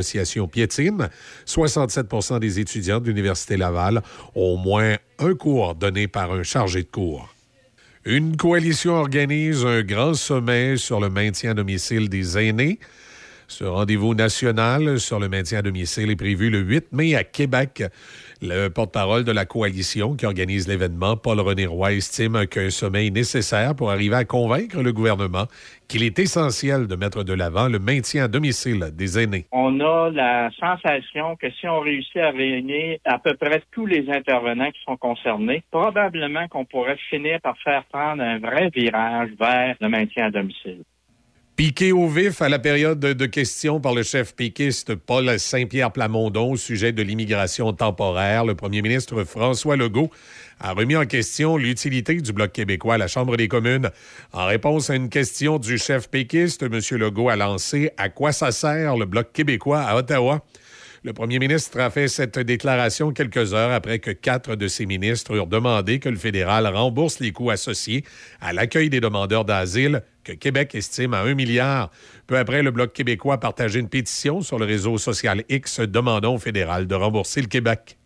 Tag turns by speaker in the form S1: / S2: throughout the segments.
S1: négociation piétine. 67 des étudiants de l'Université Laval ont au moins un cours donné par un chargé de cours. Une coalition organise un grand sommet sur le maintien à domicile des aînés. Ce rendez-vous national sur le maintien à domicile est prévu le 8 mai à Québec. Le porte-parole de la coalition qui organise l'événement, Paul-René Roy, estime qu'un sommet est nécessaire pour arriver à convaincre le gouvernement qu'il est essentiel de mettre de l'avant le maintien à domicile des aînés.
S2: On a la sensation que si on réussit à réunir à peu près tous les intervenants qui sont concernés, probablement qu'on pourrait finir par faire prendre un vrai virage vers le maintien à domicile.
S1: Piqué au vif à la période de questions par le chef piquiste Paul Saint-Pierre Plamondon au sujet de l'immigration temporaire, le premier ministre François Legault a remis en question l'utilité du Bloc québécois à la Chambre des communes. En réponse à une question du chef péquiste, M. Legault a lancé À quoi ça sert le Bloc québécois à Ottawa? Le premier ministre a fait cette déclaration quelques heures après que quatre de ses ministres eurent demandé que le fédéral rembourse les coûts associés à l'accueil des demandeurs d'asile que Québec estime à un milliard. Peu après, le Bloc québécois a partagé une pétition sur le réseau social X demandant au fédéral de rembourser le Québec.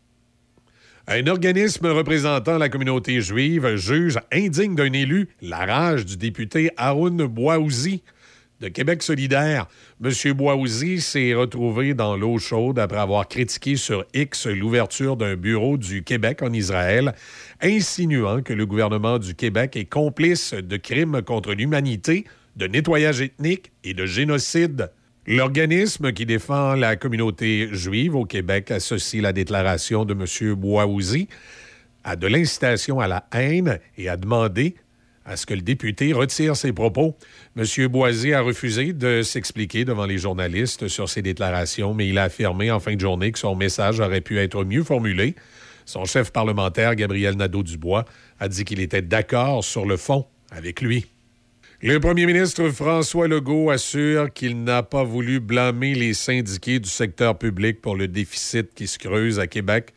S1: Un organisme représentant la communauté juive juge indigne d'un élu la rage du député Haroun Bouaouzi de Québec solidaire. M. Boisouzi s'est retrouvé dans l'eau chaude après avoir critiqué sur X l'ouverture d'un bureau du Québec en Israël, insinuant que le gouvernement du Québec est complice de crimes contre l'humanité, de nettoyage ethnique et de génocide. L'organisme qui défend la communauté juive au Québec associe la déclaration de M. Boisouzi à de l'incitation à la haine et a demandé à ce que le député retire ses propos. M. Boisy a refusé de s'expliquer devant les journalistes sur ses déclarations, mais il a affirmé en fin de journée que son message aurait pu être mieux formulé. Son chef parlementaire, Gabriel Nadeau-Dubois, a dit qu'il était d'accord sur le fond avec lui. Le premier ministre François Legault assure qu'il n'a pas voulu blâmer les syndiqués du secteur public pour le déficit qui se creuse à Québec.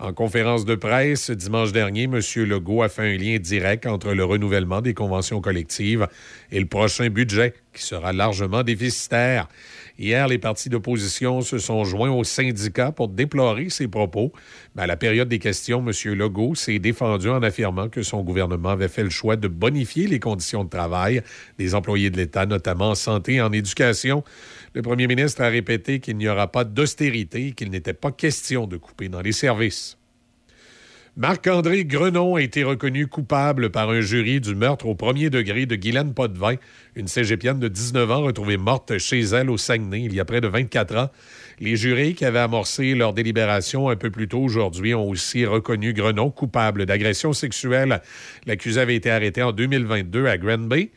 S1: En conférence de presse dimanche dernier, M. Legault a fait un lien direct entre le renouvellement des conventions collectives et le prochain budget, qui sera largement déficitaire. Hier, les partis d'opposition se sont joints aux syndicats pour déplorer ces propos. Mais à la période des questions, M. Legault s'est défendu en affirmant que son gouvernement avait fait le choix de bonifier les conditions de travail des employés de l'État, notamment en santé et en éducation. Le premier ministre a répété qu'il n'y aura pas d'austérité qu'il n'était pas question de couper dans les services. Marc-André Grenon a été reconnu coupable par un jury du meurtre au premier degré de Guylaine Potvin, une cégepienne de 19 ans retrouvée morte chez elle au Saguenay il y a près de 24 ans. Les jurés qui avaient amorcé leur délibération un peu plus tôt aujourd'hui ont aussi reconnu Grenon coupable d'agression sexuelle. L'accusé avait été arrêté en 2022 à Granby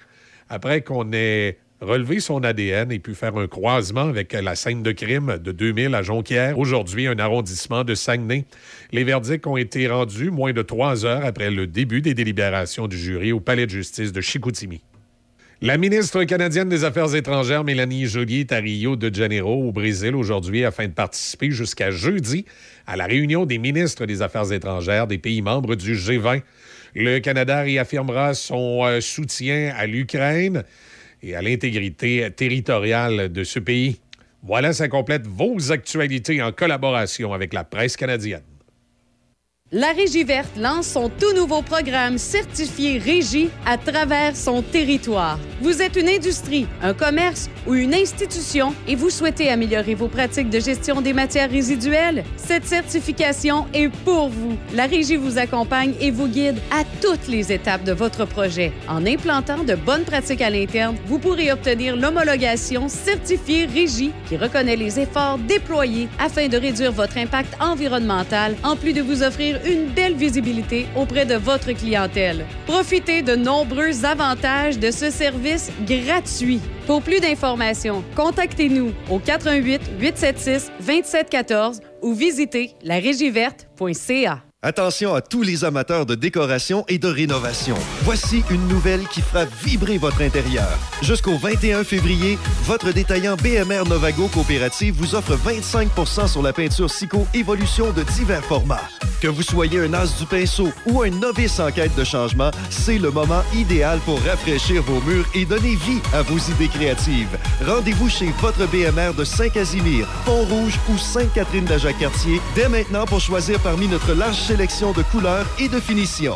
S1: après qu'on ait relever son ADN et pu faire un croisement avec la scène de crime de 2000 à Jonquière, aujourd'hui un arrondissement de Saguenay. Les verdicts ont été rendus moins de trois heures après le début des délibérations du jury au palais de justice de Chicoutimi. La ministre canadienne des Affaires étrangères, Mélanie Joly, est à Rio de Janeiro, au Brésil, aujourd'hui, afin de participer jusqu'à jeudi à la réunion des ministres des Affaires étrangères des pays membres du G20. Le Canada réaffirmera son euh, soutien à l'Ukraine et à l'intégrité territoriale de ce pays. Voilà, ça complète vos actualités en collaboration avec la presse canadienne.
S3: La Régie verte lance son tout nouveau programme certifié Régie à travers son territoire. Vous êtes une industrie, un commerce ou une institution et vous souhaitez améliorer vos pratiques de gestion des matières résiduelles? Cette certification est pour vous. La Régie vous accompagne et vous guide à toutes les étapes de votre projet. En implantant de bonnes pratiques à l'interne, vous pourrez obtenir l'homologation certifiée Régie qui reconnaît les efforts déployés afin de réduire votre impact environnemental en plus de vous offrir une belle visibilité auprès de votre clientèle. Profitez de nombreux avantages de ce service gratuit. Pour plus d'informations, contactez-nous au 88 876 2714 ou visitez larégiverte.ca.
S4: Attention à tous les amateurs de décoration et de rénovation. Voici une nouvelle qui fera vibrer votre intérieur. Jusqu'au 21 février, votre détaillant BMR Novago Coopérative vous offre 25% sur la peinture Sico Évolution de divers formats. Que vous soyez un as du pinceau ou un novice en quête de changement, c'est le moment idéal pour rafraîchir vos murs et donner vie à vos idées créatives. Rendez-vous chez votre BMR de Saint-Casimir, Pont-Rouge ou Sainte-Catherine-de-Jacques-Cartier dès maintenant pour choisir parmi notre large sélection de couleurs et de finitions.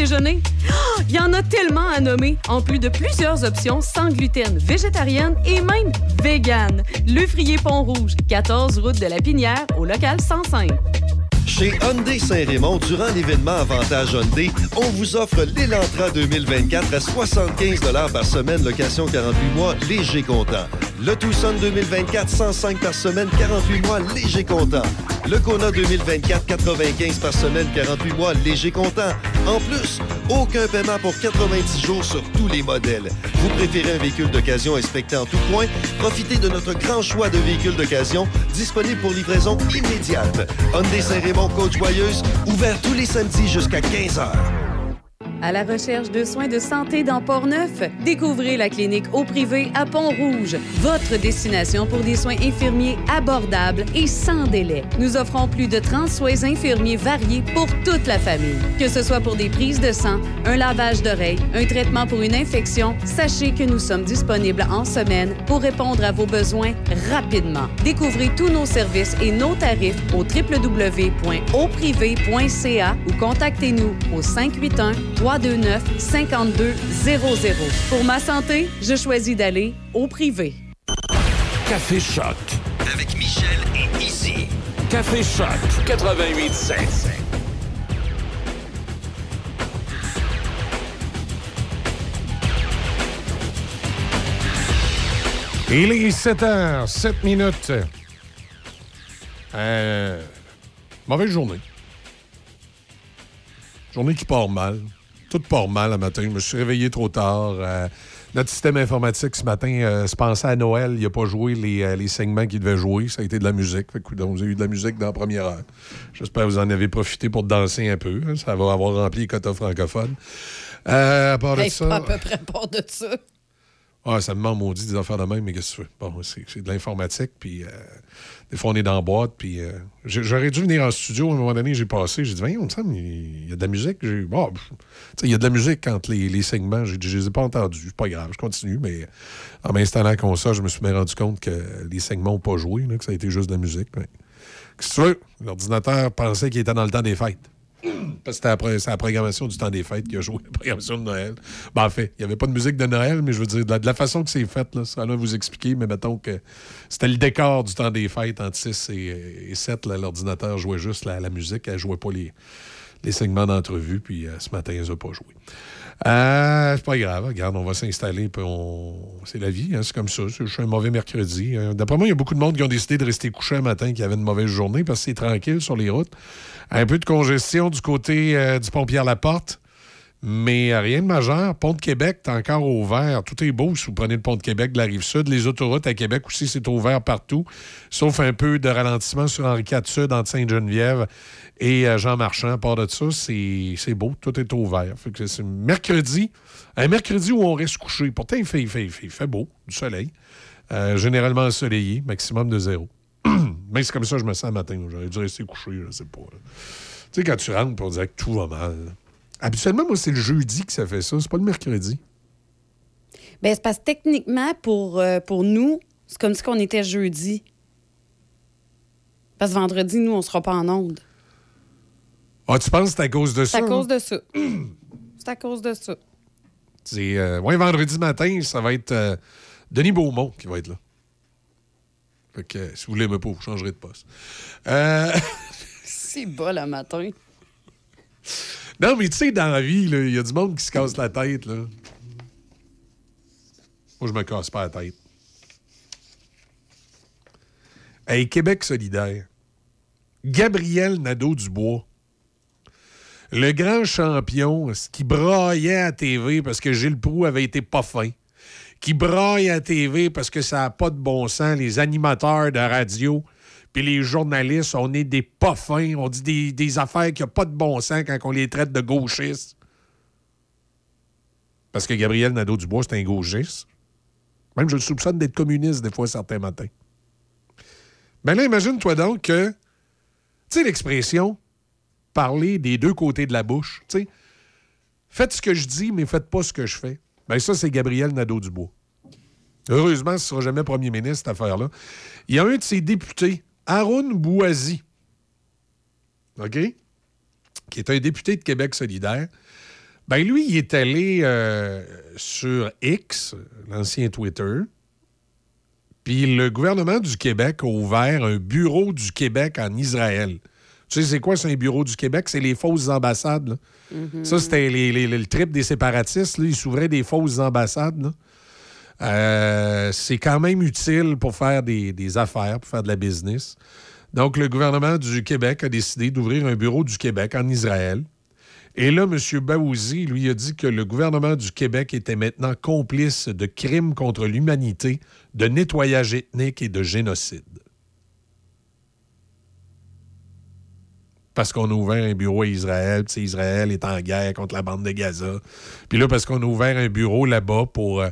S3: Il y en a tellement à nommer, en plus de plusieurs options sans gluten, végétarienne et même vegan. Le Frier Pont-Rouge, 14 route de la Pinière, au local 105.
S4: Chez Hyundai Saint-Raymond, durant l'événement Avantage Hyundai, on vous offre l'Elantra 2024 à 75 par semaine, location 48 mois, léger comptant. Le Tucson 2024, 105 par semaine, 48 mois, léger comptant. Le Kona 2024, 95 par semaine, 48 mois, léger comptant. En plus, aucun paiement pour 90 jours sur tous les modèles. Vous préférez un véhicule d'occasion inspecté en tout point? Profitez de notre grand choix de véhicules d'occasion disponibles pour livraison immédiate. Hyundai Saint-Raymond, Côte-Joyeuse, ouvert tous les samedis jusqu'à 15 h.
S3: À la recherche de soins de santé dans Port-Neuf, découvrez la clinique au privé à Pont-Rouge, votre destination pour des soins infirmiers abordables et sans délai. Nous offrons plus de 30 soins infirmiers variés pour toute la famille. Que ce soit pour des prises de sang, un lavage d'oreilles, un traitement pour une infection, sachez que nous sommes disponibles en semaine pour répondre à vos besoins rapidement. Découvrez tous nos services et nos tarifs au www.auprivé.ca ou contactez-nous au 581 329 5200. Pour ma santé, je choisis d'aller au privé.
S5: Café Choc.
S4: Avec Michel et Izzy.
S5: Café Choc 88.7.
S1: Il est 7 h 7 minutes. Euh, mauvaise journée. Journée qui part mal. Tout part mal le matin. Je me suis réveillé trop tard. Euh, notre système informatique ce matin euh, se pensait à Noël. Il n'a pas joué les, euh, les segments qu'il devait jouer. Ça a été de la musique. Fait que, donc, vous avez eu de la musique dans la première heure. J'espère que vous en avez profité pour danser un peu. hein. Ça va avoir rempli les quotas francophones. À part de
S6: Hey,
S1: ça...
S6: à peu près pas de ça.
S1: Ah, ça me ment maudit des affaires de même, mais qu'est-ce que tu fais? Bon, c'est de l'informatique, puis euh, des fois, on est dans la boîte, puis euh, j'aurais dû venir en studio à un moment donné, j'ai passé, j'ai dit, voyons, il y a de la musique. Il y a de la musique entre les, segments, je les ai pas entendus, pas grave, je continue, mais en m'installant la console, je me suis bien rendu compte que les segments n'ont pas joué, que ça a été juste de la musique. Mais... Qu'est-ce que tu veux? L'ordinateur pensait qu'il était dans le temps des fêtes. Parce que c'était la programmation du temps des fêtes qui a joué la programmation de Noël. Ben, en fait, il n'y avait pas de musique de Noël, mais je veux dire, de la, façon que c'est fait, là, ça va vous expliquer, mais mettons que c'était le décor du temps des fêtes entre 6 et, et 7. là, L'ordinateur jouait juste la, musique, elle jouait pas les, les segments d'entrevue, puis euh, ce matin, ils n'ont pas joué. Euh, c'est pas grave, regarde, on va s'installer, on... c'est la vie, hein, c'est comme ça. Je suis un mauvais mercredi. Euh, D'après moi, il y a beaucoup de monde qui ont décidé de rester couché un matin qui avait une mauvaise journée parce que c'est tranquille sur les routes. Un peu de congestion du côté euh, du pont Pierre-Laporte. Mais rien de majeur. Pont de Québec, est encore ouvert. Tout est beau si vous prenez le pont de Québec de la rive sud. Les autoroutes à Québec aussi, c'est ouvert partout, sauf un peu de ralentissement sur Henri IV Sud entre Sainte-Geneviève et euh, Jean Marchand. À part de ça, c'est beau. Tout est ouvert. C'est mercredi. Un mercredi où on reste couché. Pourtant, il fait, il fait, il fait, beau, du soleil. Euh, généralement ensoleillé, maximum de zéro. Mais c'est comme ça que je me sens le matin. J'aurais dû rester couché, je sais pas. Tu sais, quand tu rentres pour dire que tout va mal. Habituellement, moi, c'est le jeudi que ça fait ça. C'est pas le mercredi.
S6: Ben, c'est parce que techniquement, pour, euh, pour nous, c'est comme si on était jeudi. Parce que vendredi, nous, on sera pas en onde.
S1: Ah, tu penses que c'est à cause de
S6: C'est
S1: ça?
S6: à
S1: là?
S6: cause de ça. c'est à cause de ça.
S1: C'est, euh, ouais, vendredi matin, ça va être euh, Denis Beaumont qui va être là. Fait que, si vous l'aimez pas, vous changerez de poste. Euh,
S6: C'est bas le matin.
S1: Non, mais tu sais, dans la vie, il y a du monde qui se casse la tête. Là. Moi, je me casse pas la tête. Hey, Québec solidaire. Gabriel Nadeau-Dubois, le grand champion qui braillait à TV parce que Gilles Proux avait été pas fin, qui braille à TV parce que ça n'a pas de bon sens, les animateurs de radio, puis les journalistes, on est des pas fins, on dit des, affaires qui n'ont pas de bon sens quand on les traite de gauchistes. Parce que Gabriel Nadeau-Dubois, c'est un gauchiste. Même je le soupçonne d'être communiste des fois certains matins. Ben là, imagine-toi donc que, tu sais, l'expression parler des deux côtés de la bouche, tu sais, faites ce que je dis, mais faites pas ce que je fais. Ben ça, c'est Gabriel Nadeau-Dubois. Heureusement, ce ne sera jamais premier ministre, cette affaire-là. Il y a un de ses députés, Haroun Bouazi, OK? Qui est un député de Québec solidaire. Ben lui, il est allé euh, sur X, l'ancien Twitter, puis le gouvernement du Québec a ouvert un bureau du Québec en Israël. Tu sais, c'est quoi, c'est un bureau du Québec? C'est les fausses ambassades. là. Ça, c'était les- les- le trip des séparatistes. là. Ils s'ouvraient des fausses ambassades. là. Euh, c'est quand même utile pour faire des, affaires, pour faire de la business. Donc, le gouvernement du Québec a décidé d'ouvrir un bureau du Québec en Israël. Et là, M. Baouzi, lui, a dit que le gouvernement du Québec était maintenant complice de crimes contre l'humanité, de nettoyage ethnique et de génocide. Parce qu'on a ouvert un bureau à Israël, puis Israël est en guerre contre la bande de Gaza. Puis là, parce qu'on a ouvert un bureau là-bas pour, euh,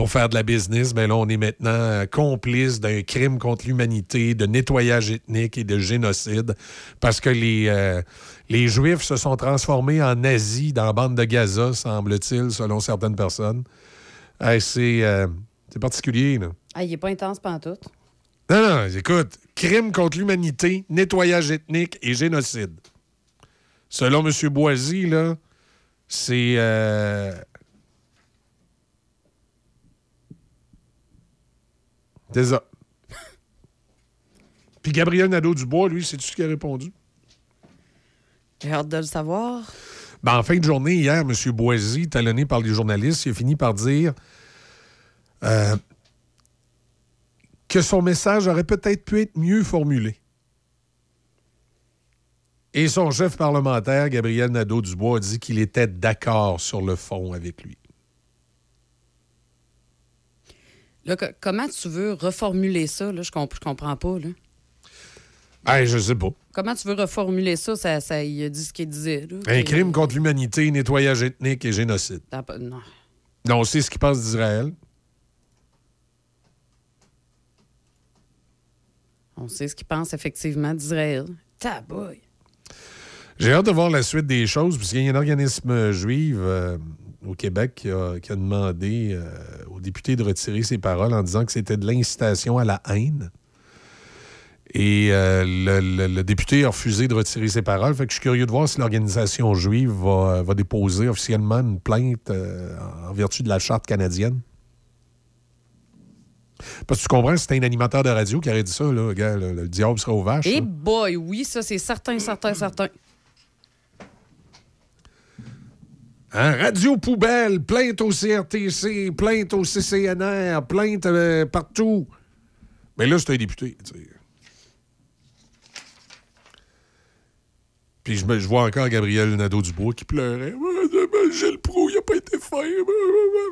S1: pour faire de la business, bien là, on est maintenant euh, complice d'un crime contre l'humanité, de nettoyage ethnique et de génocide, parce que les, euh, les Juifs se sont transformés en nazis dans la bande de Gaza, semble-t-il, selon certaines personnes. Hey, c'est euh, c'est particulier, là.
S3: Ah, il est pas intense pantoute.
S1: Non, non, écoute, crime contre l'humanité, nettoyage ethnique et génocide. Selon M. Boisy, là, c'est. euh, C'est ça. Puis Gabriel Nadeau-Dubois, lui, c'est tout ce qu'il a répondu.
S3: J'ai hâte de le savoir.
S1: Ben, en fin de journée, hier, M. Boisy, talonné par les journalistes, il a fini par dire euh, que son message aurait peut-être pu être mieux formulé. Et son chef parlementaire, Gabriel Nadeau-Dubois, a dit qu'il était d'accord sur le fond avec lui.
S3: Là, comment tu veux reformuler ça? Là? Je, comp- je comprends pas. Là.
S1: Ben, je sais pas.
S3: Comment tu veux reformuler ça? ça, ça il a dit ce qu'il disait. là.
S1: Un crime contre l'humanité, nettoyage ethnique et génocide.
S3: T'as pas- Non.
S1: Non, on sait ce qui passe d'Israël.
S3: On sait ce qu'il pense effectivement d'Israël. Taboy.
S1: J'ai hâte de voir la suite des choses, puisqu'il y a un organisme juif euh, au Québec qui a, qui a demandé euh, aux députés de retirer ses paroles en disant que c'était de l'incitation à la haine. Et euh, le, le- le député a refusé de retirer ses paroles. Fait que je suis curieux de voir si l'organisation juive va, va déposer officiellement une plainte euh, en vertu de la charte canadienne. Parce que tu comprends, c'était un animateur de radio qui aurait dit ça, là, gars, le, le diable sera aux vaches.
S3: Eh boy, oui, ça, c'est certain, certain, certain.
S1: Hein? Radio poubelle, plainte au CRTC, plainte au CCNR, plainte euh, partout. Mais là, c'est un député. Puis je, vois encore Gabriel Nadeau-Dubois qui pleurait. Ben, Gilles Proux, il n'a pas été fin.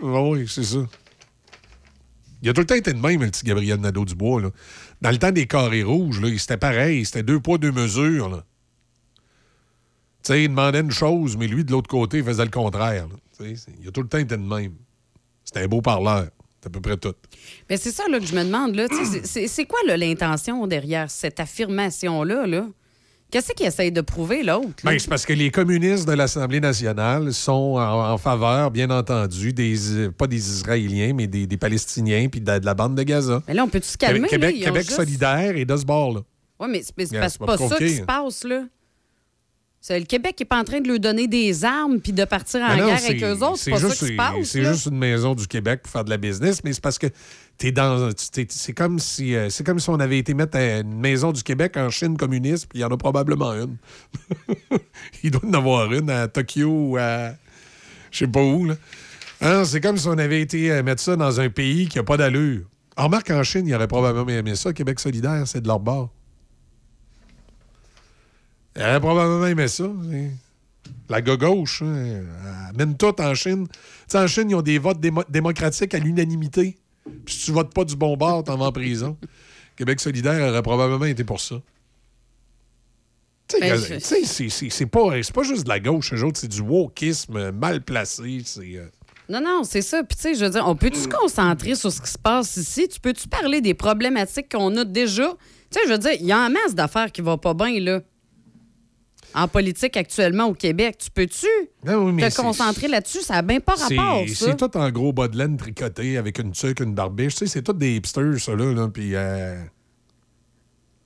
S1: Ah oui, c'est ça. Il a tout le temps été de même, le petit Gabriel Nadeau-Dubois. Dans le temps des carrés rouges, là, c'était pareil. C'était deux poids, deux mesures. Tu sais, il demandait une chose, mais lui, de l'autre côté, il faisait le contraire. Il a tout le temps été de même. C'était un beau parleur. C'est à peu près tout.
S3: Mais c'est ça là, que je me demande. Là, c'est- quoi l'intention derrière cette affirmation-là? Là? Qu'est-ce qu'il essaye de prouver, l'autre? là?
S1: Ben, c'est parce que les communistes de l'Assemblée nationale sont en, en faveur, bien entendu, des pas des Israéliens, mais des, des Palestiniens puis de, de la bande de Gaza.
S3: Mais là, on peut-tu se calmer? là?
S1: Québec, Québec
S3: juste-
S1: solidaire et de ce bord-là.
S3: Oui, mais c'est
S1: Yeah,
S3: pas,
S1: pas
S3: ça qui se
S1: hein.
S3: passe, là. C'est le Québec qui n'est pas en train de lui donner des armes puis de partir en
S1: non,
S3: guerre avec eux autres. C'est pas ça qui se passe.
S1: C'est juste une maison du Québec pour faire de la business, mais c'est parce que t'es dans. t'es- C'est comme si euh, c'est comme si on avait été mettre une maison du Québec en Chine communiste, puis il y en a probablement une. il doit en avoir une à Tokyo ou à. Je sais pas où, là. Hein, c'est comme si on avait été euh, mettre ça dans un pays qui a pas d'allure. En remarque, en Chine, il y aurait probablement aimé ça. Québec solidaire, c'est de leur bord. Il aurait probablement aimé ça. La gauche, hein, elle mène tout en Chine. Tu sais, en Chine, ils ont des votes démo- démocratiques à l'unanimité. Puis si tu votes pas du bon bord, t'en vas en prison. Québec solidaire aurait probablement été pour ça.
S3: Ben, je-
S1: c'est- pas, juste de la gauche, c'est du wokisme mal placé. C'est. euh,
S3: Non, non, c'est ça. Puis, tu sais, je veux dire, on peut-tu se concentrer sur ce qui se passe ici? Tu peux-tu parler des problématiques qu'on a déjà? Tu sais, je veux dire, il y a en masse d'affaires qui vont pas bien, là. En politique actuellement au Québec. Tu peux-tu
S1: oui, mais
S3: te concentrer là-dessus? Ça n'a bien pas rapport, ça.
S1: c'est tout en gros bas de laine tricoté avec une tuque, une barbiche. Tu sais, c'est tout des hipsters, ça, là. là, puis, euh,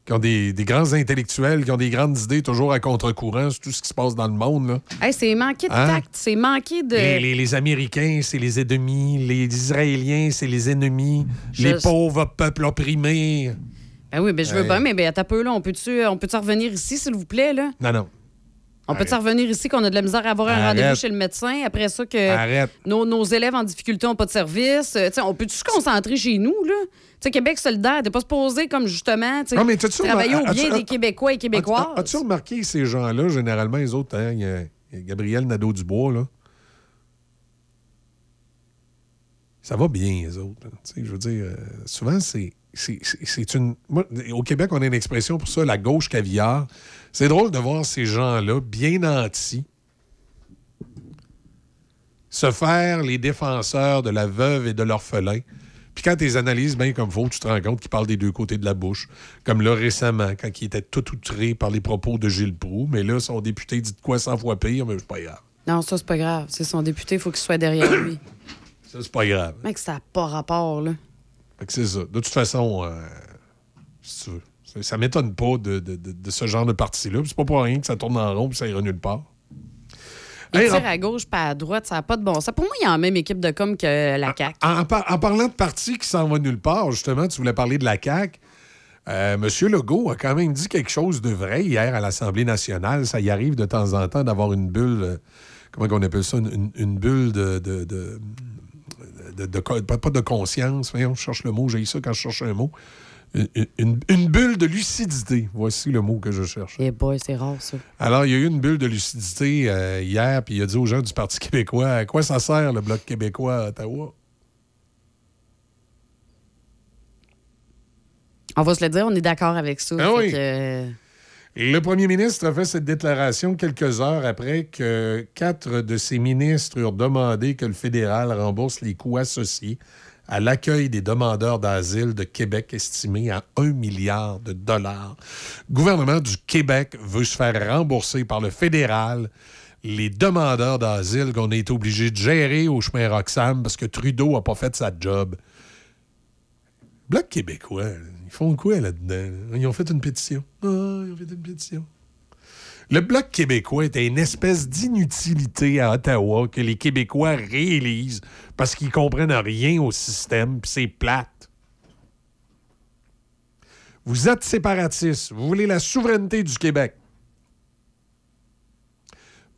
S1: qui ont des, des grands intellectuels, qui ont des grandes idées toujours à contre-courant sur tout ce qui se passe dans le monde. Là.
S3: Hey, c'est manqué de
S1: Hein?
S3: tact. C'est manqué de.
S1: Les, les- les Américains, c'est les ennemis. Les Israéliens, c'est les ennemis.
S3: Je-
S1: Les pauvres peuples opprimés.
S3: Ben oui, ben je veux bien, mais ben, un peu, là. On peut-tu on peut revenir ici, s'il vous plaît, là?
S1: Non, non.
S3: On peut-tu revenir ici qu'on a de la misère à avoir un rendez-vous chez le médecin? Après ça, que nos, nos élèves en difficulté n'ont pas de service. Euh, on peut-tu se concentrer chez nous, là? Tu sais, Québec solidaire, t'es pas supposé comme justement, tu sais,
S1: Non, mais
S3: travailler au bien des Québécois et Québécoises?
S1: As- As-tu remarqué ces gens-là, généralement, les autres, hein, y, a- Gabriel Nadeau-Dubois, là? Ça va bien, les autres. hein. Tu sais, je veux dire, euh, souvent, c'est. C'est- une. moi, au Québec, on a une expression pour ça, la gauche caviar. C'est drôle de voir ces gens-là, bien nantis, se faire les défenseurs de la veuve et de l'orphelin. Puis quand tu les analyses bien comme faut, tu te rends compte qu'ils parlent des deux côtés de la bouche. Comme là récemment, quand il était tout outré par les propos de Gilles Proux. Mais là, son député dit de quoi 100 fois pire, mais c'est pas grave.
S3: Non, ça, c'est pas grave. C'est son député, il faut qu'il soit derrière lui.
S1: Ça, c'est pas grave.
S3: Mec, ça n'a pas rapport, là.
S1: C'est ça. De toute façon, euh, si tu veux, ça, ça m'étonne pas de, de- de- de ce genre de parti-là. C'est pas pour rien que ça tourne en rond puis ça ira nulle part.
S3: Il
S1: Hey,
S3: tire à gauche pas à droite, ça n'a pas de bon sens. Pour moi, il y a la même équipe de com que la CAQ.
S1: En, en par- en parlant de parti qui s'en va nulle part, justement, tu voulais parler de la CAQ. Euh, Monsieur Legault a quand même dit quelque chose de vrai hier à l'Assemblée nationale. Ça y arrive de temps en temps d'avoir une bulle, euh, comment on appelle ça, une, une- une bulle de... de, pas, de conscience, voyons, je cherche le mot, j'ai ça quand je cherche un mot. Une, une- une bulle de lucidité, voici le mot que je cherche.
S3: Eh boy, c'est rare, ça.
S1: Alors, il y a eu une bulle de lucidité euh, hier, puis il a dit aux gens du Parti québécois à quoi ça sert le Bloc québécois à Ottawa?
S3: On va se le dire, on est d'accord avec ça.
S1: Ah oui.
S3: que,
S1: Le premier ministre a fait cette déclaration quelques heures après que quatre de ses ministres eurent demandé que le fédéral rembourse les coûts associés à l'accueil des demandeurs d'asile de Québec estimés à 1 milliard de dollars. Le gouvernement du Québec veut se faire rembourser par le fédéral les demandeurs d'asile qu'on été obligé de gérer au chemin Roxham parce que Trudeau n'a pas fait sa job. Bloc québécois, font quoi là-dedans? Ils ont fait une pétition. Ah, ils ont fait une pétition. Le Bloc québécois était une espèce d'inutilité à Ottawa que les Québécois réalisent parce qu'ils comprennent rien au système, puis c'est plate. Vous êtes séparatistes, vous voulez la souveraineté du Québec.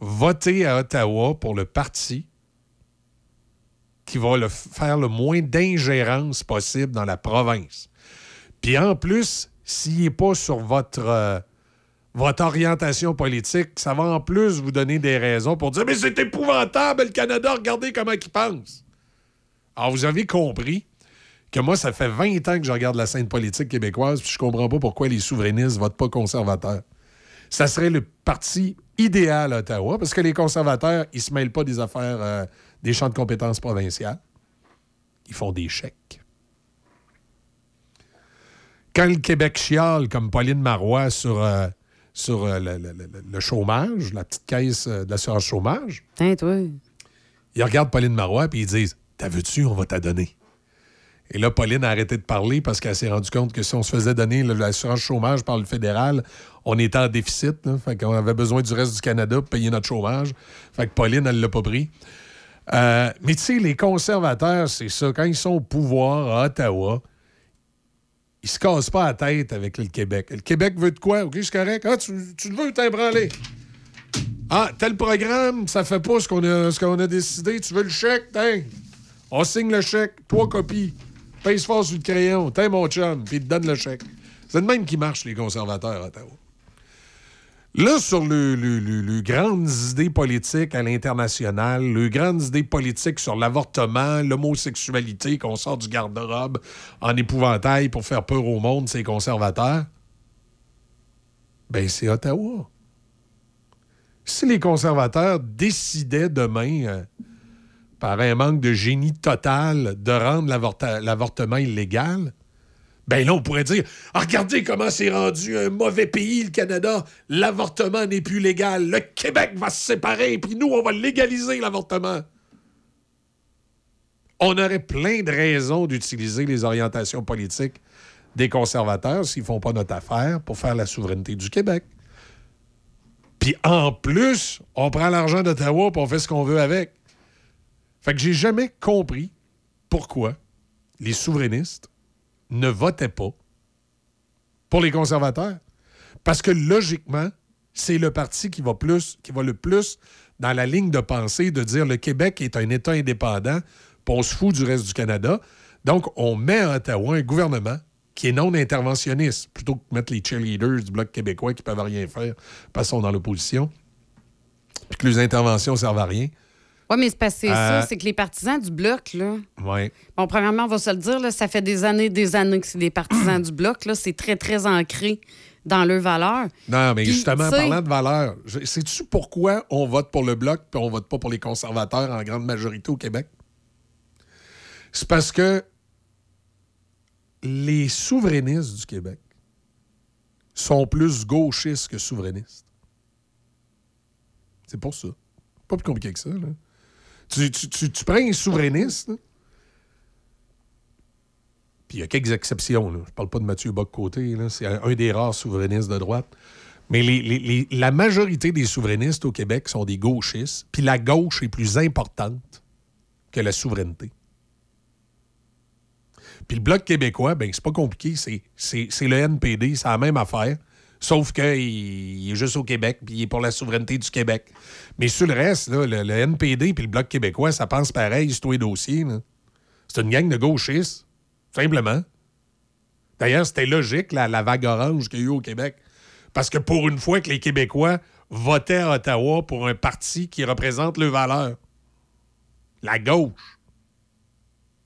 S1: Votez à Ottawa pour le parti qui va le faire le moins d'ingérence possible dans la province. Puis en plus, s'il n'est pas sur votre, euh, votre orientation politique, ça va en plus vous donner des raisons pour dire Mais c'est épouvantable, le Canada, regardez comment il pense. Alors, vous avez compris que moi, ça fait 20 ans que je regarde la scène politique québécoise, puis je comprends pas pourquoi les souverainistes votent pas conservateurs. Ça serait le parti idéal à Ottawa, parce que les conservateurs, ils se mêlent pas des affaires euh, des champs de compétences provinciales. Ils font des chèques. Quand le Québec chiale, comme Pauline Marois, sur, euh, sur euh, le, le- le- le chômage, la petite caisse euh, d'assurance chômage,
S3: Tiens, toi?
S1: ils regardent Pauline Marois et ils disent T'as vu-tu, on va t'a donner. Et là, Pauline a arrêté de parler parce qu'elle s'est rendue compte que si on se faisait donner l'assurance chômage par le fédéral, on était en déficit. Fait qu'on avait besoin du reste du Canada pour payer notre chômage. Fait que Pauline, elle l'a pas pris. Euh, mais tu sais, les conservateurs, c'est ça. Quand ils sont au pouvoir à Ottawa, ils se cassent pas la tête avec le Québec. Le Québec veut de quoi? OK, c'est correct. Ah, tu, le veux, t'es branlé. Ah, tel programme, ça fait pas ce qu'on a, a décidé. Tu veux le chèque? Tiens. On signe le chèque. Trois copies. Pèse fort sur le crayon. Tiens, mon chum. Puis il te donne le chèque. C'est de même qui marche, les conservateurs à Ottawa. Là, sur le, le- le- le grandes idées politiques à l'international, le grandes idées politiques sur l'avortement, l'homosexualité, qu'on sort du garde-robe en épouvantail pour faire peur au monde, c'est conservateurs, ben c'est Ottawa. Si les conservateurs décidaient demain, euh, par un manque de génie total, de rendre l'avortement illégal, ben là, on pourrait dire Ah, regardez comment c'est rendu un mauvais pays, le Canada. L'avortement n'est plus légal. Le Québec va se séparer, puis nous, on va légaliser l'avortement. On aurait plein de raisons d'utiliser les orientations politiques des conservateurs s'ils font pas notre affaire pour faire la souveraineté du Québec. Puis en plus, on prend l'argent d'Ottawa et on fait ce qu'on veut avec. Fait que j'ai jamais compris pourquoi les souverainistes ne votaient pas pour les conservateurs. Parce que logiquement, c'est le parti qui va, plus, qui va le plus dans la ligne de pensée de dire le Québec est un État indépendant, puis on se fout du reste du Canada. Donc, on met à Ottawa un gouvernement qui est non interventionniste, plutôt que mettre les cheerleaders du Bloc québécois qui peuvent rien faire parce qu'ils sont dans l'opposition, puis que les interventions ne servent à rien.
S3: Oui, mais c'est parce que
S1: Euh,
S3: ça, c'est que les partisans du bloc, là.
S1: Ouais.
S3: Bon, premièrement, on va se le dire, là, ça fait des années, des années que c'est des partisans du bloc. Là, c'est très, très ancré dans leurs valeurs.
S1: Non, mais
S3: Puis,
S1: justement,
S3: sais-
S1: parlant de valeurs, sais-tu pourquoi on vote pour le Bloc puis on vote pas pour les conservateurs en grande majorité au Québec? C'est parce que les souverainistes du Québec sont plus gauchistes que souverainistes. C'est pour ça. Pas plus compliqué que ça. Là. Tu, tu- tu- tu prends un souverainiste, puis il y a quelques exceptions. Là. Je parle pas de Mathieu Bock-Côté. C'est un, des rares souverainistes de droite. Mais la majorité des souverainistes au Québec sont des gauchistes. Puis la gauche est plus importante que la souveraineté. Puis le Bloc québécois, ben c'est pas compliqué. C'est le NPD, c'est la même affaire. Sauf qu'il il est juste au Québec, puis il est pour la souveraineté du Québec. Mais sur le reste, le, NPD puis le Bloc québécois, ça pense pareil sur tous les dossiers. C'est une gang de gauchistes, simplement. D'ailleurs, c'était logique, la vague orange qu'il y a eu au Québec. Parce que pour une fois que les Québécois votaient à Ottawa pour un parti qui représente leurs valeurs. La gauche.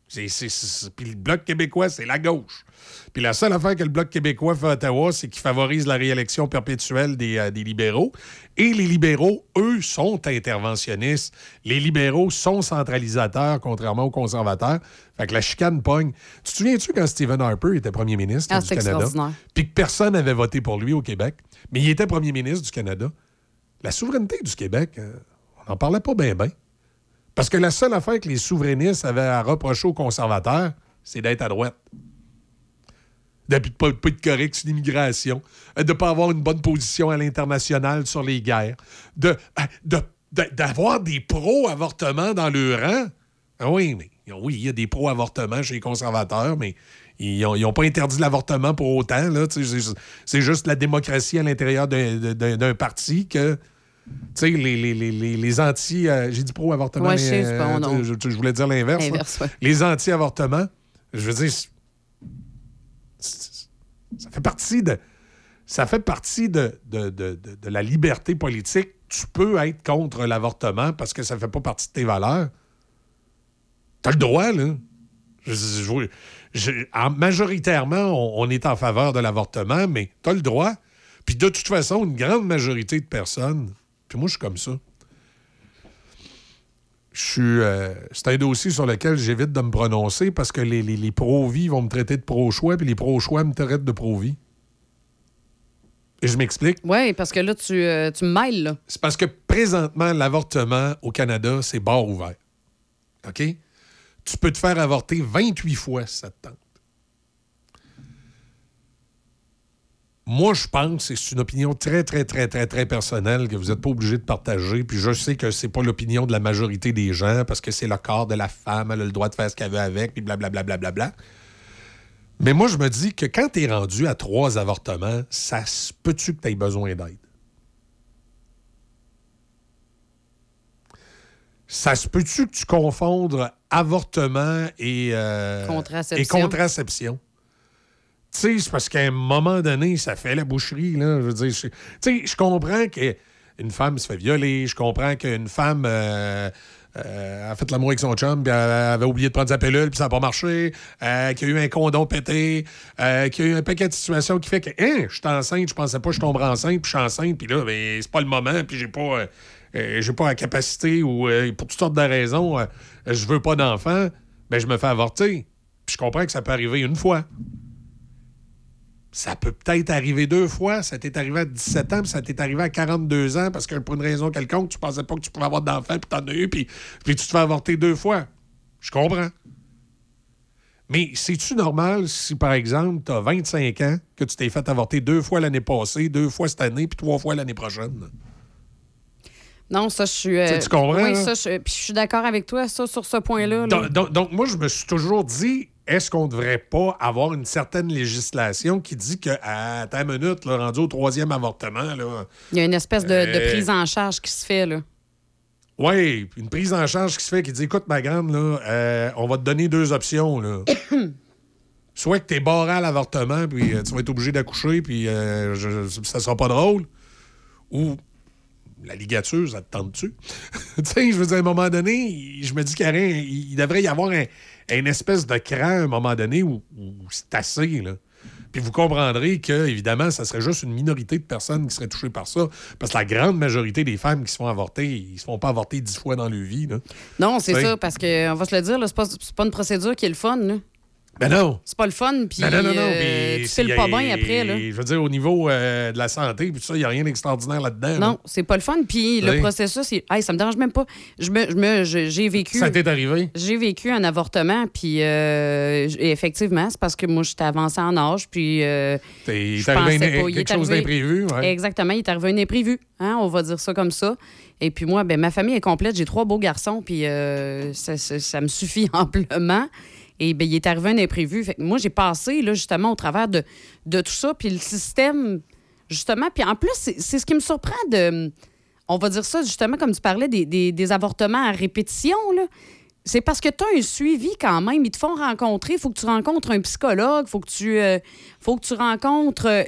S1: Puis le Bloc québécois, c'est la gauche. Puis la seule affaire que le Bloc québécois fait à Ottawa, c'est qu'il favorise la réélection perpétuelle des, euh, des libéraux. Et les libéraux, eux, sont interventionnistes. Les libéraux sont centralisateurs, contrairement aux conservateurs. Fait que la chicane pogne. Tu te souviens-tu quand Stephen Harper était premier ministre
S3: Ah,
S1: du
S3: c'est
S1: Canada? Puis que personne n'avait voté pour lui au Québec. Mais il était premier ministre du Canada. La souveraineté du Québec, euh, on n'en parlait pas bien, bien. Parce que la seule affaire que les souverainistes avaient à reprocher aux conservateurs, c'est d'être à droite. De ne pas, être correct sur l'immigration, euh, de ne pas avoir une bonne position à l'international sur les guerres, euh, de- de- d'avoir des pro-avortement dans leur rang. Ah oui, mais oui, il y a des pro-avortement chez les conservateurs, mais ils n'ont pas interdit l'avortement pour autant. C'est juste la démocratie à l'intérieur d'un parti que. Tu sais, les, les, les, les, les anti... euh, J'ai dit pro-avortement,
S3: Ouais, je sais, pas nom.
S1: je, je voulais dire l'inverse.
S3: ouais.
S1: Les anti-avortements, je veux dire, ça fait partie de... Ça fait partie de, de, de- de- de la liberté politique. Tu peux être contre l'avortement parce que ça fait pas partie de tes valeurs. T'as le droit, là. Je- je- je- en- majoritairement, on, on est en faveur de l'avortement, mais t'as le droit. Puis de toute façon, une grande majorité de personnes, puis moi, je suis comme ça. Je suis. euh, c'est un dossier sur lequel j'évite de me prononcer parce que les, les, les pro-vie vont me traiter de pro-choix, puis les pro-choix me traitent de pro-vie. Et je m'explique.
S3: Oui, parce que là, tu, euh, tu me mêles, là.
S1: C'est parce que présentement, l'avortement au Canada, c'est bord ouvert. OK? Tu peux te faire avorter 28 fois si ça te tente. Moi, je pense, et c'est une opinion très, très, très, très, très personnelle que vous n'êtes pas obligé de partager. Puis je sais que c'est pas l'opinion de la majorité des gens parce que c'est le corps de la femme, elle a le droit de faire ce qu'elle veut avec, puis blablabla. Bla, bla, bla, bla. Mais moi, je me dis que quand tu es rendu à trois avortements, ça se peut-tu que tu aies besoin d'aide? Ça se peut-tu que tu confondes avortement et, euh,
S3: Contraception?
S1: et contraception? Tu sais, c'est parce qu'à un moment donné, ça fait la boucherie, là. Je veux dire, je- comprends qu'une femme se fait violer, je comprends qu'une femme euh, euh, a fait l'amour avec son chum, puis elle avait oublié de prendre sa pilule, puis ça n'a pas marché, euh, qu'il y a eu un condom pété, qu'il y a eu un paquet de situations qui fait que, hein, je suis enceinte, je pensais pas que je tomberais enceinte, puis je suis enceinte, puis là, ben, c'est pas le moment, puis j'ai pas. j'ai pas la capacité ou pour toutes sortes de raisons, je veux pas d'enfant, ben je me fais avorter. Puis je comprends que ça peut arriver une fois. Ça peut peut-être arriver deux fois. Ça t'est arrivé à 17 ans, puis ça t'est arrivé à 42 ans parce que pour une raison quelconque, tu pensais pas que tu pouvais avoir d'enfant, puis t'en as eu, puis, puis tu te fais avorter deux fois. Je comprends. Mais c'est-tu normal si, par exemple, tu as 25 ans, que tu t'es fait avorter deux fois l'année passée, deux fois cette année, puis trois fois l'année prochaine?
S3: Non, ça, je suis. euh,
S1: Tu comprends,
S3: Oui, ça, je, puis je suis d'accord avec toi, ça, sur ce point-là. là.
S1: Donc, donc- donc, moi, je me suis toujours dit, est-ce qu'on ne devrait pas avoir une certaine législation qui dit que, à ta minute, là, rendu au troisième avortement, là,
S3: Il y a une espèce de, de
S1: Euh,
S3: prise en charge qui se fait, là.
S1: oui, une prise en charge qui se fait, qui dit, écoute, ma grande, là, euh, on va te donner deux options, là. Soit que tu es barré à l'avortement, puis euh, tu vas être obligé d'accoucher, puis euh, je- ça sera pas drôle, ou la ligature, ça te tente-tu? tu sais, je veux dire, à un moment donné, je me dis qu'il y aurait- il devrait y avoir un, une espèce de cran à un moment donné où, où c'est assez, là. Puis vous comprendrez que, évidemment, ça serait juste une minorité de personnes qui seraient touchées par ça. Parce que la grande majorité des femmes qui se font avorter, ils se font pas avorter dix fois dans leur vie, là.
S3: Non, c'est ça, parce que on va se le dire, là, c'est pas, c'est pas une procédure qui est le fun, là.
S1: Ben non!
S3: C'est pas le fun, puis
S1: Non, non, non, non.
S3: euh, tu files pas bien après, là.
S1: Je veux dire, au niveau euh, de la santé, puis ça, il n'y a rien d'extraordinaire là-dedans. là.
S3: Non, c'est pas le fun. Puis le processus, c'est- hey, ça me dérange même pas. Je me, je me- j'ai vécu.
S1: Ça t'est arrivé?
S3: J'ai vécu un avortement, puis euh, effectivement, c'est parce que moi, j'étais avancée en âge, puis
S1: T'es
S3: je
S1: t'es arrivé
S3: pensais
S1: un-
S3: pas. Il
S1: quelque
S3: est
S1: chose
S3: arrivé-
S1: d'imprévu, ouais.
S3: Exactement, il est arrivé un imprévu, hein, on va dire ça comme ça. Et puis moi, ben, ma famille est complète, j'ai trois beaux garçons, puis ça, ça- ça me suffit amplement. Et ben, il est arrivé un imprévu. Fait que moi, j'ai passé là, justement au travers de, de tout ça, puis le système, justement. Puis en plus, c'est ce qui me surprend de. On va dire ça, justement, comme tu parlais, des, des- des avortements à répétition, là. C'est parce que tu as un suivi quand même. Ils te font rencontrer. Il faut que tu rencontres un psychologue. Il faut que tu euh, faut que tu rencontres euh,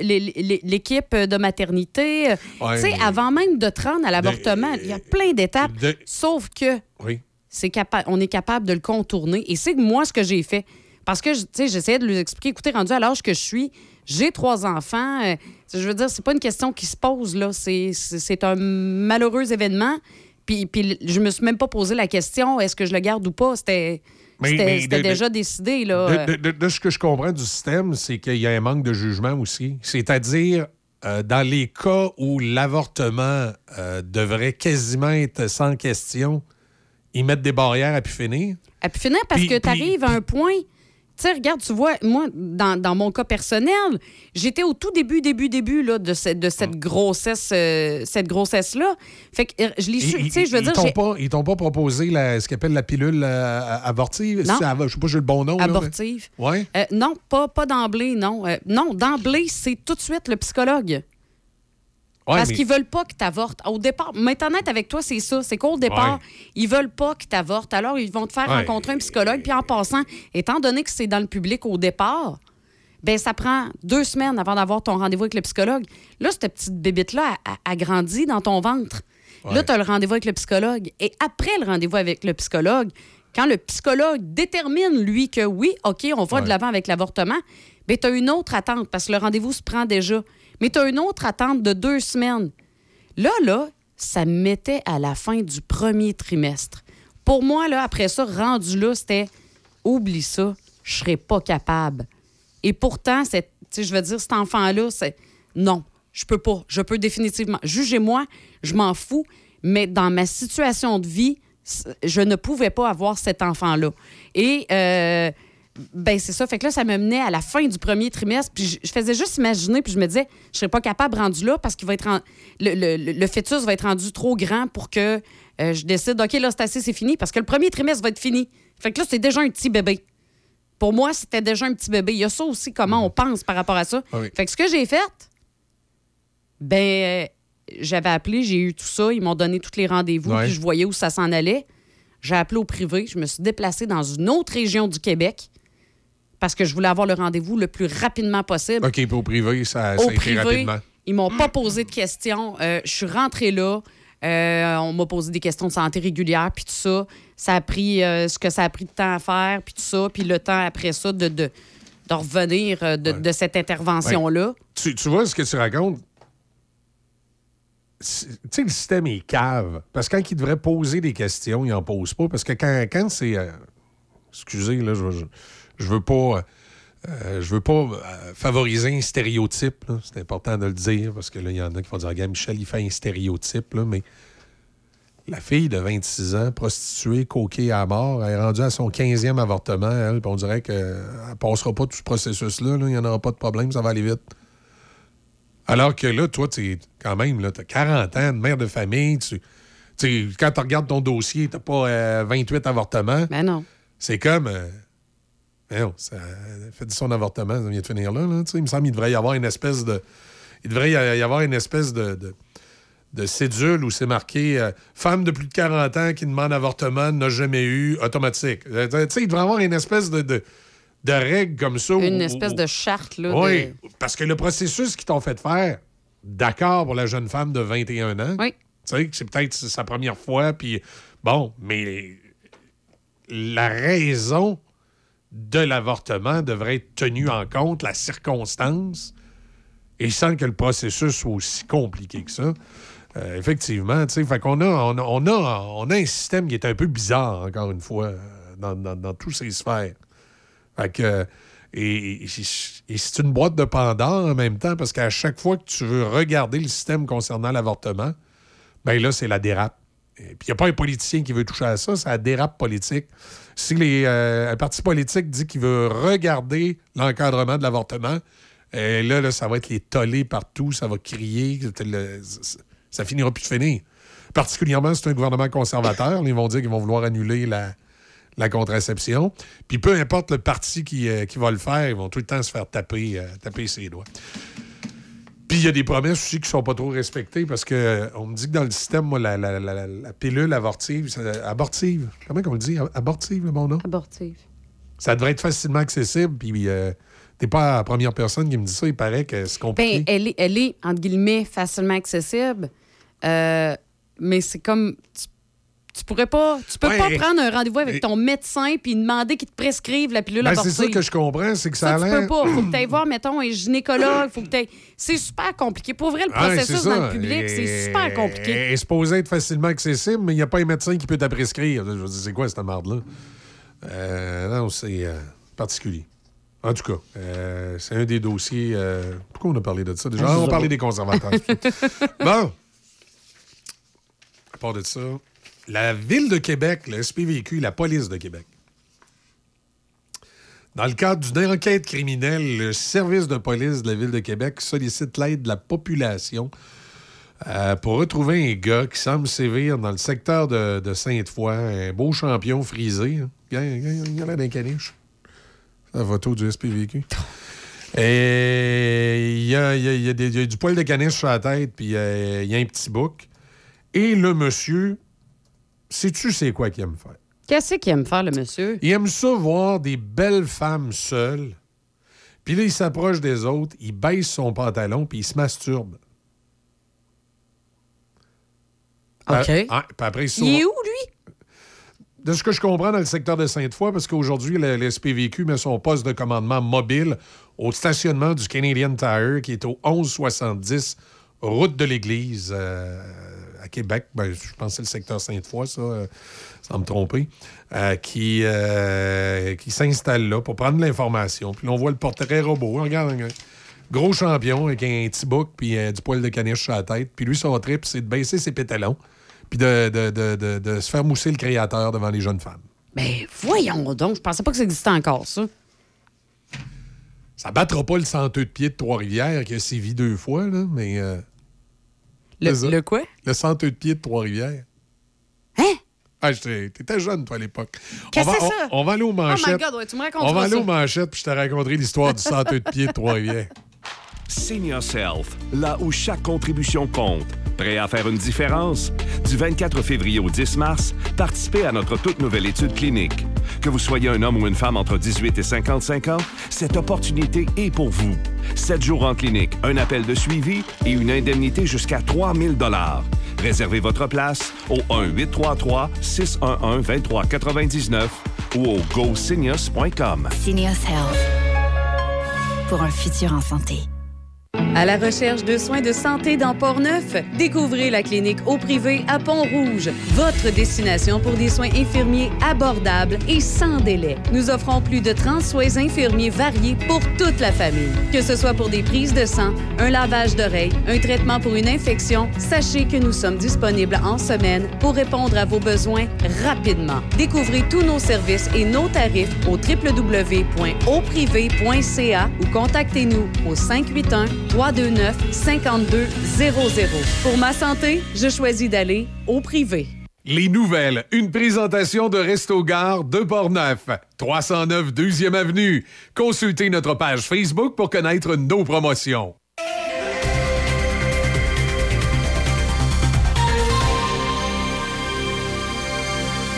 S3: l'équipe de maternité.
S1: Ouais,
S3: tu sais,
S1: mais-
S3: avant même de te rendre à l'avortement, il y a plein d'étapes.
S1: De-
S3: Sauf que
S1: Oui.
S3: C'est capa- on est capable de le contourner. Et c'est moi ce que j'ai fait. Parce que, tu sais, j'essayais de lui expliquer, écoutez, rendu à l'âge que je suis, j'ai trois enfants. euh, je veux dire, c'est pas une question qui se pose, là. C'est- C'est c'est un malheureux événement. Puis, puis je me suis même pas posé la question, est-ce que je le garde ou pas? C'était
S1: Mais-
S3: c'était-
S1: mais
S3: c'était
S1: de- de-
S3: déjà décidé, là.
S1: De ce que je comprends du système, c'est qu'il y a un manque de jugement aussi. C'est-à-dire, euh, dans les cas où l'avortement euh, devrait quasiment être sans question, ils mettent des barrières à pu finir.
S3: À pu finir parce
S1: Puis-
S3: que tu arrives à un point. Tu sais, regarde, tu vois, moi, dans, dans mon cas personnel, j'étais au tout début, début, début là, de, cette, de cette grossesse, euh, cette grossesse-là. Fait que euh, je l'ai su.
S1: Ils-
S3: Tu sais, je veux
S1: ils
S3: dire,
S1: t'ont pas, ils t'ont pas proposé la- ce qu'ils appellent la pilule euh, avortive?
S3: Non.
S1: Av- Je sais pas, j'ai le bon nom. là, mais-
S3: abortive.
S1: Ouais.
S3: Euh, non, pas, pas d'emblée, non. Non, d'emblée, c'est tout de suite le psychologue.
S1: Ouais,
S3: Parce
S1: mais-
S3: qu'ils veulent pas que tu avortes. Au départ, honnête avec toi, c'est ça. C'est qu'au départ,
S1: Ouais.
S3: ils veulent pas que tu avortes. Alors, ils vont te faire
S1: Ouais.
S3: rencontrer un psychologue. Puis en passant, étant donné que c'est dans le public au départ, ben ça prend deux semaines avant d'avoir ton rendez-vous avec le psychologue. Là, cette petite bébite-là a, a- a grandi dans ton ventre. Là, tu as le rendez-vous avec le psychologue. Et après le rendez-vous avec le psychologue, quand le psychologue détermine, lui, que oui, OK, on va de l'avant avec l'avortement, ben tu as une autre attente parce que le rendez-vous se prend déjà. Mais tu as une autre attente de deux semaines. Là, là, ça me mettait à la fin du premier trimestre. Pour moi, là, après ça, rendu là, c'était oublie ça, je serais pas capable. Et pourtant, je veux dire, cet enfant-là, c'est non, je peux pas. Je peux définitivement. Jugez-moi, je m'en fous, mais dans ma situation de vie, je ne pouvais pas avoir cet enfant-là. Et euh, ben c'est ça. Fait que là, ça me menait à la fin du premier trimestre. Puis je, je faisais juste imaginer, puis je me disais, je serais pas capable rendu là parce qu'il va être en- le, le- le- le fœtus va être rendu trop grand pour que euh, je décide, OK, là, c'est assez, c'est fini. Parce que le premier trimestre va être fini. Fait que là, c'est déjà un petit bébé. Pour moi, c'était déjà un petit bébé. Il y a ça aussi, comment on pense par rapport à ça.
S1: Ah oui.
S3: Fait que ce que j'ai fait, ben, euh, j'avais appelé, j'ai eu tout ça. Ils m'ont donné tous les rendez-vous,
S1: Ouais.
S3: puis je voyais où ça s'en allait. J'ai appelé au privé. Je me suis déplacée dans une autre région du Québec. Parce que je voulais avoir le rendez-vous le plus rapidement possible.
S1: OK, puis au privé, ça, ça
S3: Au
S1: a été
S3: privé,
S1: rapidement.
S3: ils m'ont pas posé de questions. Euh, je suis rentrée là. euh, on m'a posé des questions de santé régulière, puis tout ça. Ça a pris euh, ce que ça a pris de temps à faire, puis tout ça. Puis le temps après ça de, de, de revenir de, de cette intervention-là.
S1: Tu, tu vois ce que tu racontes? Tu sais, le système est cave. Parce que quand il devrait poser des questions, il n'en pose pas. Parce que quand, quand c'est. euh, excusez, là, je, je, je veux pas. euh, je veux pas euh, favoriser un stéréotype. C'est important de le dire parce que là, il y en a qui vont dire Regarde, Michel, il fait un stéréotype, là, mais la fille de 26 ans, prostituée, coquée à mort, elle est rendue à son 15e avortement, elle, on dirait qu'elle ne passera pas tout ce processus-là. là. Il n'y en aura pas de problème, ça va aller vite. Alors que là, toi, tu quand même, tu as 40 ans, de mère de famille. Tu, quand tu regardes ton dossier, tu pas euh, 28 avortements.
S3: Mais non.
S1: C'est comme. Euh, voyons, ça elle fait son avortement, ça vient de finir là. là, il me semble qu'il devrait y avoir une espèce de. Il devrait y avoir une espèce de, de, de cédule où c'est marqué euh, Femme de plus de 40 ans qui demande avortement n'a jamais eu automatique. Euh, Tu sais, il devrait y avoir une espèce de, de, de règle comme ça. où-
S3: Une espèce
S1: où-
S3: de charte, là.
S1: oui,
S3: de-
S1: parce que le processus qu'ils t'ont fait faire, d'accord pour la jeune femme de 21 ans.
S3: Oui.
S1: Tu sais, que c'est peut-être sa première fois, puis bon, mais la raison de l'avortement devrait être tenue en compte, la circonstance, et sans que le processus soit aussi compliqué que ça. Euh, effectivement, tu sais, qu'on a, on a, un système qui est un peu bizarre, encore une fois, dans, dans, tous ces sphères. Fait que, et c'est une boîte de Pandore en même temps, parce qu'à chaque fois que tu veux regarder le système concernant l'avortement, ben là, c'est la dérape. Il n'y a pas un politicien qui veut toucher à ça, la dérape politique. Si les, euh, un parti politique dit qu'il veut regarder l'encadrement de l'avortement, euh, là, ça va être les tollés partout, ça va crier, le- ça finira plus de finir. Particulièrement, c'est un gouvernement conservateur, ils vont dire qu'ils vont vouloir annuler la, la contraception. Puis peu importe le parti qui, euh, qui va le faire, ils vont tout le temps se faire taper, taper ses doigts. Puis il y a des promesses aussi qui sont pas trop respectées parce que euh, on me dit que dans le système, moi, la, la- la- la- la pilule abortive, ça- abortive, comment on le dit? Abortive, le bon nom?
S3: Abortive.
S1: Ça devrait être facilement accessible, puis euh, t'es pas la première personne qui me dit ça, il paraît que c'est compliqué.
S3: Ben, elle est, elle est, entre guillemets, facilement accessible. Euh, mais c'est comme. Tu, tu pourrais pas. Tu peux
S1: Ouais,
S3: pas
S1: et-
S3: prendre un rendez-vous avec
S1: et-
S3: ton médecin puis demander qu'il te prescrive la pilule
S1: Ben,
S3: abortive.
S1: c'est ça que je comprends, c'est que ça,
S3: Ça,
S1: a
S3: tu peux pas. Faut que tu ailles voir, mettons, un gynécologue. Faut que C'est super compliqué. Pour vrai, le processus
S1: c'est
S3: dans le public, c'est
S1: Et-
S3: super compliqué.
S1: est supposé être facilement accessible, mais il n'y a pas un médecin qui peut te prescrire. Je veux dire, c'est quoi cette merde-là? Euh, non, c'est euh, particulier. En tout cas, euh, c'est un des dossiers. pourquoi on a parlé de ça? Déjà? Ah, on parlé des conservateurs. bon. À part de ça, la Ville de Québec, le SPVQ, la police de Québec. Dans le cadre d'une enquête criminelle, le service de police de la Ville de Québec sollicite l'aide de la population euh, pour retrouver un gars qui semble sévir dans le secteur de, Sainte-Foy, un beau champion frisé. hein. Il y a d'un caniche. La photo du SPVQ. Et il y a, y a du poil de caniche sur la tête, puis euh, il y a un petit bouc. Et le monsieur, sais-tu c'est quoi qu'il aime faire?
S3: Qu'est-ce qu'il aime faire, le monsieur?
S1: Il aime ça voir des belles femmes seules. Puis là, il s'approche des autres, il baisse son pantalon, puis il se masturbe.
S3: OK.
S1: Euh, ah, puis après, il
S3: Il est où, lui?
S1: De ce que je comprends dans le secteur de Sainte-Foy, parce qu'aujourd'hui, le, le SPVQ met son poste de commandement mobile au stationnement du Canadian Tire, qui est au 1170 route de l'Église euh, à Québec. Ben, je pense c'est le secteur Sainte-Foy, ça, euh, sans me tromper, euh, qui, euh, qui s'installe là pour prendre l'information. Puis là, on voit le portrait robot. Regarde, un gros champion avec un petit bouc puis du poil de caniche sur la tête. Puis lui, son trip, c'est de baisser ses pétalons puis de, de- de- de- se faire mousser le créateur devant les jeunes femmes.
S3: Ben, voyons donc. Je pensais pas que ça existait encore, ça.
S1: Ça battra pas le senteux de pied de Trois-Rivières qui a sévi deux fois, là, mais
S3: Le, quoi?
S1: le senteux de pied de Trois-Rivières.
S3: Hein?
S1: Ah, j'étais- t'étais jeune, toi, à l'époque.
S3: Qu'est-ce
S1: On va-
S3: que c'est ça?
S1: On, on va aller aux
S3: Oh my
S1: manchettes.
S3: God, ouais, tu me
S1: on va aller
S3: ça.
S1: aux manchettes, puis je te raconterai l'histoire du senteux de pied de Trois-Rivières.
S7: Senior Health, là où chaque contribution compte. Prêt à faire une différence? Du 24 février au 10 mars, participez à notre toute nouvelle étude clinique. Que vous soyez un homme ou une femme entre 18 et 55 ans, cette opportunité est pour vous. Sept jours en clinique, un appel de suivi et une indemnité jusqu'à 3000 dollars. Réservez votre place au 1-833-611-2399 ou au gosenius.com.
S8: Seniors Health. Pour un futur en santé.
S9: À la recherche de soins de santé dans Port-Neuf, découvrez la clinique au privé à Pont-Rouge, votre destination pour des soins infirmiers abordables et sans délai. Nous offrons plus de 30 soins infirmiers variés pour toute la famille. Que ce soit pour des prises de sang, un lavage d'oreilles, un traitement pour une infection, sachez que nous sommes disponibles en semaine pour répondre à vos besoins rapidement. Découvrez tous nos services et nos tarifs au www.auprivé.ca ou contactez-nous au 581 329 5200. Pour ma santé, je choisis d'aller au privé.
S1: Les nouvelles, une présentation de Resto Gare de Portneuf, 309 2e Avenue. Consultez notre page Facebook pour connaître nos promotions.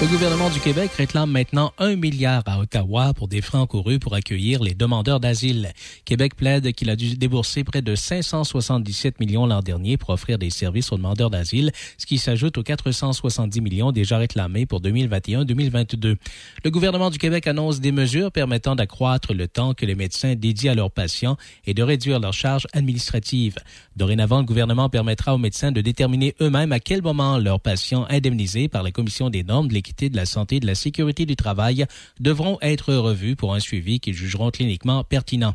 S10: Le gouvernement du Québec réclame maintenant un milliard à Ottawa pour des frais encourus pour accueillir les demandeurs d'asile. Québec plaide qu'il a dû débourser près de 577 millions l'an dernier pour offrir des services aux demandeurs d'asile, ce qui s'ajoute aux 470 millions déjà réclamés pour 2021-2022. Le gouvernement du Québec annonce des mesures permettant d'accroître le temps que les médecins dédient à leurs patients et de réduire leurs charges administratives. Dorénavant, le gouvernement permettra aux médecins de déterminer eux-mêmes à quel moment leurs patients indemnisés par la Commission des normes de l'équité de la santé et de la sécurité du travail devront être revus pour un suivi qu'ils jugeront cliniquement pertinent.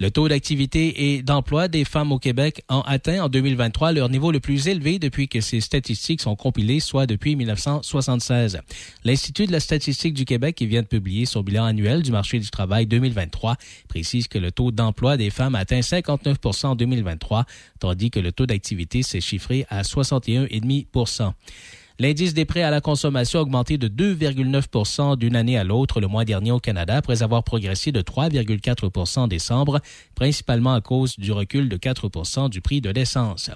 S10: Le taux d'activité et d'emploi des femmes au Québec a atteint en 2023 leur niveau le plus élevé depuis que ces statistiques sont compilées, soit depuis 1976. L'Institut de la statistique du Québec, qui vient de publier son bilan annuel du marché du travail 2023, précise que le taux d'emploi des femmes atteint 59% en 2023, tandis que le taux d'activité s'est chiffré à 61,5 L'indice des prêts à la consommation a augmenté de 2,9 d'une année à l'autre le mois dernier au Canada après avoir progressé de 3,4 en décembre, principalement à cause du recul de 4 du prix de l'essence.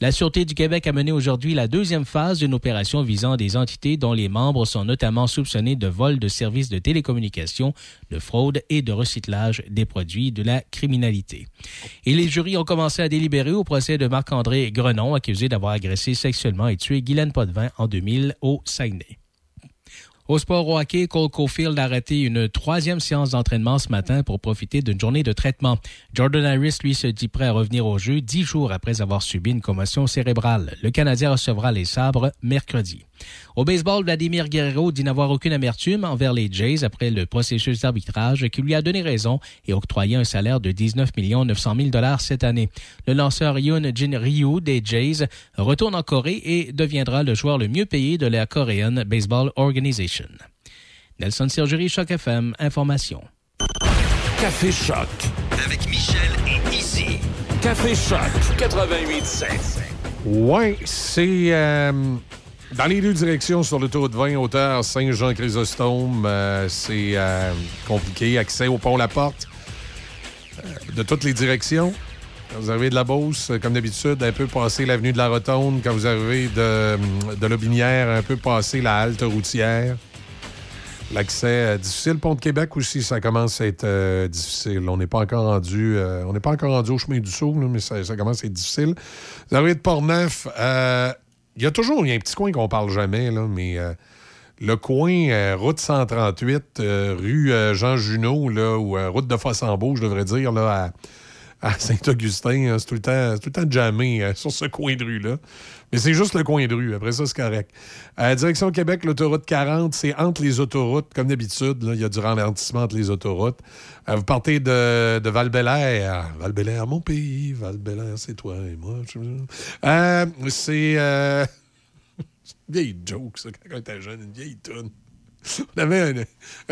S10: La Sûreté du Québec a mené aujourd'hui la deuxième phase d'une opération visant des entités dont les membres sont notamment soupçonnés de vol de services de télécommunications, de fraude et de recyclage des produits de la criminalité. Et les jurys ont commencé à délibérer au procès de Marc-André Grenon, accusé d'avoir agressé sexuellement et tué Guylaine Potvin en 2000 au Saguenay. Au sport au hockey, Cole Caulfield a arrêté une troisième séance d'entraînement ce matin pour profiter d'une journée de traitement. Jordan Harris, lui, se dit prêt à revenir au jeu dix jours après avoir subi une commotion cérébrale. Le Canadien recevra les sabres mercredi. Au baseball, Vladimir Guerrero dit n'avoir aucune amertume envers les Jays après le processus d'arbitrage qui lui a donné raison et octroyé un salaire de 19 900 000 dollars cette année. Le lanceur Yoon Jin Ryu des Jays retourne en Corée et deviendra le joueur le mieux payé de la Korean Baseball Organization. Nelson Sergerie, Choc FM, Information.
S7: Café Choc.
S11: Avec Michel et Izzy.
S7: Café Choc 88
S1: Ouais, c'est euh, dans les deux directions sur l'autoroute 20, hauteur Saint-Jean-Chrysostome. euh, c'est euh, compliqué. Accès au pont La Porte euh, de toutes les directions. Quand vous arrivez de la Beauce, euh, comme d'habitude, un peu passer l'avenue de la Rotonde. Quand vous arrivez de, de Lobinière, un peu passer la halte routière. L'accès euh, difficile. Pont de Québec aussi, ça commence à être euh, difficile. On n'est pas encore rendu. euh, on n'est pas encore rendu au chemin du là, mais ça, commence à être difficile. Vous arrivez de Port-Neuf. euh, Il y a toujours y a un petit coin qu'on parle jamais, là, mais euh, le coin euh, route 138, euh, rue euh, Jean Junot, ou euh, route de Fossambeau, je devrais dire, là, à, à Saint-Augustin, hein, c'est tout le temps, tout le temps euh, sur ce coin de rue-là. Mais c'est juste le coin de rue. Après ça, c'est correct. Direction Québec, l'autoroute 40, c'est entre les autoroutes. Comme d'habitude, il y a du ralentissement entre les autoroutes. Euh, vous partez de, de val Val-Bélair, mon pays. val c'est toi et moi. Euh, c'est... euh, vieille joke, ça, quand on était jeune, une vieille toune. On avait un,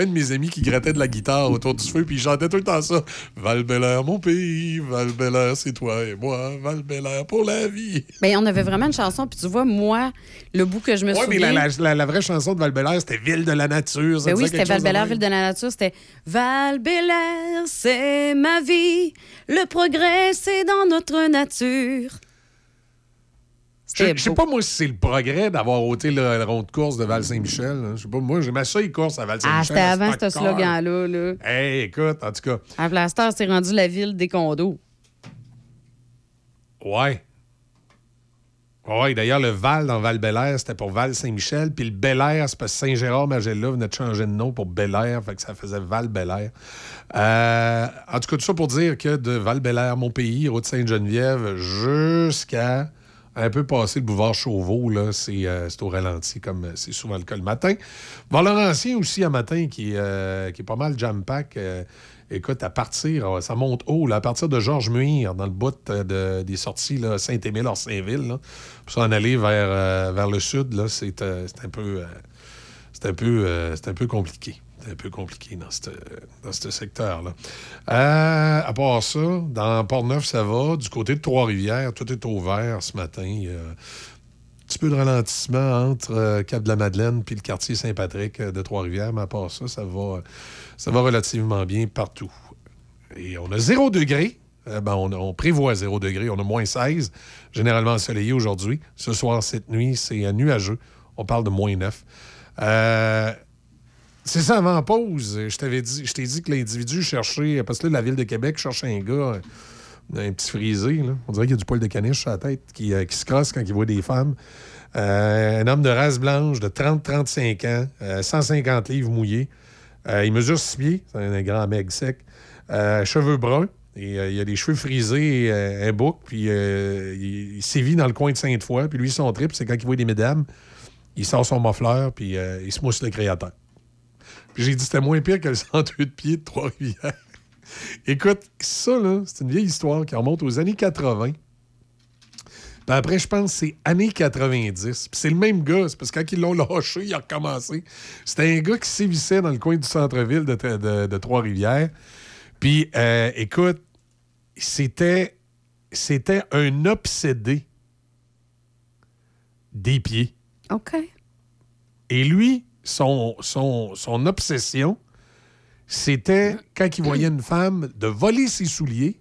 S1: un de mes amis qui grattait de la guitare autour du feu, puis il chantait tout le temps ça. val mon pays, val c'est toi et moi, val pour la vie.
S3: Ben, on avait vraiment une chanson, puis tu vois, moi, le bout que je me
S1: Oui, mais
S3: souviens...
S1: la, la- la- la vraie chanson de val c'était Ville de la nature. ça
S3: Ben oui, c'était val. Ville de la nature. C'était val c'est ma vie. Le progrès, c'est dans notre nature.
S1: Je sais pas, moi, si c'est le progrès d'avoir ôté le, le rond de course de Val-Saint-Michel. Je sais pas, moi, j'ai ma seule course à Val-Saint-Michel.
S3: Ah, c'était avant ce slogan-là. Là.
S1: Hey, écoute, en tout cas,
S3: À Blaster, c'est rendu la ville des condos.
S1: ouais. Ouais, d'ailleurs, le Val dans Val-Bélair, c'était pour Val-Saint-Michel. Puis le Bel-Air, c'est parce que Saint-Gérard-Magella venait de changer de nom pour Bel-Air. Fait que ça faisait Val-Bélair. Euh, en tout cas, tout ça pour dire que de Val-Bélair, mon pays, route Sainte-Geneviève, jusqu'à un peu passer le boulevard Chauveau, là, c'est euh, au ralenti, comme euh, c'est souvent le cas le matin. Bon, aussi, un matin, qui, euh, qui est pas mal jam-pack. écoute, à partir, ça monte haut, là, à partir de Georges Muir, dans le bout de- des sorties Saint-Émile, Orsainville, là, pour s'en aller vers, vers le sud, là, c'est un peu... c'est un peu, c'est un peu compliqué. Un peu compliqué dans ce dans secteur-là. Euh, à part ça, dans Port-Neuf, ça va. Du côté de Trois-Rivières, tout est ouvert ce matin. Il y a un petit peu de ralentissement entre euh, Cap-de-la-Madeleine puis le quartier Saint-Patrick euh, de Trois-Rivières, mais à part ça, ça va, ça va relativement bien partout. Et on a 0 degré. Ben, on, prévoit 0 degré. On a moins 16. Généralement ensoleillé aujourd'hui. Ce soir, cette nuit, c'est nuageux. On parle de moins 9. Euh, c'est ça, avant pause, je t'avais dit, je t'ai dit que l'individu cherchait, parce que là, la ville de Québec cherche un gars, un, un petit frisé, on dirait qu'il y a du poil de caniche sur la tête, qui, euh, qui se crosse quand il voit des femmes. Euh, un homme de race blanche de 30-35 ans, euh, 150 livres mouillés. Euh, il mesure 6 pieds, c'est un grand mec sec. Euh, cheveux bruns, et euh, il a des cheveux frisés, et, euh, un bouc, puis euh, il, sévit dans le coin de Sainte-Foy. Puis lui, son trip, c'est quand il voit des mesdames, il sort son muffler, puis euh, il se mousse le créateur. Puis j'ai dit, c'était moins pire que le 102 de pied de Trois-Rivières. Écoute, ça, là, c'est une vieille histoire qui remonte aux années 80. Puis après, je pense que c'est années 90. Puis c'est le même gars. C'est parce que quand ils l'ont lâché, il a recommencé. C'était un gars qui sévissait dans le coin du centre-ville de, de- de Trois-Rivières. Puis, euh, écoute, c'était, c'était un obsédé des pieds.
S3: OK.
S1: Et lui, son, obsession, c'était, quand il voyait une femme, de voler ses souliers,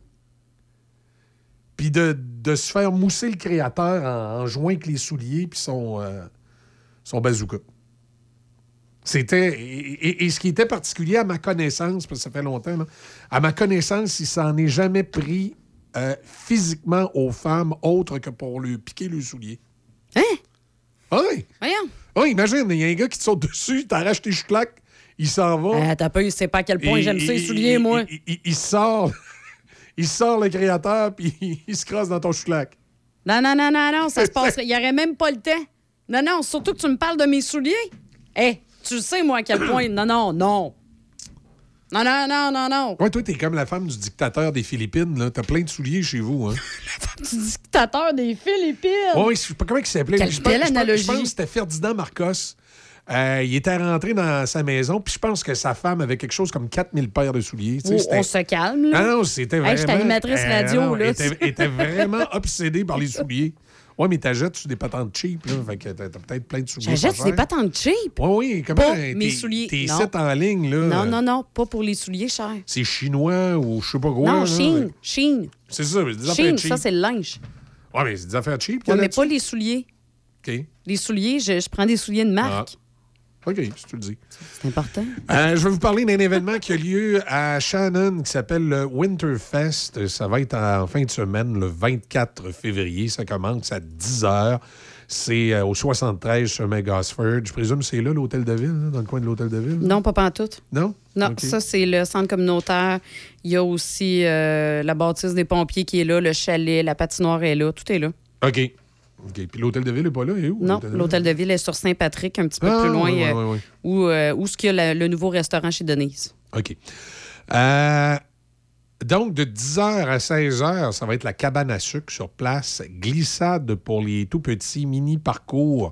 S1: puis de, de se faire mousser le créateur en, jouant avec les souliers, puis son, euh, bazooka. C'était. Et, ce qui était particulier à ma connaissance, parce que ça fait longtemps, à ma connaissance, il s'en est jamais pris euh, physiquement aux femmes autre que pour lui piquer le soulier.
S3: Hein?
S1: Oui!
S3: Voyons.
S1: Oui, imagine, il y a un gars qui te saute dessus, t'arraches tes chouclaques, il s'en va.
S3: Euh, T'as pas c'est pas à quel point
S1: Et-
S3: j'aime ça, les
S1: et-
S3: souliers, moi.
S1: Il, sort. Il sort le créateur, puis il se crosse dans ton chouclac.
S3: Non, non, non, non, non, ça se passerait. Il n'y aurait même pas le temps. Non, non, surtout que tu me parles de mes souliers. Eh, tu le sais, moi, à quel point. Non, non, non. Non, non, non, non, non.
S1: Ouais, toi, t'es comme la femme du dictateur des Philippines, là. T'as plein de souliers chez vous, hein.
S3: Tu dictateur des Philippines.
S1: Oui, je sais pas comment il s'appelait.
S3: Quelle belle analogie.
S1: Je pense que c'était Ferdinand Marcos. Euh, il était rentré dans sa maison, puis je pense que sa femme avait quelque chose comme 4000 paires de souliers.
S3: Oh, on se calme, là.
S1: Ah non, c'était vraiment...
S3: Hey, je suis animatrice
S1: Euh,
S3: radio,
S1: non,
S3: là.
S1: Était, était vraiment obsédée par les souliers. Ouais, mais t'achètes sur des patentes cheap, là. Fait que t'as peut-être plein de souliers.
S3: J'achète
S1: pas
S3: des patentes cheap.
S1: Oui, oui. Comment
S3: Pas
S1: t'es-
S3: mes souliers,
S1: Tes
S3: non.
S1: sites en ligne, là.
S3: Non,
S1: euh,
S3: non, non, pas pour les souliers chers.
S1: C'est chinois ou je sais pas quoi.
S3: non. Chine, Chine.
S1: C'est ça, mais des affaires
S3: Chine,
S1: cheap.
S3: ça, c'est le linge.
S1: Ouais, mais c'est des affaires cheap.
S3: Ouais, mais pas les souliers.
S1: OK.
S3: Les souliers, je, je prends des souliers de marque.
S1: Ah. OK, si tu le dis.
S3: C'est important.
S1: Euh, je vais vous parler d'un événement qui a lieu à Shannon qui s'appelle le Winterfest. Ça va être en fin de semaine, le 24 février. Ça commence à 10 h. C'est euh, au 73 chemin Gosford. Je présume que c'est là, l'hôtel de ville, là, dans le coin de l'hôtel de ville?
S3: Non, pas pantoute.
S1: Non?
S3: Non, ça, c'est le centre communautaire. Il y a aussi euh, la bâtisse des pompiers qui est là, le chalet, la patinoire est là. Tout est là.
S1: OK. OK. Puis l'hôtel de ville n'est pas là? Il est où?
S3: Non, l'hôtel de ville? est sur Saint-Patrick, un petit peu
S1: Ah,
S3: plus loin,
S1: ouais,
S3: euh, où, euh, où ce qu'il y a la- le nouveau restaurant chez Denise.
S1: OK. Euh, donc, de 10h à 16h, ça va être la cabane à sucre sur place. Glissade pour les tout petits mini-parcours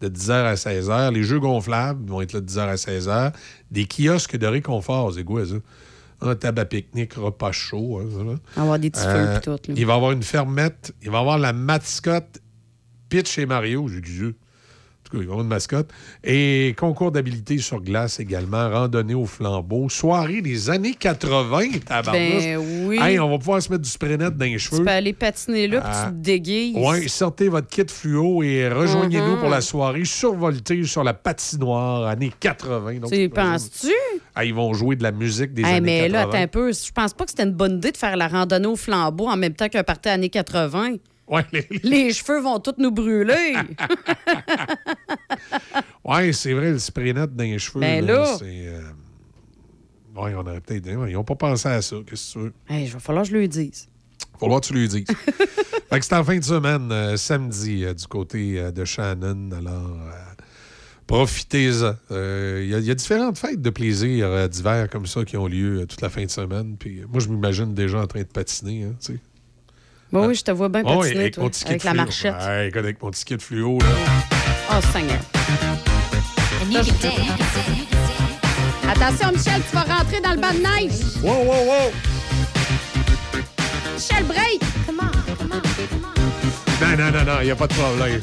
S1: de 10h à 16h. Les jeux gonflables vont être là de 10h à 16h. Des kiosques de réconfort, c'est quoi ça? Un tabac pique-nique, repas chaud. hein, ça, là.
S3: On va avoir des petits
S1: Euh,
S3: feux et tout. là.
S1: Il va y avoir une fermette. Il va y avoir la mascotte Pitch et Mario. J'ai dit, Dieu. tout cas, ils ont une mascotte. Et concours d'habilité sur glace également, randonnée au flambeau, soirée des années 80, tabarnouche.
S3: Ben oui.
S1: Hey, on va pouvoir se mettre du spray net dans les
S3: Tu
S1: cheveux.
S3: peux aller patiner là, puis
S1: Ah.
S3: tu te déguises.
S1: Oui, sortez votre kit fluo et rejoignez-nous
S3: Mhm.
S1: pour la soirée survoltée sur la patinoire années 80. Donc,
S3: Tu y penses-tu?
S1: Ah, ils vont jouer de la musique des
S3: Hey,
S1: années
S3: mais
S1: 80.
S3: là, attends un peu. Je pense pas que c'était une bonne idée de faire la randonnée au flambeau en même temps qu'un party années 80.
S1: Ouais, les-
S3: Les cheveux vont tous nous brûler.
S1: Ouais, c'est vrai, le spray net dans les cheveux.
S3: Ben là.
S1: c'est. euh, Ouais, on aurait peut-être. Ils n'ont pas pensé à ça. Qu'est-ce que tu veux?
S3: hey, il va falloir que je le dise.
S1: Faut voir que tu lui dises. fait que c'est en fin de semaine, euh, samedi, euh, du côté de Shannon. Alors, profitez-en. Euh, Il y, a- il y a différentes fêtes de plaisir euh, d'hiver comme ça qui ont lieu euh, toute la fin de semaine. Puis moi, je m'imagine déjà en train de patiner. Hein.
S3: Bon, oui, je te vois bien
S1: Oh,
S3: patiner,
S1: avec
S3: toi,
S1: mon
S3: avec la marchette.
S1: Ouais, écoute, avec mon ticket de fluo, là.
S3: Oh, Seigneur. Attention, Michel, tu vas rentrer dans le bas de neige.
S1: Wow, wow, wow!
S3: Michel, break!
S1: Non, non, non, non, il n'y a pas de problème.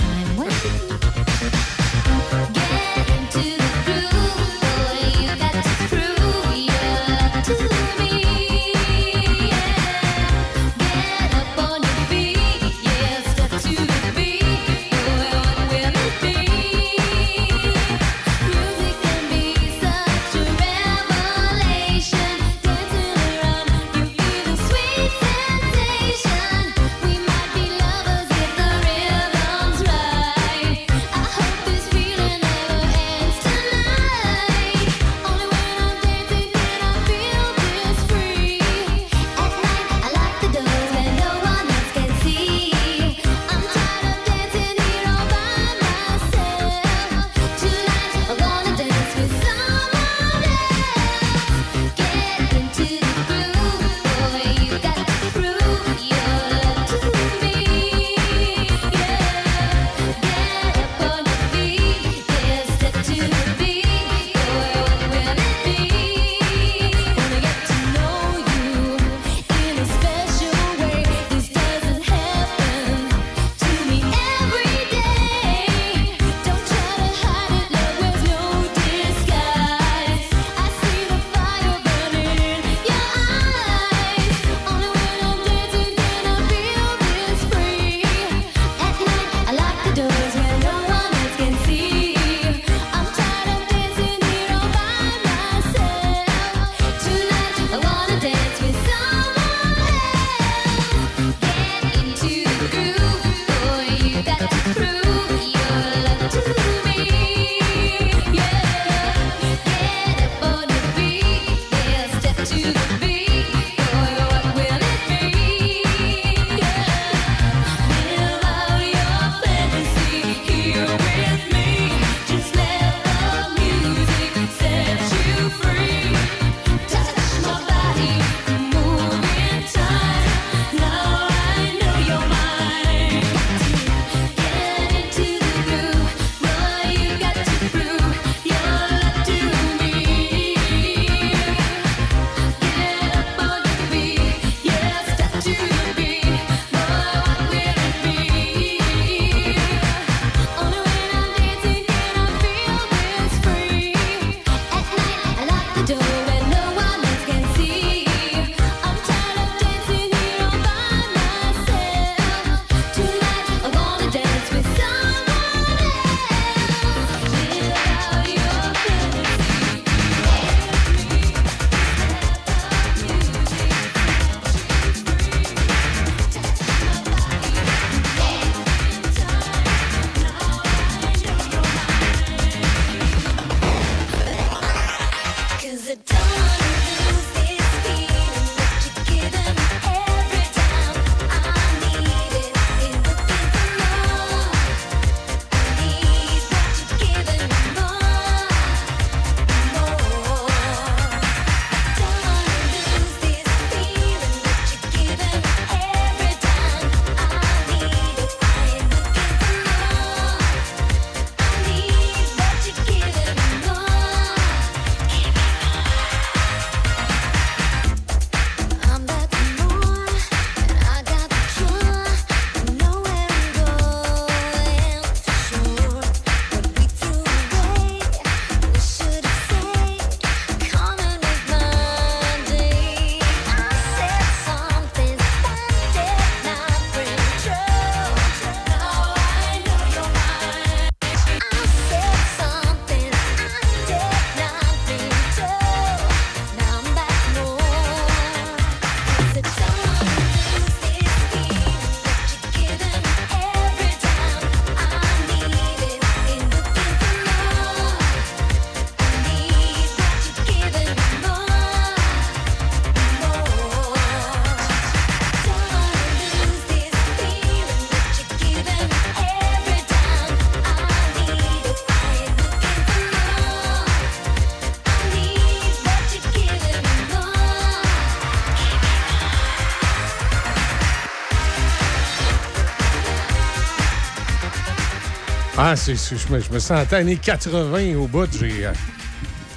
S1: Ah, c'est, c'est- je, me, je me sentais années 80 au bout. J'ai, euh,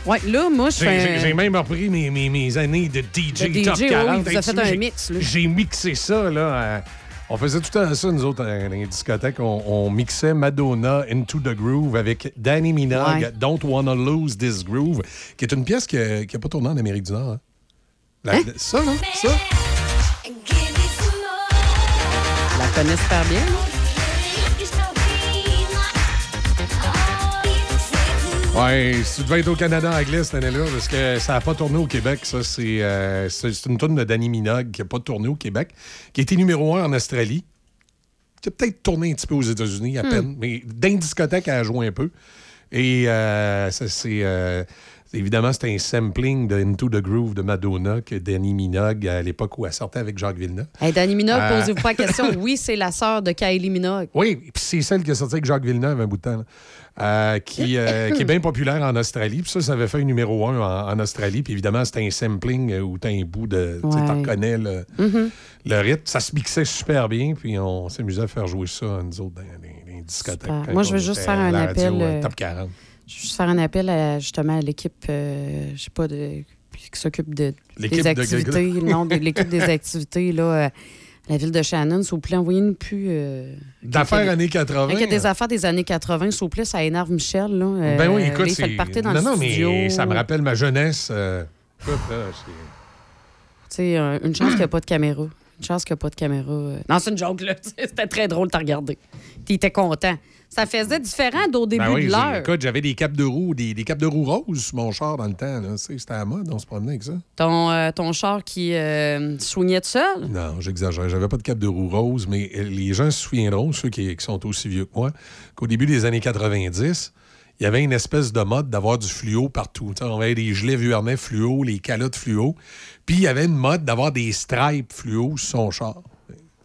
S3: Ouais, là, moi, je
S1: j'ai,
S3: fais.
S1: j'ai- j'ai même repris mes, mes, mes années de DJ,
S3: De
S1: Top
S3: DJ, oui,
S1: 40.
S3: vous avez fait un
S1: j'ai-
S3: mix, là.
S1: J'ai mixé ça, là. euh, on faisait tout le temps ça, nous autres, dans les discothèques. On, on mixait Madonna Into the Groove avec Danny Minogue,
S3: Ouais.
S1: Don't Wanna Lose This Groove, qui est une pièce qui n'a pas tourné en Amérique du Nord. hein. La-
S3: Hein?
S1: Ça, là, ça?
S3: Je la connais super bien. là.
S1: Ouais, tu devais être au Canada anglais cette année-là, parce que ça n'a pas tourné au Québec. Ça, c'est euh, c'est- c'est une tonne de Danny Minogue qui n'a pas tourné au Québec, qui a été numéro un en Australie, qui a peut-être tourné un petit peu aux États-Unis à peine, mais une discothèque, elle a joué un peu. Et euh, ça, c'est. euh, évidemment, c'était un sampling de Into the Groove de Madonna que Danny Minogue, à l'époque où elle sortait avec Jacques Villeneuve.
S3: Hey, Danny Minogue,
S1: Euh.
S3: posez-vous pas la question. Oui, c'est la sœur de Kylie Minogue.
S1: Oui, puis c'est celle qui a sorti avec Jacques Villeneuve un bout de temps, là. Euh, qui, euh, qui est bien populaire en Australie. Puis ça, ça avait fait numéro un en, en Australie. Puis évidemment, c'était un sampling euh, où t'as un bout de... Tu sais, t'en
S3: Ouais.
S1: connais le, le rythme. Ça se mixait super bien. Puis on s'amusait à faire jouer ça, nous autres, dans les, discothèques.
S3: Moi, je veux juste faire un
S1: la
S3: appel,
S1: euh, Top 40.
S3: Je vais juste faire un appel à, justement à l'équipe, je sais pas, de, qui s'occupe de, des
S1: de-
S3: activités. non, de l'équipe des activités, là, la ville de Shannon. S'il vous plaît, envoyez-nous plus. euh,
S1: D'affaires années 80.
S3: Il y a des affaires des années 80, s'il vous plaît, ça énerve Michel. Là. Euh,
S1: Ben oui, écoute, c'est... non,
S3: le
S1: non,
S3: studio.
S1: mais ça me rappelle ma jeunesse. euh, c'est-
S3: Tu sais, une chance qu'il n'y a pas de caméra. Une chance qu'il n'y a pas de caméra. euh. Non, c'est une joke, là. C'était très drôle de regarder. Tu étais content. Ça faisait différent d'au début
S1: Ben oui,
S3: de l'heure.
S1: Écoute, j'avais des capes de roue, des, des capes de roue roses sur mon char dans le temps. là. C'était à la mode, on se promenait avec ça.
S3: Ton, euh, ton char qui euh, soignait tout seul?
S1: Non, j'exagère. J'avais pas de cape de roue rose, mais euh, les gens se souviendront, ceux qui, qui sont aussi vieux que moi, qu'au début des années 90, il y avait une espèce de mode d'avoir du fluo partout. On avait des gilets Vuarnet fluo, les calottes fluo. Puis il y avait une mode d'avoir des stripes fluo sur son char.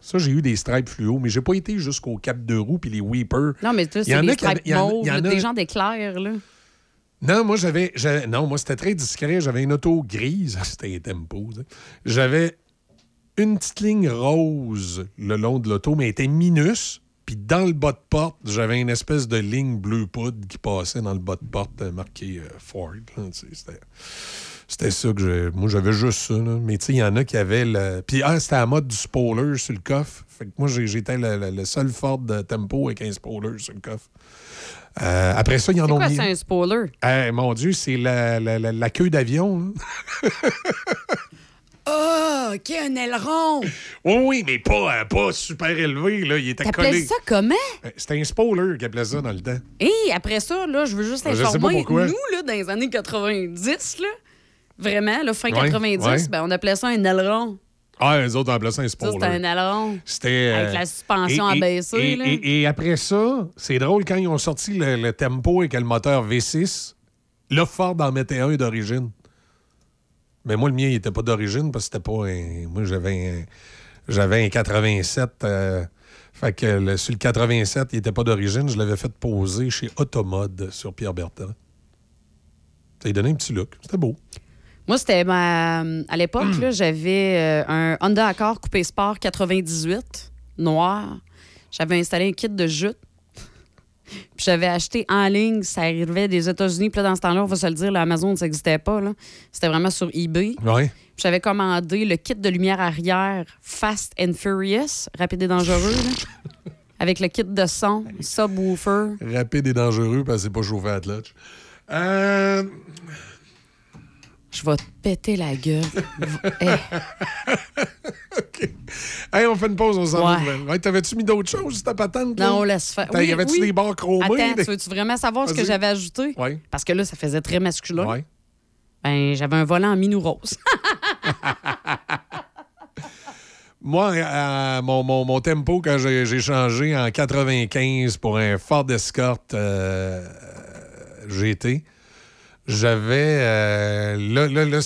S1: Ça, j'ai eu des stripes fluo, mais j'ai pas été jusqu'aux capes de roue puis les weepers.
S3: Non, mais
S1: y
S3: c'est des stripes mauves,
S1: a-
S3: des gens d'éclair, là.
S1: Non, moi, j'avais. Non, moi, c'était très discret. J'avais une auto grise. C'était un tempo. tu. J'avais une petite ligne rose le long de l'auto, mais elle était minus. Puis dans le bas de porte, j'avais une espèce de ligne bleu poudre qui passait dans le bas de porte euh, marqué euh, Ford. tu C'était. C'était ça que j'ai. Moi, j'avais juste ça. là. Mais tu sais, il y en a qui avaient le. Puis, ah, c'était à la mode du spoiler sur le coffre. Fait que moi, j'étais le, le- le seul Ford de Tempo avec un spoiler sur le coffre. Euh, après ça, ils en
S3: C'est
S1: ont
S3: quoi,
S1: mis.
S3: c'est un spoiler?
S1: Eh, mon Dieu, c'est la, la- la- la queue d'avion.
S3: Ah, OK, un aileron.
S1: Oui, oui, mais pas, euh, pas super élevé. Là. Il était
S3: T'appelais
S1: collé.
S3: ça comment?
S1: Euh, C'était un spoiler qui appelait ça dans le temps.
S3: Et après ça, là, je veux juste
S1: Je sais pas
S3: informer,
S1: pourquoi.
S3: nous, là, dans les années 90, là, vraiment, là, fin
S1: Ouais,
S3: 90,
S1: ouais.
S3: ben, on appelait ça un aileron.
S1: Ah, les autres appelaient ça un
S3: Ça, c'était
S1: spoiler.
S3: un aileron.
S1: C'était. euh,
S3: Avec la suspension
S1: et- et-
S3: abaissée,
S1: Et,
S3: là.
S1: et- et après ça, c'est drôle, quand ils ont sorti le, le tempo avec le moteur V6, là, Ford en mettait un d'origine. Mais moi, le mien, il était pas d'origine parce que c'était pas un. Moi, j'avais un. J'avais un 87. euh, fait que le- sur le 87, il était pas d'origine. Je l'avais fait poser chez Automode sur Pierre Bertrand. Ça lui donnait un petit look. C'était beau.
S3: Moi, c'était ma... À l'époque, j'avais euh, un Honda Accord Coupé Sport 98, noir. J'avais installé un kit de jute. Puis j'avais acheté en ligne, ça arrivait des États-Unis. Puis là, dans ce temps-là, on va se le dire, l'Amazon, ça n'existait pas. C'était vraiment sur eBay.
S1: Ouais.
S3: Puis j'avais commandé le kit de lumière arrière Fast and Furious, rapide et dangereux, là, avec le kit de son, subwoofer.
S1: Rapide et dangereux parce que c'est pas chauffé à clutch. Euh.
S3: Je vais te péter la gueule. Eh,
S1: Hey, on fait une pause, on s'en.
S3: Ouais.
S1: T'avais-tu mis d'autres choses sur ta patente? là?
S3: non, on laisse faire.
S1: T'as- y avait-tu des barres chromées?
S3: Attends,
S1: des-
S3: tu veux-tu vraiment savoir ce que j'avais ajouté?
S1: Oui.
S3: Parce que là, ça faisait très masculin.
S1: Ouais.
S3: Ben, j'avais un volant en minou rose.
S1: Moi, euh, mon, mon- mon tempo, quand j'ai j'ai changé en 95 pour un Ford Escort euh, GT, j'avais. euh, là, là, là,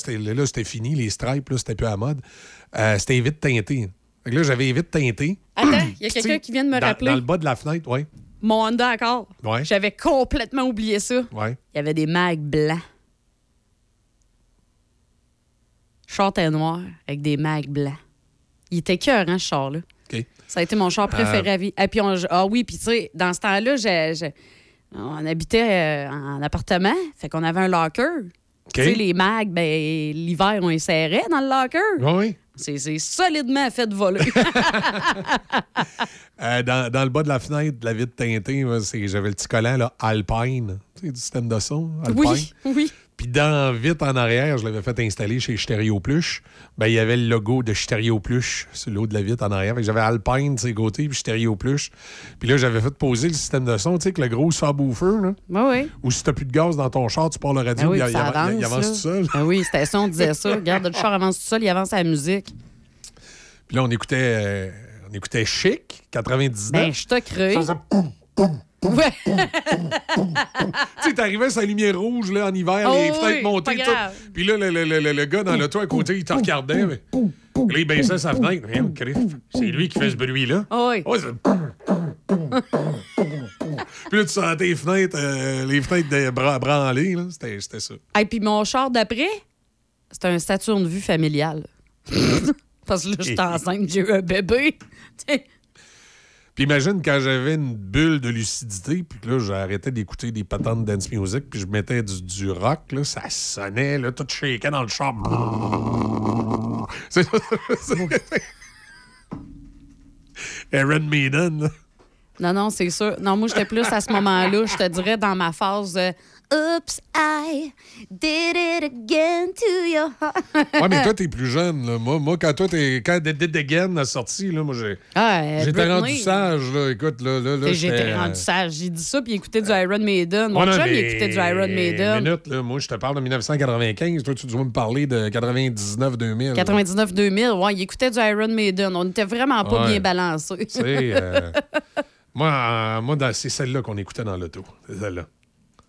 S1: c'était fini, les stripes, là, c'était plus à la mode. Euh, c'était vite teinté. Fait que là, j'avais vite teinté.
S3: Attends, il y a quelqu'un qui vient de me
S1: dans,
S3: rappeler.
S1: Dans le bas de la fenêtre, oui.
S3: Mon Honda Accord.
S1: Ouais.
S3: J'avais complètement oublié ça.
S1: Ouais.
S3: Il y avait des mags blancs. Short et noir avec des mags blancs. Il était cœur, hein, ce char-là.
S1: OK.
S3: Ça a été mon char préféré
S1: Euh.
S3: à vie. Et puis on- ah oui, puis tu sais, dans ce temps-là, j'ai- on habitait euh, en appartement, fait qu'on avait un locker. Tu sais, les mags, ben, l'hiver, on les serrait dans le locker.
S1: Oui.
S3: C'est solidement fait de voler.
S1: Euh, dans, dans le bas de la fenêtre de la vitre teintée, j'avais le petit collant là, Alpine, tu sais, du système de son. Alpine.
S3: oui, oui.
S1: Puis dans vite en arrière, je l'avais fait installer chez Stéréo Pluche. Ben, il y avait le logo de Stéréo Pluche sur le haut de la vitre en arrière. Fait que J'avais Alpine de ses côtés, puis Stéréo Pluche. Puis là, j'avais fait poser le système de son, tu sais, avec le gros subwoofer, là.
S3: Oui, oui.
S1: Ou si t'as plus de gaz dans ton char, tu pars le radio,
S3: Ah oui,
S1: il,
S3: puis
S1: il
S3: ça
S1: avance, il tout seul.
S3: Ah oui, c'était ça, on disait ça. Regarde, le char avance tout seul, il avance à la musique.
S1: Puis là, on écoutait, euh, on écoutait Chic, 99.
S3: Ben, je te crée.
S1: Ça faisait poum, poum.
S3: Ouais.
S1: tu sais, t'arrivais la lumière rouge là, en hiver,
S3: Oh
S1: les
S3: oui,
S1: fenêtres montées, tout. Puis là, le, le- le- le gars dans le toit à côté, il te regardait. Mais... Là, il baissait sa fenêtre. C'est lui qui fait ce bruit-là.
S3: Ah oui.
S1: Ouais, c'est- Puis là, tu sentais les fenêtres, euh, les fenêtres de branlées. là. C'était ça.
S3: Et puis mon char d'après, c'était un Saturne vue familial. Parce que là, j'étais enceinte, j'ai eu un bébé.
S1: Puis imagine quand j'avais une bulle de lucidité, puis que là, j'arrêtais d'écouter des patentes de dance music, puis je mettais du, du rock, là, ça sonnait, là, tout shaké dans le char. C'est c'est- Aaron Maiden, là.
S3: Non, non, c'est sûr. Non, moi, j'étais plus à ce moment-là, je te dirais, dans ma phase Oops, I did it again to your heart.
S1: Ouais, mais toi, t'es plus jeune, là. Moi, moi quand toi, t'es. Quand Dead Again a sorti, là, moi, j'ai.
S3: Ah, euh,
S1: J'étais
S3: Britney.
S1: rendu sage, là. Écoute, là, là, là.
S3: J'étais
S1: euh,
S3: rendu sage. J'ai dit ça, puis il écoutait du Iron Maiden. Mon
S1: Ouais, non,
S3: chum, il écoutait du Iron Maiden.
S1: Minute, là, moi, je te parle de 1995. Toi, tu dois me parler de 99-2000.
S3: 99-2000, ouais, il écoutait du Iron Maiden. On était vraiment pas
S1: Ouais.
S3: bien balancés.
S1: Tu sais, euh, moi, euh, moi c'est celle-là qu'on écoutait dans l'auto. C'est celle-là.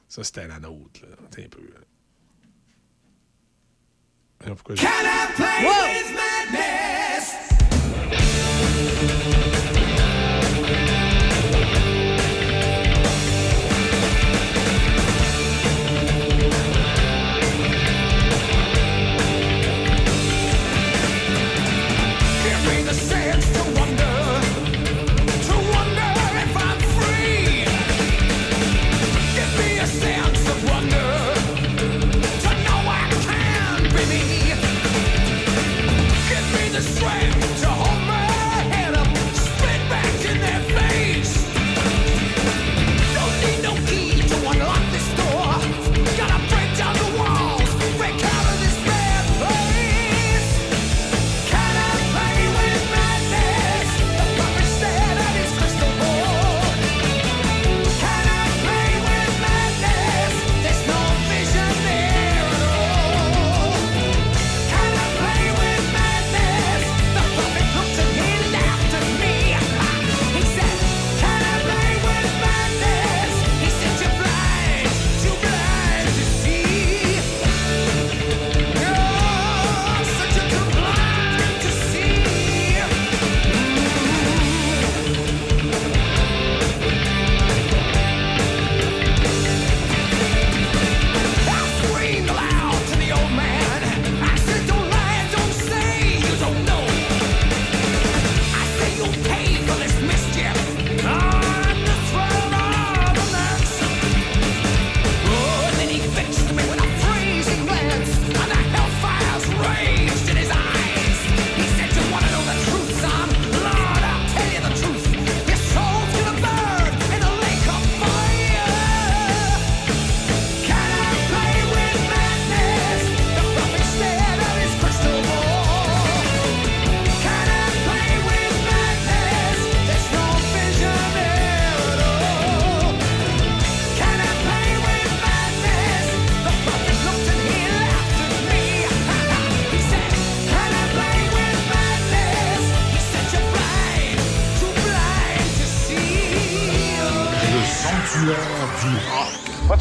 S1: Ça, c'était la nôtre. Là. T'sais, un peu. euh. Alors, pourquoi j'ai-
S12: Give me the sense to wonder, me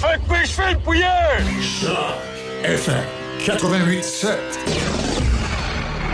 S12: Va te faire couper les cheveux, le pouilleux!
S5: FM 88.7.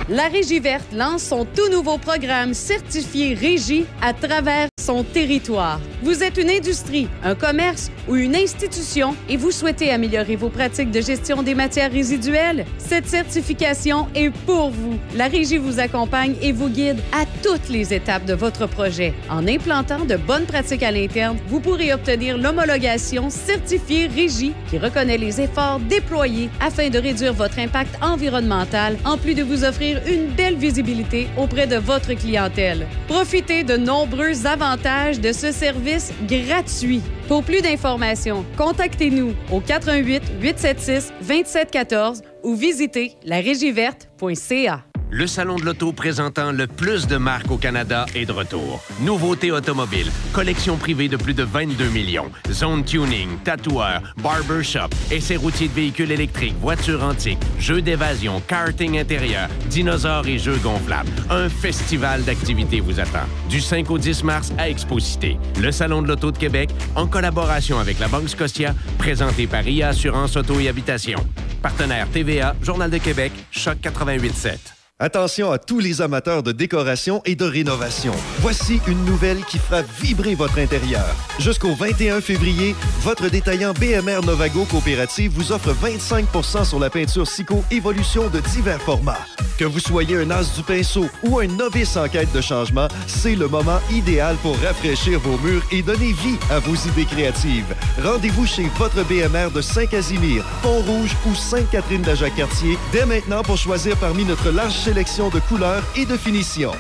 S9: La Régie verte lance son tout nouveau programme certifié Régie à travers
S3: son territoire. Vous êtes une industrie, un commerce ou une institution et vous souhaitez améliorer vos pratiques de gestion des matières résiduelles? Cette certification est pour vous. La Régie vous accompagne et vous guide à toutes les étapes de votre projet. En implantant de bonnes pratiques à l'interne, vous pourrez obtenir l'homologation certifiée Régie qui reconnaît les efforts déployés afin de réduire votre impact environnemental en plus de vous offrir une belle visibilité auprès de votre clientèle. Profitez de nombreux avantages de ce service gratuit. Pour plus d'informations, contactez-nous au 88 876 2714 ou visitez larégieverte.ca.
S13: Le Salon de l'Auto présentant le plus de marques au Canada est de retour. Nouveautés automobiles, collection privée de plus de 22 millions, zone tuning, tatoueur, barbershop, essais routiers de véhicules électriques, voitures antiques, jeux d'évasion, karting intérieur, dinosaures et jeux gonflables. Un festival d'activités vous attend. Du 5 au 10 mars à Exposité. Le Salon de l'Auto de Québec, en collaboration avec la Banque Scotia, présenté par IA Assurance Auto et Habitation. Partenaire TVA, Journal de Québec, Choc 88.7.
S4: Attention à tous les amateurs de décoration et de rénovation. Voici une nouvelle qui fera vibrer votre intérieur. Jusqu'au 21 février, votre détaillant BMR Novago Coopérative vous offre 25% sur la peinture Sico Évolution de divers formats. Que vous soyez un as du pinceau ou un novice en quête de changement, c'est le moment idéal pour rafraîchir vos murs et donner vie à vos idées créatives. Rendez-vous chez votre BMR de Saint-Casimir, Pont-Rouge ou Sainte-Catherine-d'Ajac-Cartier dès maintenant pour choisir parmi notre large sélection de couleurs et de finitions.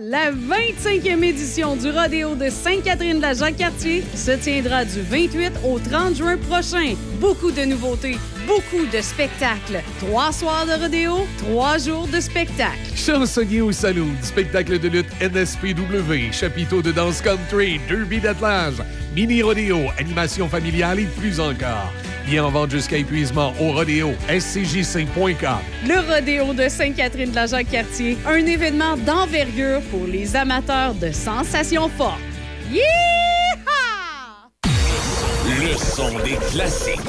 S3: La 25e édition du rodéo de Sainte-Catherine de la Jacques-Cartier se tiendra du 28 au 30 juin prochain. Beaucoup de nouveautés, beaucoup de spectacles. Trois soirs de rodéo, trois jours de spectacle.
S1: Chansonnier au saloon, spectacle de lutte NSPW, chapiteau de danse country, derby d'attelage, mini rodéo, animation familiale et plus encore. Bien en vente jusqu'à épuisement au rodéo scjc.com.
S3: Le rodéo de Sainte-Catherine de la Jacques-Cartier, un événement d'envergure pour les amateurs de sensations fortes. Yeehaw!
S14: Le son des classiques.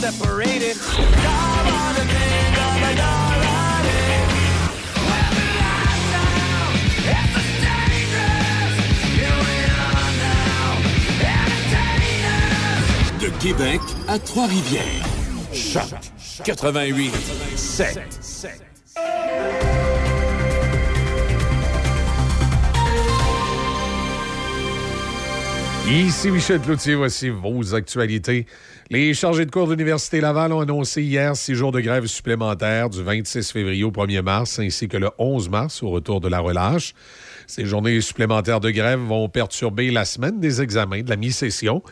S12: Separated.
S5: Québec à Trois-Rivières. Choc 88 7.
S1: Ici Michel Cloutier, voici vos actualités. Les chargés de cours de l'Université Laval ont annoncé hier six jours de grève supplémentaires du 26 février au 1er mars ainsi que le 11 mars au retour de la relâche. Ces journées supplémentaires de grève vont perturber la semaine des examens de la mi-session.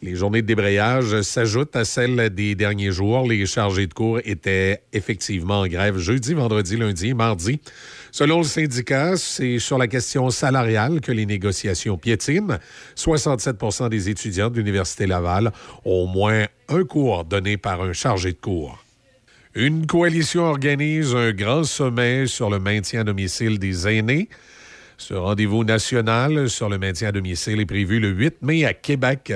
S1: Les journées de débrayage s'ajoutent à celles des derniers jours. Les chargés de cours étaient effectivement en grève jeudi, vendredi, lundi mardi. Selon le syndicat, c'est sur la question salariale que les négociations piétinent. 67% des étudiants de l'Université Laval ont au moins un cours donné par un chargé de cours. Une coalition organise un grand sommet sur le maintien à domicile des aînés. Ce rendez-vous national sur le maintien à domicile est prévu le 8 mai à Québec.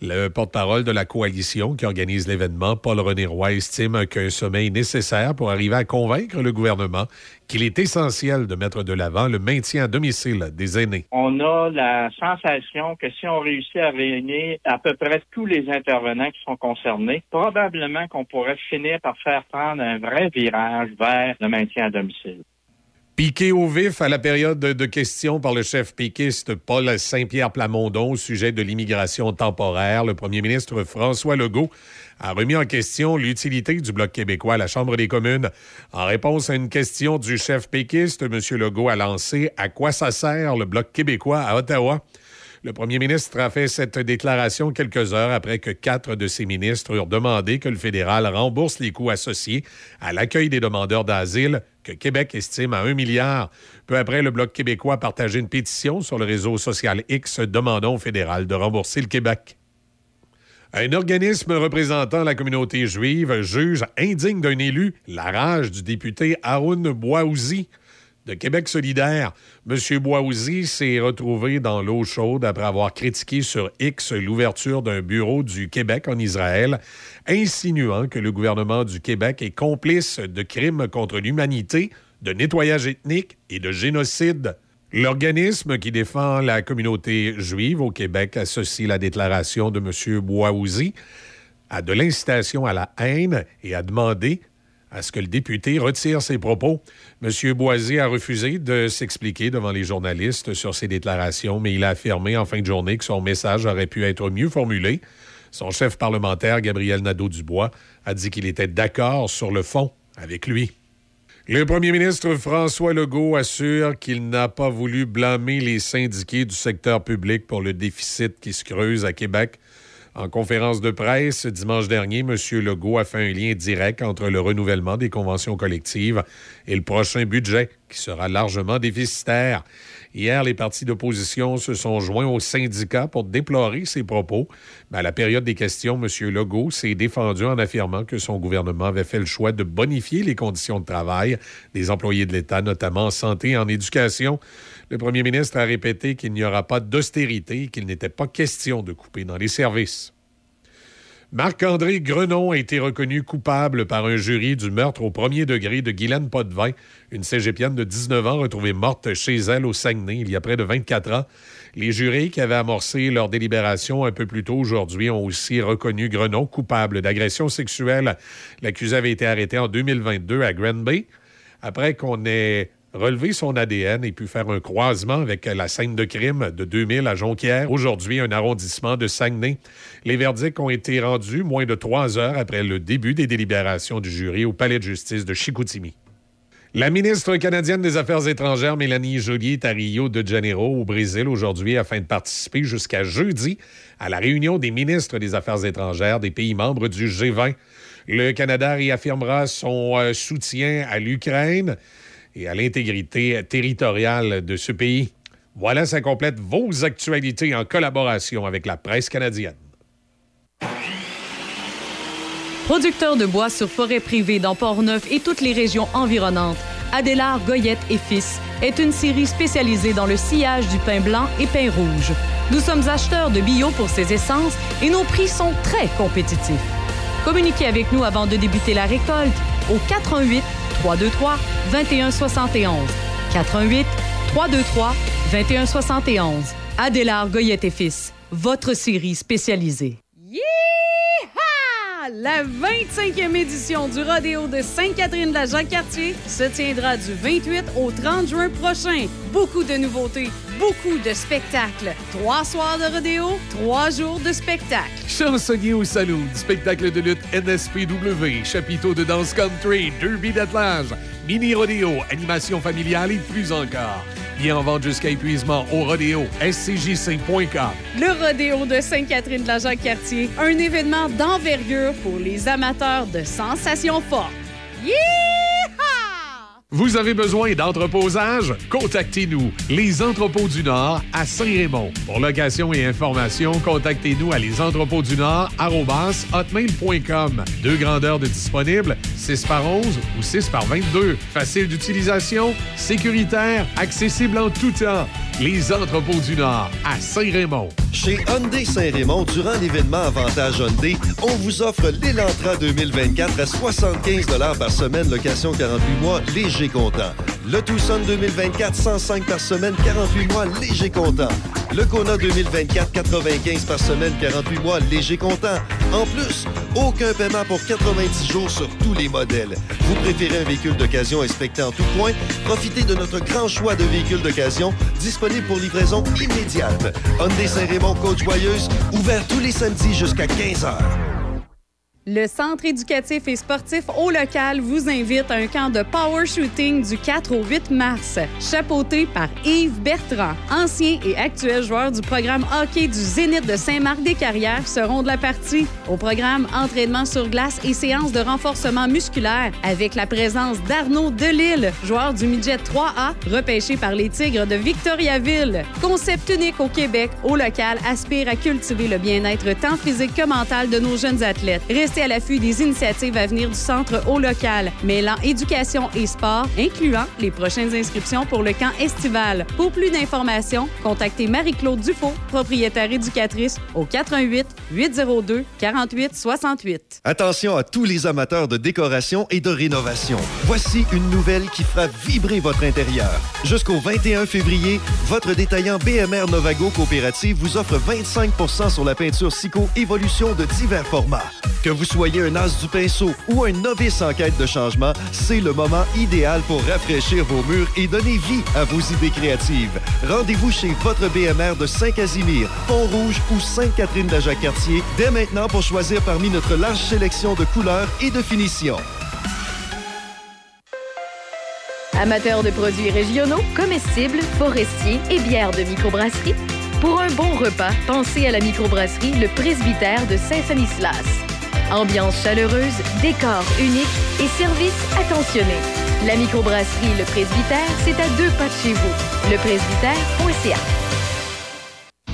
S1: Le porte-parole de la coalition qui organise l'événement, Paul-René Roy, estime qu'un sommet est nécessaire pour arriver à convaincre le gouvernement qu'il est essentiel de mettre de l'avant le maintien à domicile des aînés.
S2: On a la sensation que si on réussit à réunir à peu près tous les intervenants qui sont concernés, probablement qu'on pourrait finir par faire prendre un vrai virage vers le maintien à domicile.
S1: Piqué au vif à la période de, questions par le chef péquiste Paul Saint-Pierre Plamondon au sujet de l'immigration temporaire, le premier ministre François Legault a remis en question l'utilité du Bloc québécois à la Chambre des communes. En réponse à une question du chef péquiste, M. Legault a lancé À quoi ça sert le Bloc québécois à Ottawa? Le premier ministre a fait cette déclaration quelques heures après que quatre de ses ministres eurent demandé que le fédéral rembourse les coûts associés à l'accueil des demandeurs d'asile que Québec estime à un milliard. Peu après, le Bloc québécois a partagé une pétition sur le réseau social X demandant au fédéral de rembourser le Québec. Un organisme représentant la communauté juive juge indigne d'un élu la rage du député Haroun Bouaouzi de Québec solidaire. M. Boisouzi s'est retrouvé dans l'eau chaude après avoir critiqué sur X l'ouverture d'un bureau du Québec en Israël, insinuant que le gouvernement du Québec est complice de crimes contre l'humanité, de nettoyage ethnique et de génocide. L'organisme qui défend la communauté juive au Québec associe la déclaration de M. Boisouzi à de l'incitation à la haine et a demandé à ce que le député retire ses propos. M. Boisy a refusé de s'expliquer devant les journalistes sur ses déclarations, mais il a affirmé en fin de journée que son message aurait pu être mieux formulé. Son chef parlementaire, Gabriel Nadeau-Dubois, a dit qu'il était d'accord sur le fond avec lui. Le premier ministre François Legault assure qu'il n'a pas voulu blâmer les syndiqués du secteur public pour le déficit qui se creuse à Québec. En conférence de presse dimanche dernier, M. Legault a fait un lien direct entre le renouvellement des conventions collectives et le prochain budget, qui sera largement déficitaire. Hier, les partis d'opposition se sont joints aux syndicats pour déplorer ces propos. Mais à la période des questions, M. Legault s'est défendu en affirmant que son gouvernement avait fait le choix de bonifier les conditions de travail des employés de l'État, notamment en santé et en éducation. Le premier ministre a répété qu'il n'y aura pas d'austérité qu'il n'était pas question de couper dans les services. Marc-André Grenon a été reconnu coupable par un jury du meurtre au premier degré de Guylaine Potvin, une cégepienne de 19 ans retrouvée morte chez elle au Saguenay il y a près de 24 ans. Les jurés qui avaient amorcé leur délibération un peu plus tôt aujourd'hui ont aussi reconnu Grenon coupable d'agression sexuelle. L'accusé avait été arrêté en 2022 à Granby après qu'on ait relevé son ADN et pu faire un croisement avec la scène de crime de 2000 à Jonquière, aujourd'hui un arrondissement de Saguenay. Les verdicts ont été rendus moins de trois heures après le début des délibérations du jury au palais de justice de Chicoutimi. La ministre canadienne des Affaires étrangères, Mélanie Joly, est à Rio de Janeiro, au Brésil, aujourd'hui, afin de participer jusqu'à jeudi à la réunion des ministres des Affaires étrangères des pays membres du G20. Le Canada réaffirmera son euh, soutien à l'Ukraine et à l'intégrité territoriale de ce pays. Voilà, ça complète vos actualités en collaboration avec la presse canadienne.
S15: Producteur de bois sur forêt privée dans Port-Neuf et toutes les régions environnantes, Adélard Goyette et Fils est une série spécialisée dans le sillage du pain blanc et pain rouge. Nous sommes acheteurs de bio pour ces essences et nos prix sont très compétitifs. Communiquez avec nous avant de débuter la récolte au 88 323 2171. 88 323 2171. Adélard Goyette et Fils, votre série spécialisée.
S3: La 25e édition du Rodéo de Sainte-Catherine de la Jacques-Cartier se tiendra du 28 au 30 juin prochain. Beaucoup de nouveautés, beaucoup de spectacles. Trois soirs de rodéo, trois jours de spectacle.
S1: Chansonnier au salon, spectacle de lutte NSPW, chapiteau de danse country, derby d'attelage, mini rodéo, animation familiale et plus encore. Bien en vente jusqu'à épuisement au rodéo, scjc.com.
S3: Le Rodéo de Sainte-Catherine de la Jacques-Cartier, un événement d'envergure pour les amateurs de sensations fortes. Yeehaw!
S1: Vous avez besoin d'entreposage? Contactez-nous, Les Entrepôts du Nord à Saint-Raymond. Pour location et information, contactez-nous à lesentrepôtsdunord@hotmail.com. Deux grandeurs de disponibles, 6 par 11 ou 6 par 22. Facile d'utilisation, sécuritaire, accessible en tout temps. Les Entrepôts du Nord à Saint-Raymond.
S4: Chez Hyundai Saint-Raymond, durant l'événement Avantage Hyundai, on vous offre l'Elantra 2024 à 75 par semaine, location 48 mois, léger Le Tucson 2024, 105 par semaine, 48 mois, léger comptant. Le Kona 2024, 95 par semaine, 48 mois, léger comptant. En plus, aucun paiement pour 90 jours sur tous les modèles. Vous préférez un véhicule d'occasion inspecté en tout point? Profitez de notre grand choix de véhicules d'occasion disponibles pour livraison immédiate. Hyundai Saint-Raymond, Côte-Joyeuse, ouvert tous les samedis jusqu'à 15 heures.
S3: Le Centre éducatif et sportif au local vous invite à un camp de power shooting du 4 au 8 mars, chapeauté par Yves Bertrand. Ancien et actuel joueur du programme hockey du Zénith de Saint-Marc-des-Carrières seront de la partie. Au programme entraînement sur glace et séances de renforcement musculaire avec la présence d'Arnaud Delille, joueur du midget 3A, repêché par les Tigres de Victoriaville. Concept unique au Québec, au local aspire à cultiver le bien-être tant physique que mental de nos jeunes athlètes. À l'affût des initiatives à venir du centre au local, mêlant éducation et sport, incluant les prochaines inscriptions pour le camp estival. Pour plus d'informations, contactez Marie-Claude Dufault, propriétaire éducatrice, au 88 802 48 68.
S4: Attention à tous les amateurs de décoration et de rénovation. Voici une nouvelle qui fera vibrer votre intérieur. Jusqu'au 21 février, votre détaillant BMR Novago Coopérative vous offre 25% sur la peinture Sico Évolution de divers formats. Que vous soyez un as du pinceau ou un novice en quête de changement, c'est le moment idéal pour rafraîchir vos murs et donner vie à vos idées créatives. Rendez-vous chez votre BMR de Saint-Casimir, Pont-Rouge ou Sainte-Catherine-de-Jacques-Cartier dès maintenant pour choisir parmi notre large sélection de couleurs et de finitions.
S16: Amateurs de produits régionaux, comestibles, forestiers et bières de microbrasserie, pour un bon repas, pensez à la microbrasserie Le Presbytère de Saint-Sanislas. Ambiance chaleureuse, décor unique et service attentionné. La microbrasserie Le Presbytère, c'est à deux pas de chez vous. Lepresbytère.ca.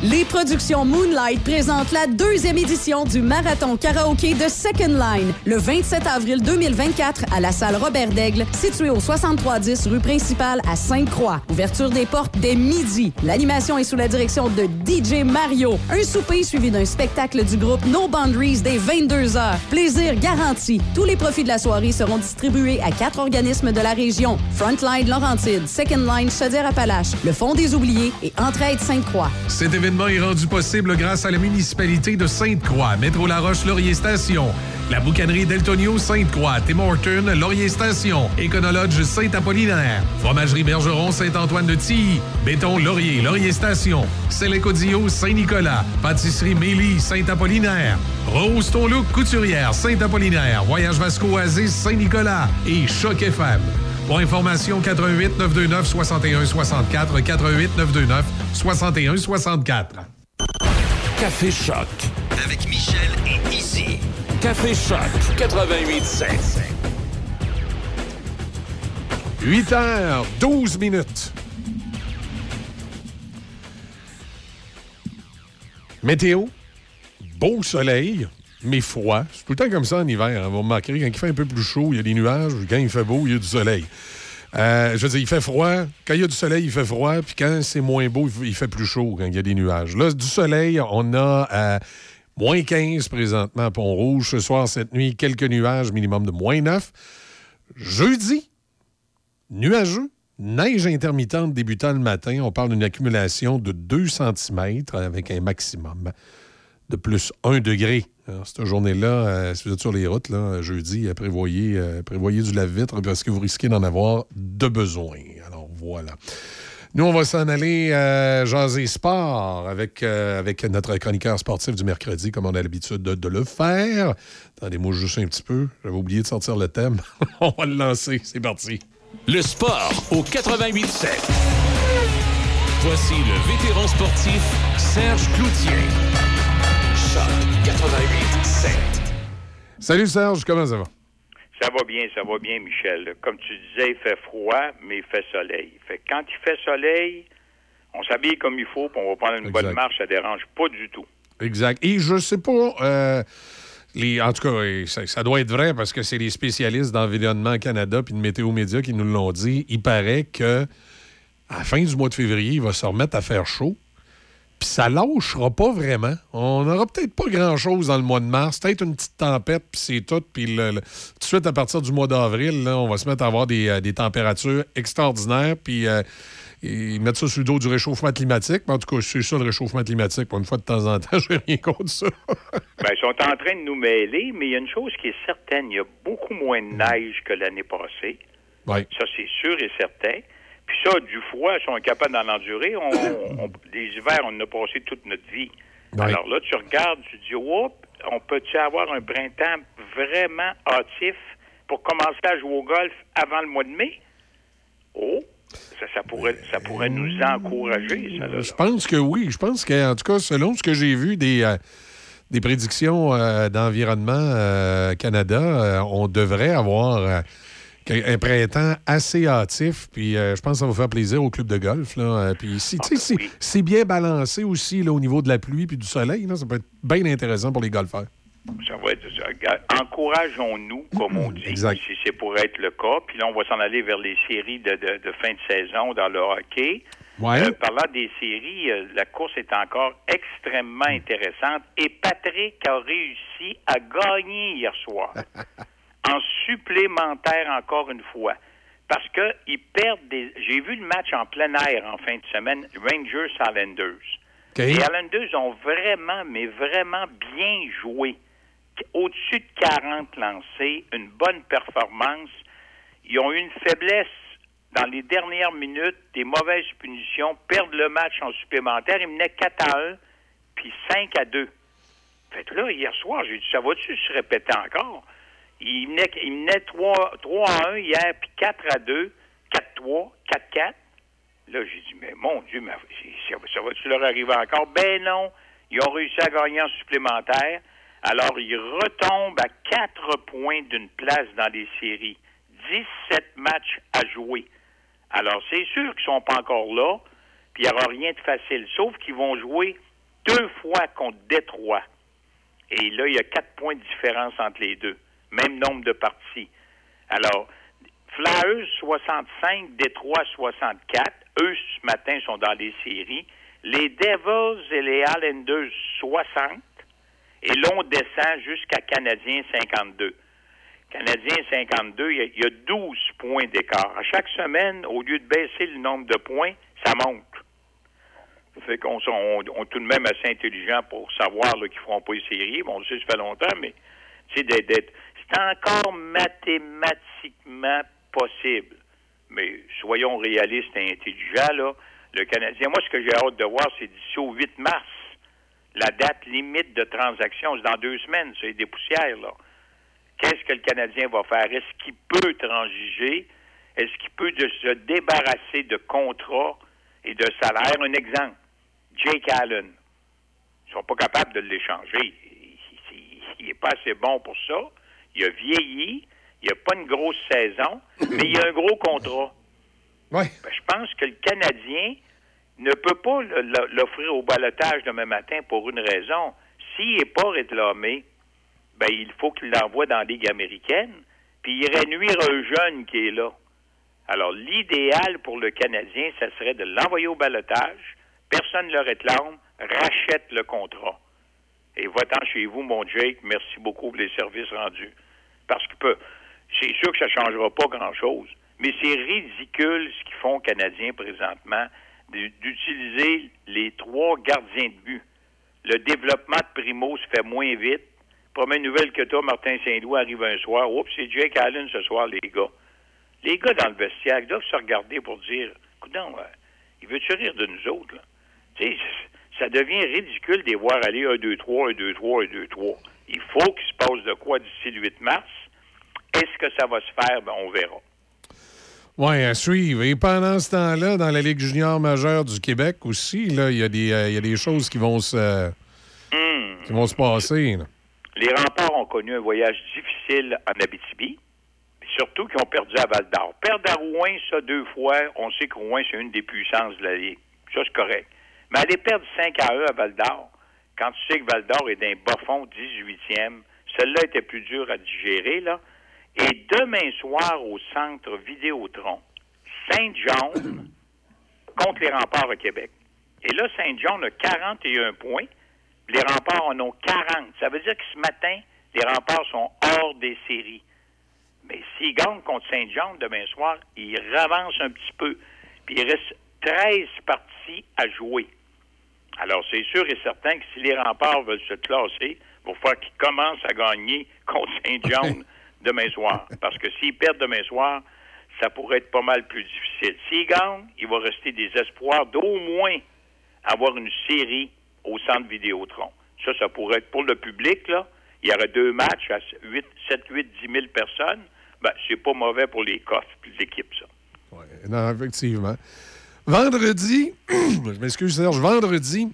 S3: Les productions Moonlight présentent la deuxième édition du marathon karaoké de Second Line le 27 avril 2024 à la salle Robert Daigle, située au 7310 rue principale à Sainte-Croix. Ouverture des portes dès midi. L'animation est sous la direction de DJ Mario. Un souper suivi d'un spectacle du groupe No Boundaries dès 22h. Plaisir garanti. Tous les profits de la soirée seront distribués à quatre organismes de la région. Frontline Laurentide, Second Line Chaudière-Appalaches, le Fonds des Oubliés et Entraide Sainte-Croix.
S1: Est rendu possible grâce à la municipalité de Sainte-Croix, Métro La Roche Laurier Station, la boucanerie Deltonio Sainte-Croix, Tim Horton Laurier Station, Éconologe Saint-Apollinaire, Fromagerie Bergeron Saint-Antoine de Tilly, Béton Laurier Laurier Station, Célécodio Saint-Nicolas, Pâtisserie Mélie Saint-Apollinaire, Rose Ton Look Couturière Saint-Apollinaire, Voyage Vasco Oasis Saint-Nicolas et Choc FM. Pour information, 88 929 61 64 88 929 61 64.
S5: Café Choc.
S17: Avec Michel et Izzy.
S5: Café Choc 88.7.
S1: 8 heures 12 minutes. Météo, beau soleil, mais froid. C'est tout le temps comme ça en hiver. hein. Vous remarquerez, quand il fait un peu plus chaud, il y a des nuages. Quand il fait beau, il y a du soleil. Euh, je veux dire, il fait froid. Quand il y a du soleil, il fait froid. Puis quand c'est moins beau, il fait plus chaud quand il y a des nuages. Là, du soleil, on a euh, moins 15 présentement à Pont-Rouge. Ce soir, cette nuit, quelques nuages, minimum de moins 9. Jeudi, nuageux. Neige intermittente débutant le matin. On parle d'une accumulation de 2 cm avec un maximum de plus 1 degré. Cette journée-là, euh, si vous êtes sur les routes, là, jeudi, euh, prévoyez, euh, prévoyez du lave-vitre parce que vous risquez d'en avoir de besoin. Alors, voilà. Nous, on va s'en aller jaser sport avec, notre chroniqueur sportif du mercredi, comme on a l'habitude de, de le faire. Attendez-moi juste un petit peu. J'avais oublié de sortir le thème. on va le lancer. C'est parti.
S5: Le sport au 88.7. Voici le vétéran sportif Serge Cloutier. Choc 88.7.
S1: Salut Serge, comment ça va?
S18: Ça va bien, ça va bien, Michel. Comme tu disais, il fait froid, mais il fait soleil. Fait que quand il fait soleil, on s'habille comme il faut, puis on va prendre une bonne marche, ça dérange pas du tout.
S1: Exact. Et je sais pas, euh, les, en tout cas, ça, ça doit être vrai parce que c'est les spécialistes d'Environnement Canada puis de Météo Média qui nous l'ont dit. Il paraît que à la fin du mois de février, il va se remettre à faire chaud. Puis ça lâchera pas vraiment. On n'aura peut-être pas grand-chose dans le mois de mars. Peut-être une petite tempête, puis c'est tout. Puis tout de suite, à partir du mois d'avril, on va se mettre à avoir des, euh, des températures extraordinaires. Puis euh, et mettre ça sur le dos du réchauffement climatique. Mais en tout cas, c'est ça le réchauffement climatique. Pour une fois de temps en temps, j'ai rien contre ça.
S18: Ben, ils sont en train de nous mêler, mais il y a une chose qui est certaine, il y a beaucoup moins de neige que l'année passée.
S1: Ouais.
S18: Ça, c'est sûr et certain. Puis ça, du froid, ils sont capables d'en endurer. On, on- les hivers, on en a passé toute notre vie. Alors là, tu regardes, tu dis, Oups, on peut-tu avoir un printemps vraiment hâtif pour commencer à jouer au golf avant le mois de mai? Oh, ça, ça pourrait, ça pourrait nous encourager, ça. Là.
S1: Je pense que oui. Je pense qu'en tout cas, selon ce que j'ai vu des, euh, des prédictions euh, d'Environnement euh, Canada, euh, on devrait avoir euh, un printemps assez hâtif. Puis euh, je pense que ça va faire plaisir au club de golf. Là. Euh, Puis si, c'est- c'est bien balancé aussi là, au niveau de la pluie puis du soleil. là, ça peut être bien intéressant pour les golfeurs.
S18: Ça va être regarde, encourageons-nous, comme on dit,
S1: Exact.
S18: si c'est pour être le cas. Puis là, on va s'en aller vers les séries de, de- de fin de saison dans le hockey.
S1: Ouais.
S18: Euh, parlant des séries, euh, la course est encore extrêmement intéressante et Patrick a réussi à gagner hier soir. en supplémentaire encore une fois. Parce que ils perdent des. J'ai vu le match en plein air en fin de semaine, Rangers Islanders.
S1: OK.
S18: Les Islanders ont vraiment, mais vraiment bien joué. Au-dessus de 40 lancés, une bonne performance. Ils ont eu une faiblesse dans les dernières minutes, des mauvaises punitions, perdent le match en supplémentaire. Ils menaient 4 à 1, puis 5 à 2. Fait que là, hier soir, j'ai dit, ça va-tu se répéter encore? Il menait, il menait 3, 3 à 1 hier, puis 4 à 2, 4-3, 4-4. Là, j'ai dit, mais mon Dieu, mais ça, va-tu leur arriver encore? Ben non, ils ont réussi à gagner en supplémentaire. Alors, ils retombent à 4 points d'une place dans les séries. 17 matchs à jouer. Alors, c'est sûr qu'ils sont pas encore là, puis il n'y aura rien de facile, sauf qu'ils vont jouer deux fois contre Détroit. Et là, il y a quatre points de différence entre les deux. Même nombre de parties. Alors, Flyers 65, Détroit 64. Eux, ce matin, sont dans les séries. Les Devils et les Islanders 60. Et là, on descend jusqu'à Canadiens 52. Canadiens 52, il y, a, il y a 12 points d'écart. À chaque semaine, au lieu de baisser le nombre de points, ça monte. Ça fait qu'on on, on est tout de même assez intelligent pour savoir qu'ils ne feront pas les séries. Bon, on le ça fait longtemps, mais d'être- c'est encore mathématiquement possible. Mais soyons réalistes et intelligents, là. Le Canadien, moi, ce que j'ai hâte de voir, c'est d'ici au 8 mars, la date limite de transaction, c'est dans deux semaines, c'est des poussières, là. Qu'est-ce que le Canadien va faire? Est-ce qu'il peut transiger? Est-ce qu'il peut se débarrasser de contrats et de salaires? Un exemple, Jake Allen. Ils sont pas capables de l'échanger. Il n'est pas assez bon pour ça. Il a vieilli. Il n'a pas une grosse saison, mais il a un gros contrat.
S1: Ouais.
S18: Ben, je pense que le Canadien ne peut pas l'offrir au balotage demain matin pour une raison. S'il n'est pas réclamé, ben, il faut qu'il l'envoie dans la Ligue américaine, puis il irait nuire un jeune qui est là. Alors, l'idéal pour le Canadien, ça serait de l'envoyer au balotage, personne ne le réclame, rachète le contrat. Et va-t'en chez vous, mon Jake, merci beaucoup pour les services rendus. Parce que c'est sûr que ça ne changera pas grand-chose, mais c'est ridicule ce qu'ils font aux Canadiens présentement d'utiliser les trois gardiens de but. Le développement de Primo se fait moins vite. Première nouvelle que toi, Martin Saint-Louis arrive un soir. Oups, c'est Jake Allen ce soir, les gars. Les gars dans le vestiaire doivent se regarder pour dire Coudon, euh, il veut-tu rire de nous autres? Là? Ça devient ridicule de les voir aller 1, 2, 3, 1, 2, 3, 1, 2, 3. Il faut qu'il se passe de quoi d'ici le 8 mars. Est-ce que ça va se faire? Ben, on verra.
S1: Oui, à suivre. Et pendant ce temps-là, dans la Ligue junior majeure du Québec aussi, il y, a des, euh, y a des choses qui vont se, qui vont se passer. là.
S18: Les remparts ont connu un voyage difficile en Abitibi, surtout qu'ils ont perdu à Val d'Or. Perdre à Rouen, ça, deux fois, on sait que Rouen, c'est une des puissances de la Ligue. Ça, c'est correct. Mais aller perdre 5 à 1 à Val d'Or, quand tu sais que Val d'Or est d'un bas fond 18e, celle-là était plus dure à digérer, là. Et demain soir, au centre Vidéotron, Saint-John contre les remparts au Québec. Et là, Saint-John a 41 points. Les remparts en ont 40. Ça veut dire que ce matin, les remparts sont hors des séries. Mais s'ils gagnent contre Saint-Jean demain soir, ils ravancent un petit peu. Puis il reste 13 parties à jouer. Alors, c'est sûr et certain que si les remparts veulent se classer, il va falloir qu'ils commencent à gagner contre Saint-Jean demain soir. Parce que s'ils perdent demain soir, ça pourrait être pas mal plus difficile. S'ils gagnent, il va rester des espoirs d'au moins avoir une série au centre Vidéotron. Ça, ça pourrait être pour le public, là. Il y aurait deux matchs à 8, 7, 8, 10 000 personnes. Ben, c'est pas mauvais pour les coffres puis l'équipe, ça.
S1: Non, effectivement. Vendredi, je m'excuse Serge, vendredi,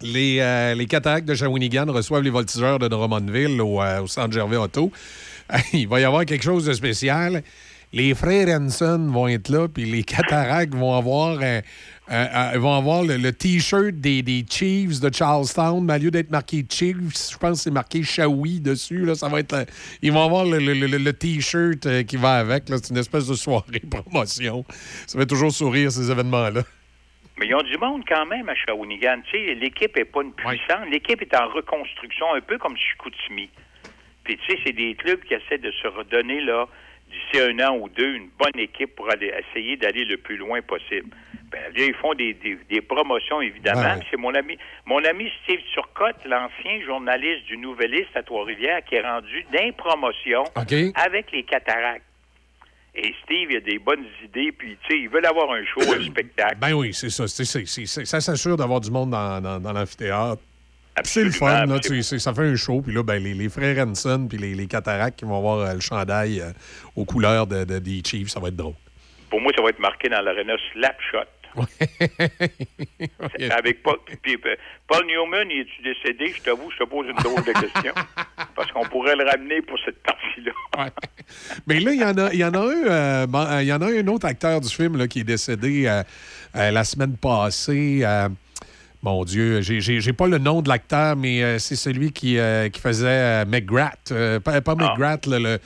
S1: les, euh, les de Shawinigan reçoivent les voltigeurs de Drummondville au, euh, au centre Gervais Auto. Il va y avoir quelque chose de spécial. Les frères Hanson vont être là, puis les cataractes vont avoir, un- un- un- vont avoir le, le T-shirt des, des Chiefs de Charlestown, mais au lieu d'être marqué Chiefs, je pense que c'est marqué Shawi dessus. Là, ça va être, euh, ils vont avoir le, le- le- le T-shirt euh, qui va avec. C'est une espèce de soirée promotion. Ça fait toujours sourire, ces événements-là.
S18: Mais ils ont du monde quand même à Shawinigan. Tu sais, l'équipe est pas une puissante. L'équipe est en reconstruction, un peu comme Chicoutimi. Puis tu sais, c'est des clubs qui essaient de se redonner là d'ici un an ou deux une bonne équipe pour aller essayer d'aller le plus loin possible. Ben, là, ils font des, des- des promotions, évidemment.
S12: Ouais.
S18: C'est mon ami, mon ami Steve Turcotte, l'ancien journaliste du Nouvelliste à Trois-Rivières, qui est rendu d'impromotion
S1: OK.
S18: avec les cataractes. Et Steve, il a des bonnes idées, puis tu sais, ils veulent avoir un show, un spectacle.
S1: Ben oui, c'est ça. C'est- ça s'assure d'avoir du monde dans, dans- dans l'amphithéâtre. C'est le fun, là, tu sais, c'est- ça fait un show. Puis là, ben, les, les frères Hanson puis les, les cataractes qui vont avoir euh, le chandail euh, aux couleurs de, de- des Chiefs, ça va être drôle.
S18: Pour moi, ça va être marqué dans l'aréna Slapshot. Avec Paul, puis, puis, Paul Newman, il est-tu décédé? Je t'avoue, je te pose une drôle de question. Parce qu'on pourrait le ramener pour cette partie-là.
S1: Mais là, il y en a, il y en a un, euh, euh, il y en a un autre acteur du film là, qui est décédé euh, euh, la semaine passée. Mon Dieu, j'ai- pas le nom de l'acteur, mais euh, c'est celui qui, euh, qui faisait euh, McGrath. pas pas McGrath, le. le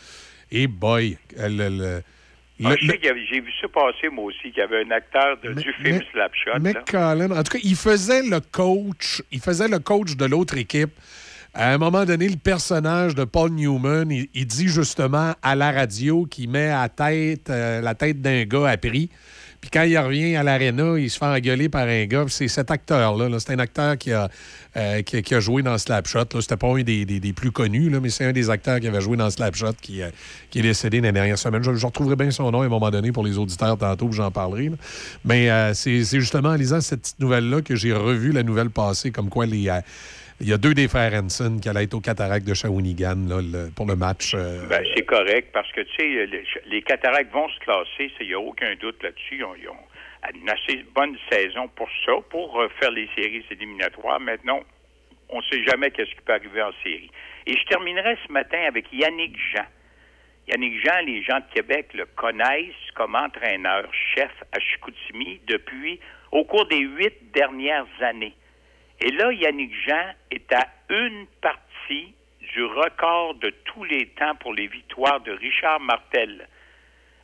S1: hey boy, le. le-
S18: Ah, j'ai vu ça passer, moi aussi, qu'il y avait un acteur de- du film
S1: mais-
S18: Slapshot.
S1: En tout cas, il faisait le coach. Il faisait le coach de l'autre équipe. À un moment donné, le personnage de Paul Newman, il, il dit justement à la radio qu'il met à tête euh, la tête d'un gars à prix. Puis quand il revient à l'aréna, il se fait engueuler par un gars. C'est cet acteur-là. là. C'est un acteur qui a, euh, qui, a- joué dans Slapshot. C'était pas un des, des- plus connus, là, mais c'est un des acteurs qui avait joué dans Slapshot qui, euh, qui est décédé dans les dernières semaines. Je, retrouverai bien son nom à un moment donné pour les auditeurs tantôt, j'en parlerai. Mais euh, c'est justement en lisant cette petite nouvelle-là que j'ai revu la nouvelle passée, comme quoi les, il y a deux des frères Hanson qui allaient être au Cataract de Shawinigan pour le match. euh,
S18: Ben, c'est correct parce que, tu sais, les, les cataractes vont se classer, il n'y a aucun doute là-dessus. Ils ont, ils ont une assez bonne saison pour ça, pour euh, faire les séries éliminatoires. Maintenant, on ne sait jamais qu'est-ce qui peut arriver en série. Et je terminerai ce matin avec Yannick Jean. Yannick Jean, les gens de Québec le connaissent comme entraîneur-chef à Chicoutimi depuis, au cours des huit dernières années. Et là, Yannick Jean est à une partie du record de tous les temps pour les victoires de Richard Martel.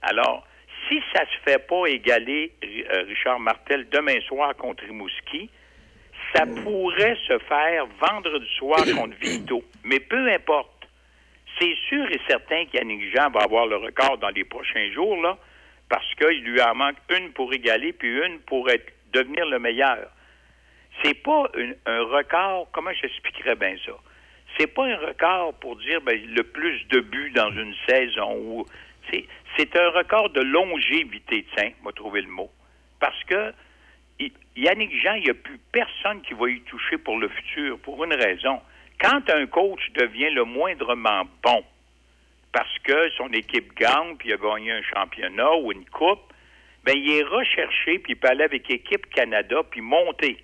S18: Alors, si ça se fait pas égaler euh, Richard Martel demain soir contre Rimouski, ça pourrait se faire vendredi soir contre Vito. Mais peu importe. C'est sûr et certain qu'Yannick Jean va avoir le record dans les prochains jours, là, parce qu'il lui en manque une pour égaler, puis une pour devenir le meilleur. C'est pas un record, comment j'expliquerais bien ça? C'est pas un record pour dire ben, le plus de buts dans une saison. c'est, un record de longévité, tiens, m'a trouvé le mot. Parce que Yannick Jean, il n'y a plus personne qui va y toucher pour le futur, pour une raison. Quand un coach devient le moindrement bon, parce que son équipe gagne, puis il a gagné un championnat ou une coupe, ben il est recherché, puis il peut aller avec Équipe Canada, puis monter.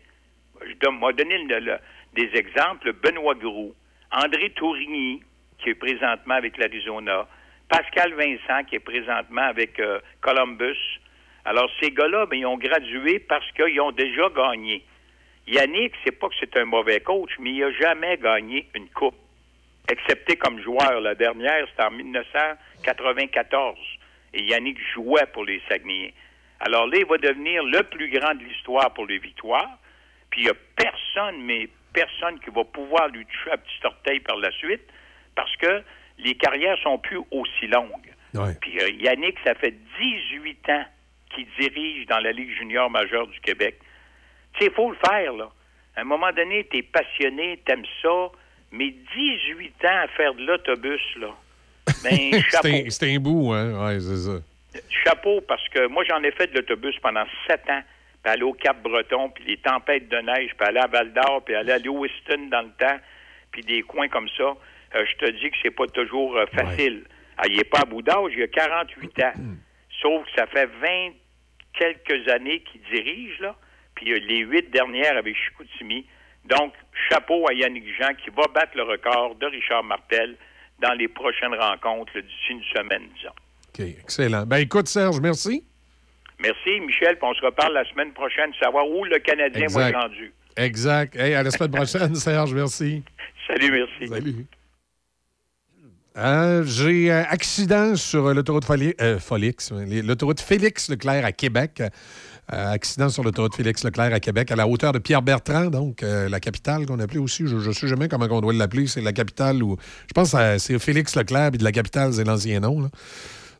S18: Je m'a donné le- des exemples. Benoît Groux, André Tourigny, qui est présentement avec l'Arizona, Pascal Vincent, qui est présentement avec euh, Columbus. Alors, ces gars-là, ben, ils ont gradué parce qu'ils ont déjà gagné. Yannick, c'est pas que c'est un mauvais coach, mais il n'a jamais gagné une coupe. Excepté comme joueur. La dernière, c'était en 1994. Et Yannick jouait pour les Saguenayens. Alors là, il va devenir le plus grand de l'histoire pour les victoires. Puis il n'y a personne, mais personne qui va pouvoir lui toucher à petit orteil par la suite parce que les carrières sont plus aussi longues. Puis euh, Yannick, ça fait 18 ans qu'il dirige dans la Ligue junior majeure du Québec. Tu sais, il faut le faire, là. À un moment donné, tu es passionné, t'aimes ça, mais 18 ans à faire de l'autobus, là. Ben, chapeau.
S1: c'est un- un bout, hein? Ouais, c'est ça.
S18: Chapeau, parce que moi, j'en ai fait de l'autobus pendant sept ans. Puis aller au Cap-Breton, puis les tempêtes de neige, puis aller à Val-d'Or, puis aller à Lewiston dans le temps, puis des coins comme ça. Euh, je te dis que c'est pas toujours euh, facile. Ah, il n'est pas à bout d'âge, il a 48 ans. Sauf que ça fait 20 quelques années qu'il dirige, là. Puis euh, les huit dernières avec Chicoutimi. Donc, chapeau à Yannick Jean qui va battre le record de Richard Martel dans les prochaines rencontres d'ici une semaine, disons.
S1: OK, excellent. Ben écoute, Serge, merci.
S18: Merci, Michel, puis on se reparle la semaine prochaine, savoir où le Canadien va être rendu.
S1: Exact. Hey, à la semaine prochaine, Serge, merci.
S18: Salut, merci.
S1: Salut. Euh, J'ai un accident sur euh, l'autoroute Foli- euh, euh, l'autoroute Félix Leclerc à Québec. Euh, accident sur l'autoroute Félix Leclerc à Québec, à la hauteur de Pierre-Bertrand, donc euh, la capitale qu'on appelait aussi. Je ne sais jamais comment on doit l'appeler. C'est la capitale où. Je pense que c'est Félix Leclerc, puis de la capitale, c'est l'ancien nom. là.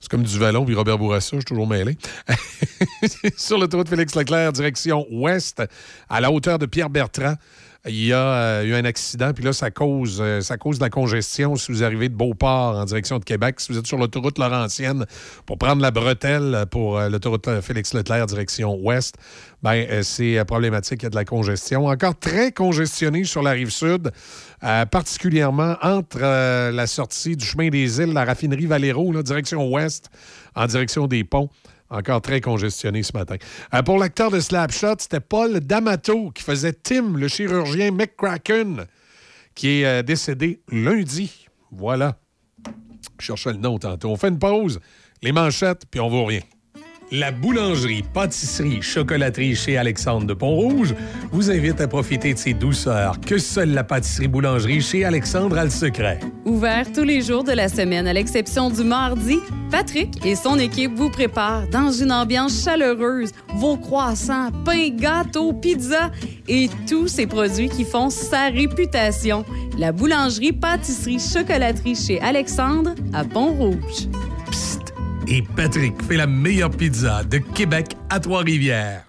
S1: Comme du Vallon puis Robert Bourassa, je suis toujours mêlé. Sur l'autoroute Félix Leclerc, direction ouest, à la hauteur de Pierre-Bertrand, il y a euh, eu un accident, puis là, ça cause, euh, ça cause de la congestion si vous arrivez de Beauport en direction de Québec. Si vous êtes sur l'autoroute Laurentienne pour prendre la bretelle pour euh, l'autoroute Félix Leclerc, direction ouest, ben, c'est problématique, il y a de la congestion. Encore très congestionné sur la rive sud, particulièrement entre la sortie du chemin des îles, la raffinerie Valero, direction ouest, en direction des ponts. Encore très congestionné ce matin. Euh, pour l'acteur de Slapshot, c'était Paul D'Amato qui faisait Tim, le chirurgien McCracken, qui est euh, décédé lundi. Voilà. Je cherchais le nom tantôt. On fait une pause, les manchettes, puis on voit rien. La boulangerie, pâtisserie, chocolaterie chez Alexandre de Pont-Rouge vous invite à profiter de ces douceurs que seule la pâtisserie boulangerie chez Alexandre a le secret.
S9: Ouvert tous les jours de la semaine, à l'exception du mardi, Patrick et son équipe vous préparent dans une ambiance chaleureuse vos croissants, pains, gâteaux, pizzas et tous ces produits qui font sa réputation. La boulangerie, pâtisserie, chocolaterie chez Alexandre à Pont-Rouge.
S1: Et Patrick fait la meilleure pizza de Québec à Trois-Rivières.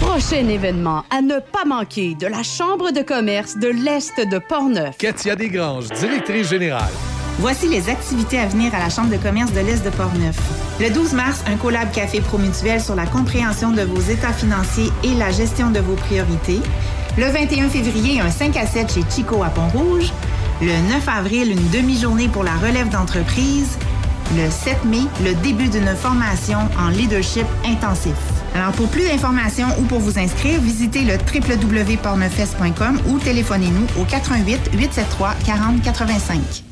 S9: Prochain événement à ne pas manquer de la Chambre de commerce de l'Est de Portneuf.
S1: Katia Desgranges, directrice générale.
S19: Voici les activités à venir à la Chambre de commerce de l'Est de Portneuf. Le 12 mars, un collab café promutuel sur la compréhension de vos états financiers et la gestion de vos priorités. Le 21 février, un 5 à 7 chez Chico à Pont-Rouge. Le 9 avril, une demi-journée pour la relève d'entreprise. Le 7 mai, le début d'une formation en leadership intensif. Alors, pour plus d'informations ou pour vous inscrire, visitez le www.porneufest.com ou téléphonez-nous au 88 873 40 85.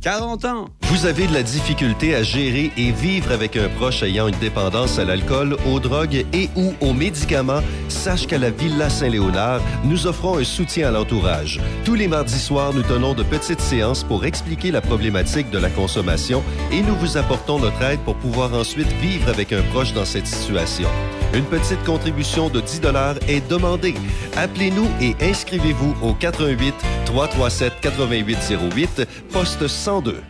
S20: 40 ans.
S4: Vous avez de la difficulté à gérer et vivre avec un proche ayant une dépendance à l'alcool, aux drogues et ou aux médicaments, sache qu'à la Villa Saint-Léonard, nous offrons un soutien à l'entourage. Tous les mardis soirs, nous tenons de petites séances pour expliquer la problématique de la consommation et nous vous apportons notre aide pour pouvoir ensuite vivre avec un proche dans cette situation. Une petite contribution de 10 est demandée. Appelez-nous et inscrivez-vous au 88 337 8808 poste 102.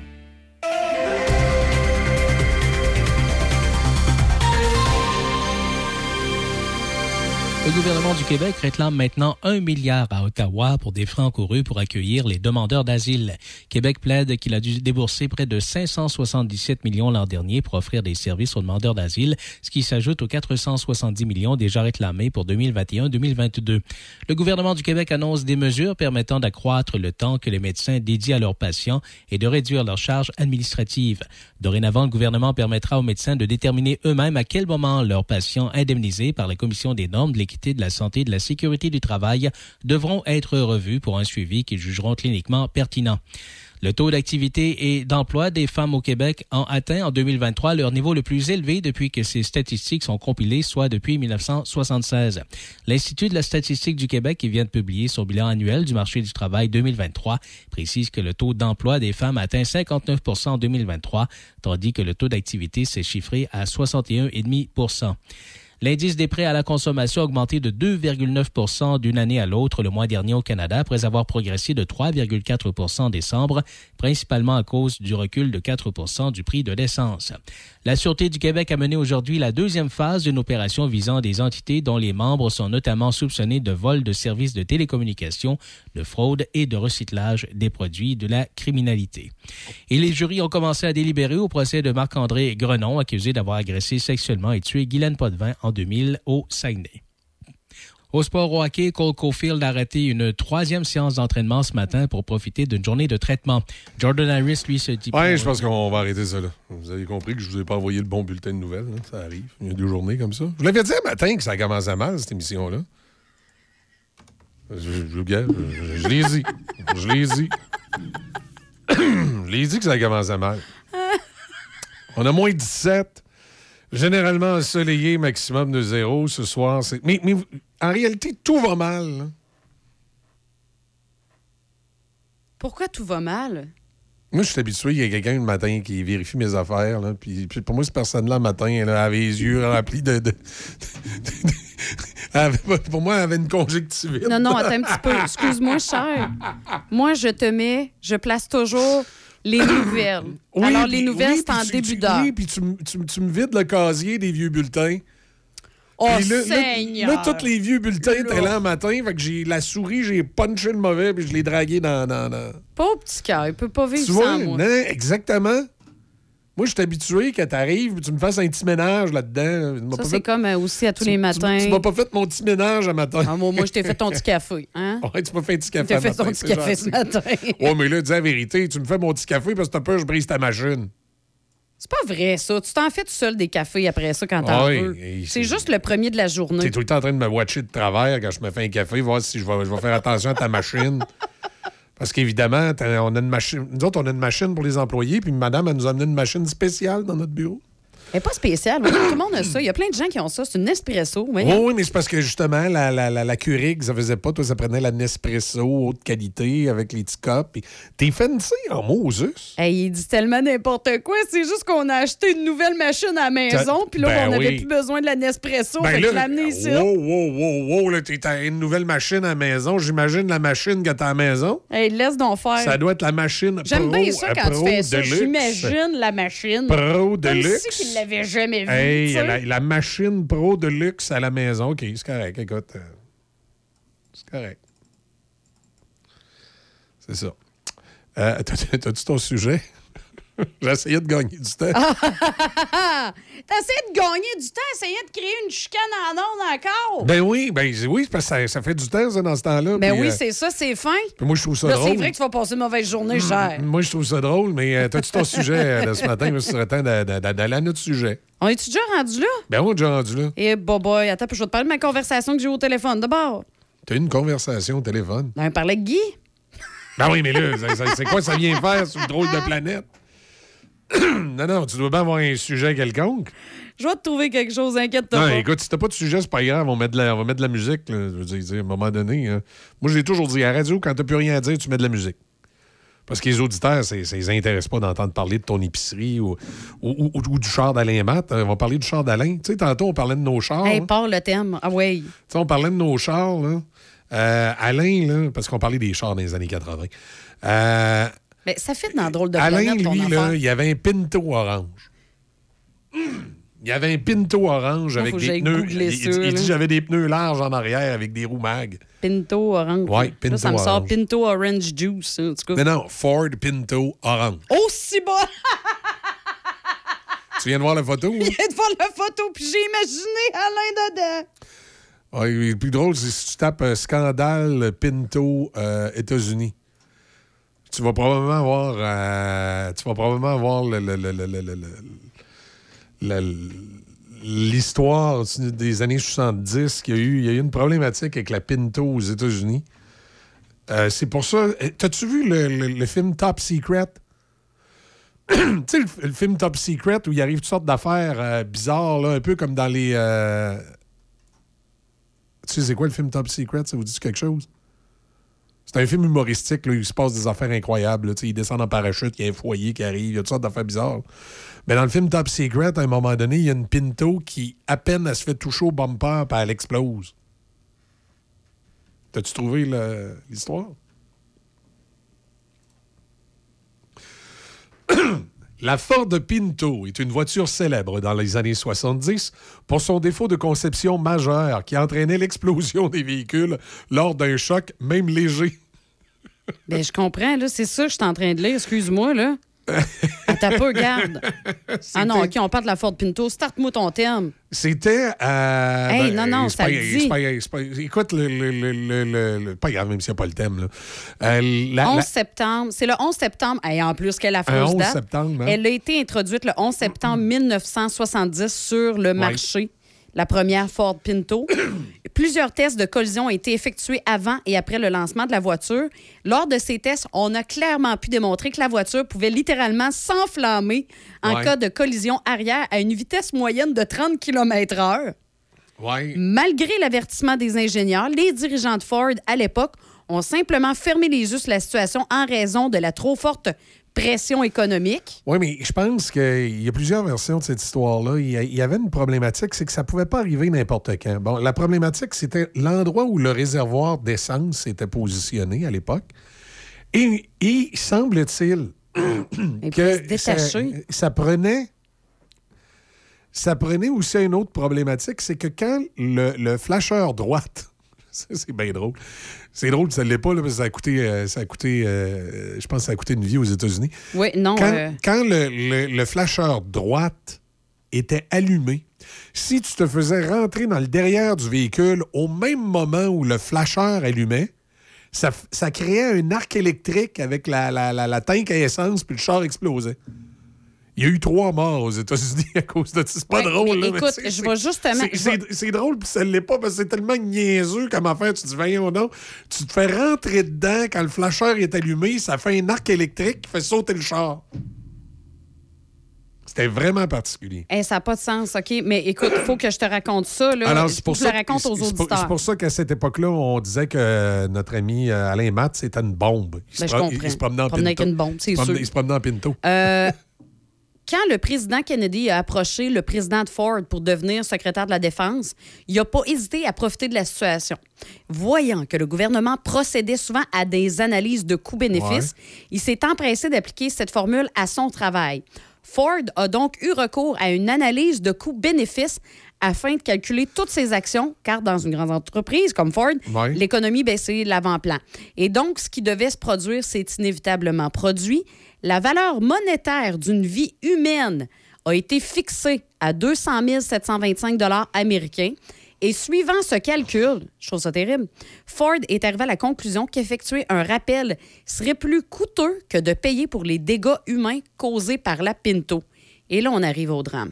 S10: Le gouvernement du Québec réclame maintenant un milliard à Ottawa pour des frais encourus pour accueillir les demandeurs d'asile. Québec plaide qu'il a dû débourser près de 577 millions l'an dernier pour offrir des services aux demandeurs d'asile, ce qui s'ajoute aux 470 millions déjà réclamés pour 2021-2022. Le gouvernement du Québec annonce des mesures permettant d'accroître le temps que les médecins dédient à leurs patients et de réduire leurs charges administratives. Dorénavant, le gouvernement permettra aux médecins de déterminer eux-mêmes à quel moment leurs patients indemnisés par la Commission des normes de de la santé et de la sécurité du travail devront être revus pour un suivi qu'ils jugeront cliniquement pertinent. Le taux d'activité et d'emploi des femmes au Québec a atteint en 2023 leur niveau le plus élevé depuis que ces statistiques sont compilées, soit depuis 1976. L'Institut de la statistique du Québec, qui vient de publier son bilan annuel du marché du travail 2023, précise que le taux d'emploi des femmes atteint 59 en 2023, tandis que le taux d'activité s'est chiffré à 61,5 L'indice des prêts à la consommation a augmenté de 2,9% d'une année à l'autre le mois dernier au Canada après avoir progressé de 3,4 en décembre, principalement à cause du recul de 4 du prix de l'essence. La Sûreté du Québec a mené aujourd'hui la deuxième phase d'une opération visant des entités dont les membres sont notamment soupçonnés de vol de services de télécommunications, de fraude et de recyclage des produits de la criminalité. Et les jurys ont commencé à délibérer au procès de Marc-André Grenon, accusé d'avoir agressé sexuellement et tué Guylaine Potvin en 2000 au Saguenay. Au sport au hockey, Cole Caulfield a arrêté une troisième séance d'entraînement ce matin pour profiter d'une journée de traitement. Jordan Harris, lui, se dit...
S1: Ouais, je pense qu'on va arrêter ça là. Vous avez compris que je vous ai pas envoyé le bon bulletin de nouvelles. là. Ça arrive. Il y a deux journées comme ça. Je vous l'avais dit un matin que ça commençait mal, cette émission-là. Je, je, je, je, je l'ai dit. Je l'ai dit. je l'ai dit que ça commençait mal. On a moins 17. Généralement ensoleillé, maximum de zéro ce soir. c'est- Mais, mais en réalité, tout va mal. là.
S3: Pourquoi tout va mal?
S1: Moi, je suis habitué, il y a quelqu'un le matin qui vérifie mes affaires. Là, puis, puis pour moi, cette personne-là, le matin, elle avait les yeux remplis de. de- Elle avait- pour moi, elle avait une conjonctivite.
S3: Non, non, attends un petit peu. Excuse-moi, cher. Moi, je te mets, je place toujours les nouvelles.
S1: Oui,
S3: Alors, les nouvelles,
S1: oui,
S3: c'est en
S1: tu-
S3: début d'heure.
S1: Oui, puis tu me vides le casier des vieux bulletins.
S3: Oh,
S1: Puis là, là-
S3: Seigneur!
S1: Là, tous les vieux bulletins étaient là le matin. Fait que j'ai la souris, j'ai punché le mauvais, puis je l'ai dragué dans. dans, dans-
S3: Pauvre petit cœur, il peut pas vivre
S1: Tu vois?
S3: moi.
S1: Non, exactement. Moi, je suis habitué que tu arrives, tu me fasses un petit ménage là-dedans. Tu
S3: Ça, c'est
S1: fait-
S3: comme euh, aussi à tous les
S1: tu-
S3: matins.
S1: Tu, m'as pas fait mon petit ménage à matin.
S3: Ah, moi, moi, je t'ai fait ton petit café. Hein?
S1: Ouais, tu m'as fait un petit
S3: Tu
S1: café.
S3: t'as
S1: à
S3: fait
S1: matin,
S3: ton petit café ce matin.
S1: Ouais, mais là, dis la vérité, tu me fais mon petit café parce que t'as peur que je brise ta machine.
S3: C'est pas vrai, ça. Tu t'en fais tout seul des cafés après ça quand t'en
S1: oui,
S3: veux. C'est juste le premier de la journée.
S1: Tu es tout le temps en train de me watcher de travers quand je me fais un café, voir si je vais, je vais faire attention à ta machine. Parce qu'évidemment, on a une machine. Nous autres, on a une machine pour les employés, puis madame, elle nous a amené une machine spéciale dans notre bureau.
S3: Est pas spéciale. oui, tout le monde a ça. Il y a plein de gens qui ont ça. C'est une espresso.
S1: Oui,
S3: voyons.
S1: oui, mais c'est parce que justement, la, la, la, la Keurig, ça faisait pas. Toi, ça prenait la Nespresso haute qualité avec les petits cups. T'es fancy en Moses.
S3: Hey, il dit tellement n'importe quoi. C'est juste qu'on a acheté une nouvelle machine à la maison, puis là,
S1: Ben
S3: on n'avait
S1: oui.
S3: plus besoin de la Nespresso.
S1: Ben
S3: fait
S1: là,
S3: je l'ai amené ici.
S1: wow, wow, wow, wow, là, t'es à une nouvelle machine à la maison. J'imagine la machine que t'as à la maison.
S3: Hey, laisse donc faire.
S1: Ça doit être la machine
S3: J'aime
S1: Pro,
S3: bien ça
S1: euh,
S3: quand tu fais ça. J'imagine la machine.
S1: Pro de
S3: Comme
S1: luxe.
S3: si jamais vue.
S1: Hey, la, la machine pro de luxe à la maison. OK, c'est correct. Écoute, euh, c'est correct. C'est ça. Euh, t'as- T'as-tu ton sujet? J'essayais de gagner du temps.
S3: T'essayais de gagner du temps, essayais de créer une chicane en ondes encore?
S1: Ben oui, ben oui, parce que ça, ça fait du temps, ça, dans ce temps-là.
S3: Ben
S1: puis,
S3: oui,
S1: euh,
S3: c'est ça, c'est fin.
S1: puis moi, je trouve ça
S3: Là,
S1: drôle.
S3: c'est vrai que tu vas passer une mauvaise journée, cher.
S1: Moi, je trouve ça drôle, mais euh, t'as-tu ton sujet euh, de ce matin? Ce serait temps d'a- d'a- d'aller à notre sujet.
S3: On est-tu déjà rendu là?
S1: Ben, on est déjà rendu là.
S3: Eh, boy, attends, puis je vais te parler de ma conversation que j'ai eu au téléphone. D'abord,
S1: T'as eu une conversation au téléphone?
S3: on parlait avec Guy.
S1: Ben oui, mais là, c'est quoi ça vient faire sur une drôle de planète? non, non, tu dois bien avoir un sujet quelconque.
S3: Je vais te trouver quelque chose, inquiète-toi
S1: Non,
S3: pas.
S1: écoute, si t'as pas de sujet, c'est pas grave, on, met de la, on va mettre de la musique. là. je veux dire, à un moment donné. hein. Moi, j'ai toujours dit, à la radio, quand t'as plus rien à dire, tu mets de la musique. Parce que les auditeurs, ça les intéresse pas d'entendre parler de ton épicerie ou, ou- ou- ou du char d'Alain Matt. On va parler du char d'Alain. Tu sais, tantôt, on parlait de nos chars.
S3: Hey,
S1: hein.
S3: part le thème. Ah oui.
S1: Tu sais, on parlait de nos chars, là. Euh, Alain, là, parce qu'on parlait des chars dans les années 80. Euh,
S3: Mais ça fait dans le drôle de
S1: Alain,
S3: planète,
S1: lui, là, il y avait un Pinto orange. Il y avait un Pinto orange avec des pneus. Il, il
S3: ça,
S1: dit
S3: là.
S1: j'avais des pneus larges en arrière avec des roues mag.
S3: Pinto orange. Là,
S1: Pinto
S3: ça me sort. Pinto orange juice, hein, en tout cas.
S1: Non, non, Ford Pinto orange.
S3: Aussi bas!
S1: Tu viens de voir la photo?
S3: Il
S1: hein?
S3: vient de voir la photo, puis j'ai imaginé Alain dedans.
S1: Le plus drôle, c'est si tu tapes euh, scandale Pinto euh, États-Unis tu vas probablement avoir, euh, tu vas probablement avoir l'histoire des années 70 qu'il y a eu. Il y a eu une problématique avec la Pinto aux États-Unis. Euh, c'est pour ça. Euh, t'as-tu vu le, film Top Secret? tu sais, le, film Top Secret où il arrive toutes sortes d'affaires bizarres, là, un peu comme dans les. Tu sais, c'est quoi le film Top Secret? Ça vous dit quelque chose? C'est un film humoristique, là, où il se passe des affaires incroyables. là. Tu sais, il descend en parachute, il y a un foyer qui arrive, il y a toutes sortes d'affaires bizarres. Mais dans le film Top Secret, à un moment donné, il y a une Pinto qui, à peine, elle se fait toucher au bumper, puis elle explose. T'as-tu trouvé l'histoire? La Ford Pinto est une voiture célèbre dans les années 70 pour son défaut de conception majeur qui entraînait l'explosion des véhicules lors d'un choc, même léger.
S3: Ben, je comprends, là. C'est ça que je suis en train de lire. Excuse-moi, là. Attends pas, garde. Ah non, OK, on parle de la Ford Pinto. Start-moi ton terme.
S1: C'était. euh,
S3: Hey, non, non,
S1: c'est
S3: ça
S1: pas-
S3: dit.
S1: pas- écoute, le, le- le- le- le- le- pas grave, même s'il n'y a pas le thème. Là. Euh, la-
S3: 11
S1: la-
S3: septembre. C'est le 11 septembre. Et en plus qu'elle a fausse
S1: 11
S3: date.
S1: septembre, hein?
S3: Elle a été introduite le 11 septembre 1970 sur le marché. La première Ford Pinto. Plusieurs tests de collision ont été effectués avant et après le lancement de la voiture. Lors de ces tests, on a clairement pu démontrer que la voiture pouvait littéralement s'enflammer en
S1: Ouais.
S3: cas de collision arrière à une vitesse moyenne de 30 km/h.
S1: Ouais.
S3: Malgré l'avertissement des ingénieurs, les dirigeants de Ford à l'époque ont simplement fermé les yeux sur la situation en raison de la trop forte pression économique.
S1: Oui, mais je pense qu'il y a plusieurs versions de cette histoire-là. Il y il avait une problématique, c'est que ça pouvait pas arriver n'importe quand. Bon, la problématique, c'était l'endroit où le réservoir d'essence était positionné à l'époque. Et, et semble-t-il que ça, prenait... Ça prenait aussi une autre problématique, c'est que quand le, le flasheur droite, c'est bien drôle. C'est drôle, ça ne l'est pas, là, parce que ça a coûté, euh, ça a coûté euh, je pense que ça a coûté une vie aux États-Unis.
S3: Oui, non.
S1: Quand,
S3: euh,
S1: quand le, le- le flasheur droite était allumé, si tu te faisais rentrer dans le derrière du véhicule au même moment où le flasheur allumait, ça créait un arc électrique avec la, la, la, la tank à essence, puis le char explosait. Il y a eu trois morts aux États-Unis à cause de ça. C'est pas
S3: Ouais,
S1: drôle,
S3: mais
S1: là.
S3: écoute, je vais justement-
S1: c'est- drôle, puis ça l'est pas, parce que c'est tellement niaiseux comme affaire. Tu te dis, voyons donc, tu te fais rentrer dedans quand le flasheur est allumé, ça fait un arc électrique qui fait sauter le char. C'était vraiment particulier.
S3: hey, ça n'a pas de sens, OK? Mais écoute, il faut que je te raconte ça. Là.
S1: Alors, c'est pour ça
S3: raconte aux
S1: pour-
S3: auditeurs.
S1: C'est pour ça qu'à cette époque-là, on disait que notre ami euh, Alain Matt, c'était une bombe. Il
S3: Ben,
S1: se
S3: je comprends.
S1: Il se promenait en pinto.
S3: avec une bombe, c'est
S1: Il se promenait-
S3: sûr.
S1: Il se promenait en pinto.
S3: Euh, quand le président Kennedy a approché le président de Ford pour devenir secrétaire de la Défense, il n'a pas hésité à profiter de la situation. Voyant que le gouvernement procédait souvent à des analyses de coûts-bénéfices, il s'est empressé d'appliquer cette formule à son travail. Ford a donc eu recours à une analyse de coûts-bénéfices afin de calculer toutes ses actions, car dans une grande entreprise comme Ford,
S1: Ouais.
S3: l'économie, ben, c'est l'avant-plan. Et donc, ce qui devait se produire, c'est inévitablement produit. La valeur monétaire d'une vie humaine a été fixée à 200 725 américains. Et suivant ce calcul, ça terrible, Ford est arrivé à la conclusion qu'effectuer un rappel serait plus coûteux que de payer pour les dégâts humains causés par la Pinto. Et là, on arrive au drame.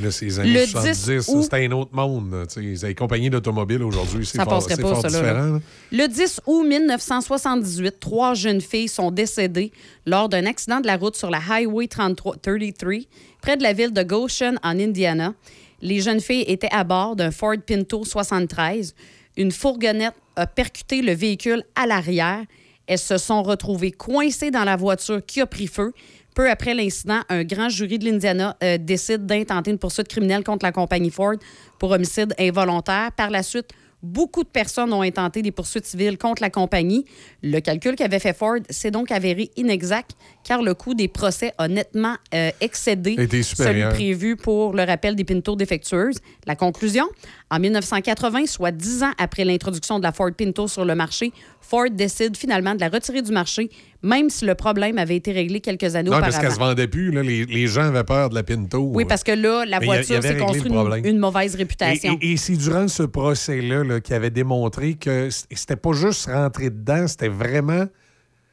S1: Là, c'est les années
S3: Le
S1: 70,
S3: 10
S1: ça,
S3: août-
S1: c'était un autre monde. Les compagnies d'automobiles aujourd'hui, c'est fort,
S3: pas, ça,
S1: différent.
S3: là. Le 10 août 1978, trois jeunes filles sont décédées lors d'un accident de la route sur la Highway 33, 33 près de la ville de Goshen, en Indiana. Les jeunes filles étaient à bord d'un Ford Pinto 73. Une fourgonnette a percuté le véhicule à l'arrière. Elles se sont retrouvées coincées dans la voiture qui a pris feu. Peu après l'incident, un grand jury de l'Indiana euh, décide d'intenter une poursuite criminelle contre la compagnie Ford pour homicide involontaire. Par la suite, beaucoup de personnes ont intenté des poursuites civiles contre la compagnie. Le calcul qu'avait fait Ford s'est donc avéré inexact car le coût des procès a nettement euh, excédé celui prévu pour le rappel des Pinto défectueuses. La conclusion, en 1980, soit dix ans après l'introduction de la Ford Pinto sur le marché, Ford décide finalement de la retirer du marché, même si le problème avait été réglé quelques années
S1: Non,
S3: auparavant.
S1: parce qu'elle se vendait plus. là. Les, les gens avaient peur de la Pinto.
S3: Oui, parce que là, la
S1: Mais
S3: voiture s'est construite une, mauvaise réputation.
S1: et- et c'est durant ce procès-là là, qui avait démontré que c'était pas juste rentrer dedans, c'était vraiment